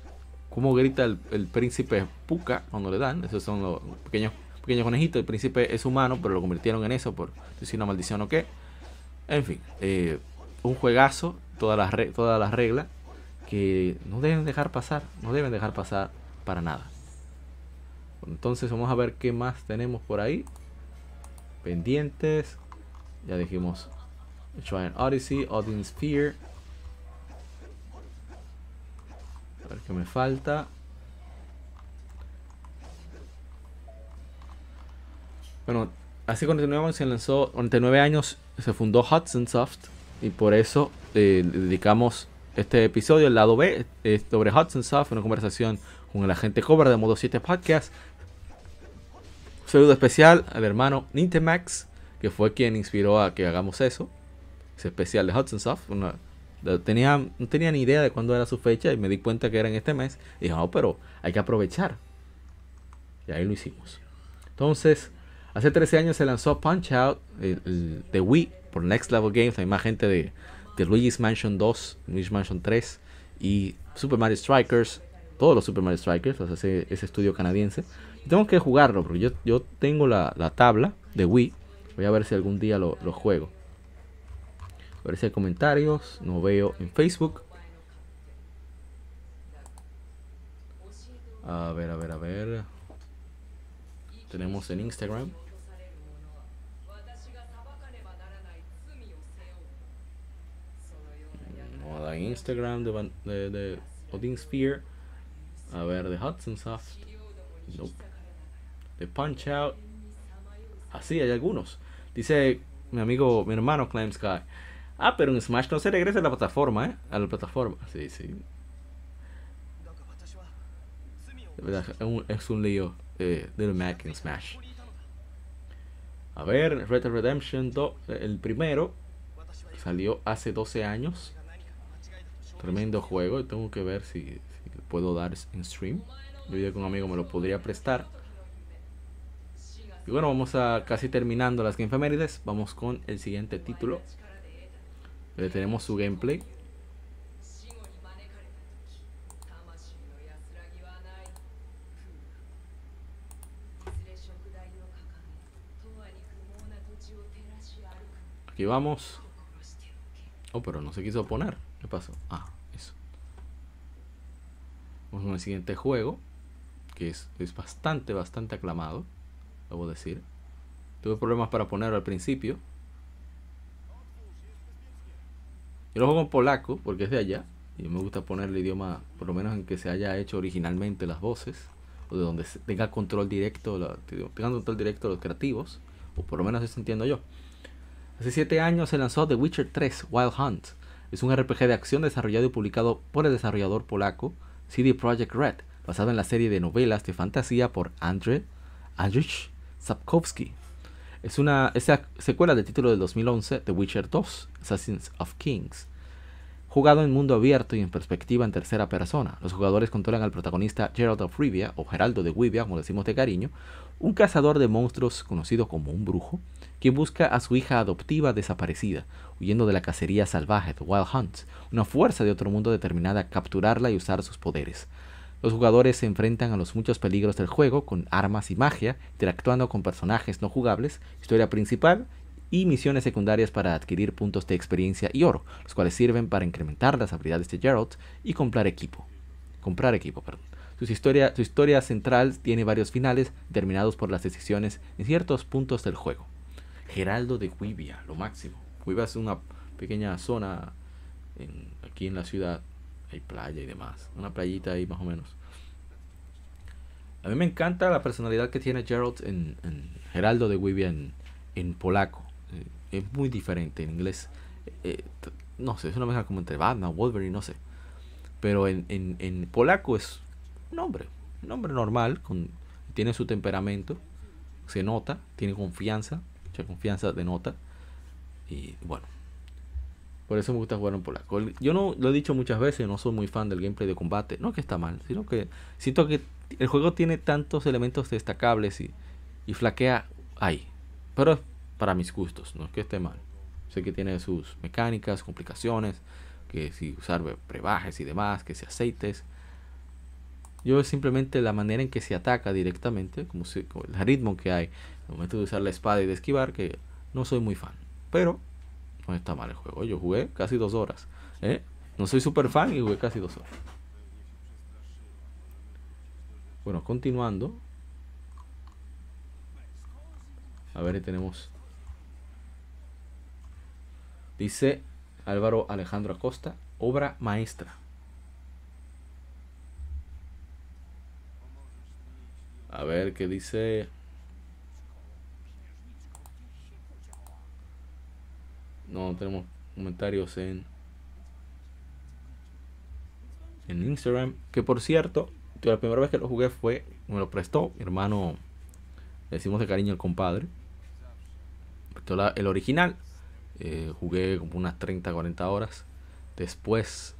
cómo grita el, príncipe Puka cuando le dan. Esos son los pequeños, pequeños conejitos. El príncipe es humano, pero lo convirtieron en eso por decir una maldición o qué. En fin, eh, un juegazo, todas las reglas que no deben dejar pasar, no deben dejar pasar para nada. Entonces vamos a ver qué más tenemos por ahí. Pendientes. Ya dijimos Shrine Odyssey, Odin Sphere. A ver qué me falta. Bueno, así continuamos, se lanzó 49 años, se fundó Hudson Soft y por eso eh, dedicamos este episodio, el lado B, eh, sobre Hudson Soft, una conversación con el agente cover de Modo 7 Podcast. Un saludo especial al hermano Nintemax, que fue quien inspiró a que hagamos eso. Ese especial de Hudson Soft. Una- tenía, no tenía ni idea de cuándo era su fecha y me di cuenta que era en este mes. Y dije, no, pero hay que aprovechar. Y ahí lo hicimos. Entonces, hace 13 años se lanzó Punch Out el- el de Wii por Next Level Games. Hay más gente de, de Luigi's Mansion 2, Luigi's Mansion 3 y Super Mario Strikers. Todos los Super Mario Strikers, o sea, ese, estudio canadiense. Tengo que jugarlo porque yo, yo tengo la, la tabla de Wii. Voy a ver si algún día lo, lo juego. A ver si hay comentarios. No veo en Facebook. A ver, a ver, a ver. Tenemos en Instagram. No, en Instagram de, de, de Odin Sphere. A ver, de Hudson Soft. Nope. De Punch Out. Así, hay algunos. Dice mi amigo, mi hermano Climb Sky. Ah, pero en Smash no se regresa a la plataforma, ¿eh? A la plataforma. Sí, sí. Es un lío eh, del Mac en Smash. A ver, Red Dead Redemption 2, el primero, salió hace 12 años. Tremendo juego. Tengo que ver si, puedo dar en stream. Yo dije que un amigo me lo podría prestar. Y bueno, vamos a casi terminando las Game Femérides. Vamos con el siguiente título. Tenemos su gameplay. Aquí vamos. Oh, pero no se quiso poner. ¿Qué pasó? Ah, eso. Vamos con el siguiente juego. Que es, es bastante, bastante aclamado. Debo decir. Tuve problemas para ponerlo al principio. Yo lo juego en polaco porque es de allá. Y me gusta poner el idioma, por lo menos en que se haya hecho originalmente las voces. O de donde tenga control directo, la, control directo los creativos. O por lo menos eso entiendo yo. Hace 7 años se lanzó The Witcher 3 Wild Hunt. Es un RPG de acción desarrollado y publicado por el desarrollador polaco CD Projekt Red, basado en la serie de novelas de fantasía por Andrzej Andrzej Sapkowski. Es una secuela del título del 2011 The Witcher 2 Assassins of Kings. Jugado en mundo abierto y en perspectiva en tercera persona, los jugadores controlan al protagonista Geralt of Rivia, o Geraldo de Rivia, como decimos de cariño, un cazador de monstruos conocido como un brujo, quien busca a su hija adoptiva desaparecida, huyendo de la cacería salvaje de Wild Hunt, una fuerza de otro mundo determinada a capturarla y usar sus poderes. Los jugadores se enfrentan a los muchos peligros del juego con armas y magia, interactuando con personajes no jugables, historia principal y misiones secundarias para adquirir puntos de experiencia y oro, los cuales sirven para incrementar las habilidades de Geralt y comprar equipo. Comprar equipo, perdón. Su historia, su historia central tiene varios finales determinados por las decisiones en ciertos puntos del juego. Geraldo de Guivia, lo máximo. Guivia es una pequeña zona aquí en la ciudad. Hay playa y demás. Una playita ahí más o menos. A mí me encanta la personalidad que tiene Geralt en, en Geraldo de Guivia en, en polaco. Eh, es muy diferente en inglés. eh, t- no sé, es una mezcla como entre Batman, Wolverine, no sé. Pero en, en, en polaco es un hombre, un hombre normal, con, tiene su temperamento, se nota, tiene confianza, mucha confianza de nota. Y bueno, por eso me gusta jugar en polaco. Yo no lo he dicho muchas veces, no soy muy fan del gameplay de combate. No que está mal, sino que siento que el juego tiene tantos elementos destacables y, y flaquea ahí. Pero es para mis gustos, no es que esté mal. Sé que tiene sus mecánicas, complicaciones, que si usar brebajes y demás, que si aceites. Yo simplemente la manera en que se ataca directamente, como, si, el ritmo que hay, el momento de usar la espada y de esquivar, que no soy muy fan. Pero no está mal el juego. Yo jugué casi dos horas. ¿eh? No soy super fan y jugué casi dos horas. Bueno, continuando. A ver, tenemos. Dice Álvaro Alejandro Acosta, obra maestra. A ver qué dice. No tenemos comentarios en en Instagram. Que por cierto, la primera vez que lo jugué fue, me lo prestó mi hermano, le decimos de cariño el compadre. el original, eh, jugué como unas 30, 40 horas. Después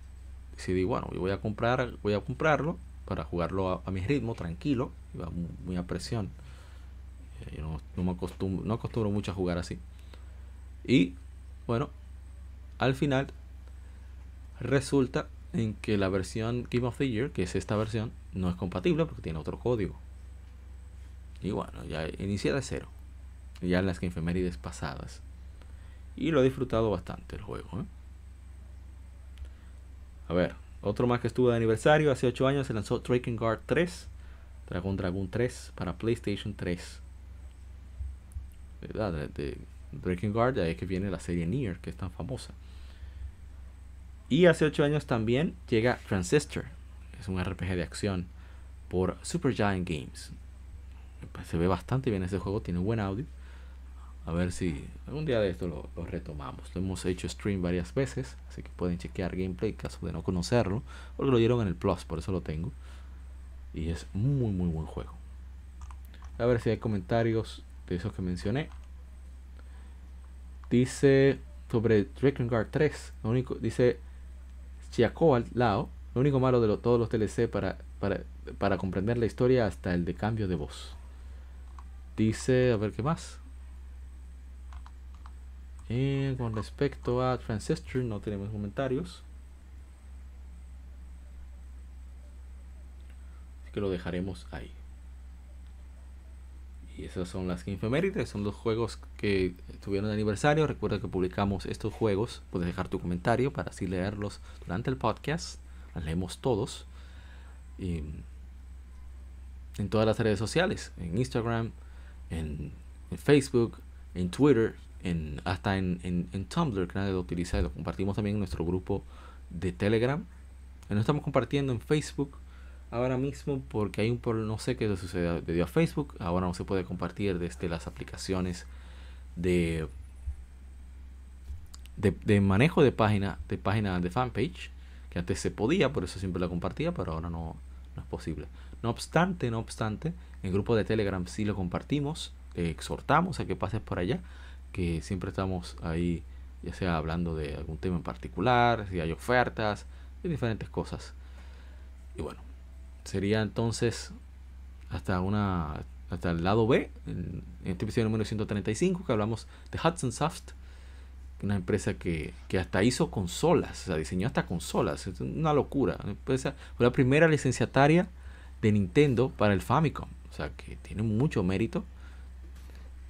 decidí, bueno, yo voy a comprar, voy a comprarlo para jugarlo a, mi ritmo, tranquilo, iba muy, a presión. Eh, no, me acostumbro, no acostumbro mucho a jugar así. Y bueno, al final resulta en que la versión Game of the Year, que es esta versión, no es compatible porque tiene otro código. Y bueno, ya inicié de cero. Ya en las efemérides pasadas. Y lo he disfrutado bastante el juego. ¿eh? A ver, otro más que estuvo de aniversario. Hace 8 años se lanzó Dragon Guard 3. Dragon Dragon 3 para PlayStation 3. ¿Verdad? Breaking Guard, de ahí que viene la serie Nier, que es tan famosa. Y hace 8 años también llega Transistor, es un RPG de acción por Supergiant Games. Se ve bastante bien ese juego, tiene buen audio. A ver si algún día de esto lo, retomamos. Lo hemos hecho stream varias veces, así que pueden chequear gameplay en caso de no conocerlo, porque lo dieron en el Plus, por eso lo tengo. Y es muy, muy buen juego. A ver si hay comentarios de esos que mencioné. Dice sobre Dragon Guard 3, lo único, dice Chiaco al lado. Lo único malo de todos los TLC para, para, comprender la historia hasta el de cambio de voz. Dice, a ver qué más. Eh, con respecto a Transistor no tenemos comentarios. Así que lo dejaremos ahí. Y esas son las infemérides, son los juegos que tuvieron aniversario. Recuerda que publicamos estos juegos. Puedes dejar tu comentario para así leerlos durante el podcast. Las leemos todos. Y en todas las redes sociales. En Instagram, en, Facebook, en Twitter, en, hasta en, en, Tumblr que nadie lo utiliza. Lo compartimos también en nuestro grupo de Telegram. Y estamos compartiendo en Facebook ahora mismo porque hay un no sé qué sucede debido a Facebook ahora no se puede compartir desde las aplicaciones de de, manejo de página de página de fanpage que antes se podía por eso siempre la compartía pero ahora no, no es posible. No obstante no obstante en el grupo de telegram sí lo compartimos exhortamos a que pases por allá que siempre estamos ahí ya sea hablando de algún tema en particular si hay ofertas de diferentes cosas. Y bueno sería entonces hasta una hasta el lado B, en, este episodio número 135, que hablamos de Hudson Soft, una empresa que, hasta hizo consolas, o sea, diseñó hasta consolas, es una locura. fue la primera licenciataria de Nintendo para el Famicom, o sea, que tiene mucho mérito.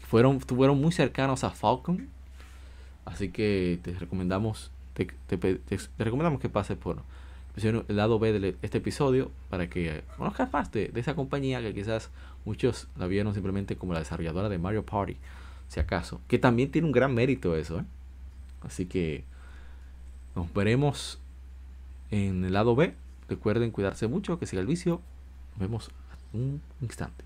Fueron, estuvieron muy cercanos a Falcon, así que te recomendamos, te recomendamos que pases por el lado B de este episodio para que conozcas más de, esa compañía que quizás muchos la vieron simplemente como la desarrolladora de Mario Party, si acaso, que también tiene un gran mérito eso. ¿eh? Así que nos veremos en el lado B. Recuerden cuidarse mucho, que siga el vicio. Nos vemos un instante.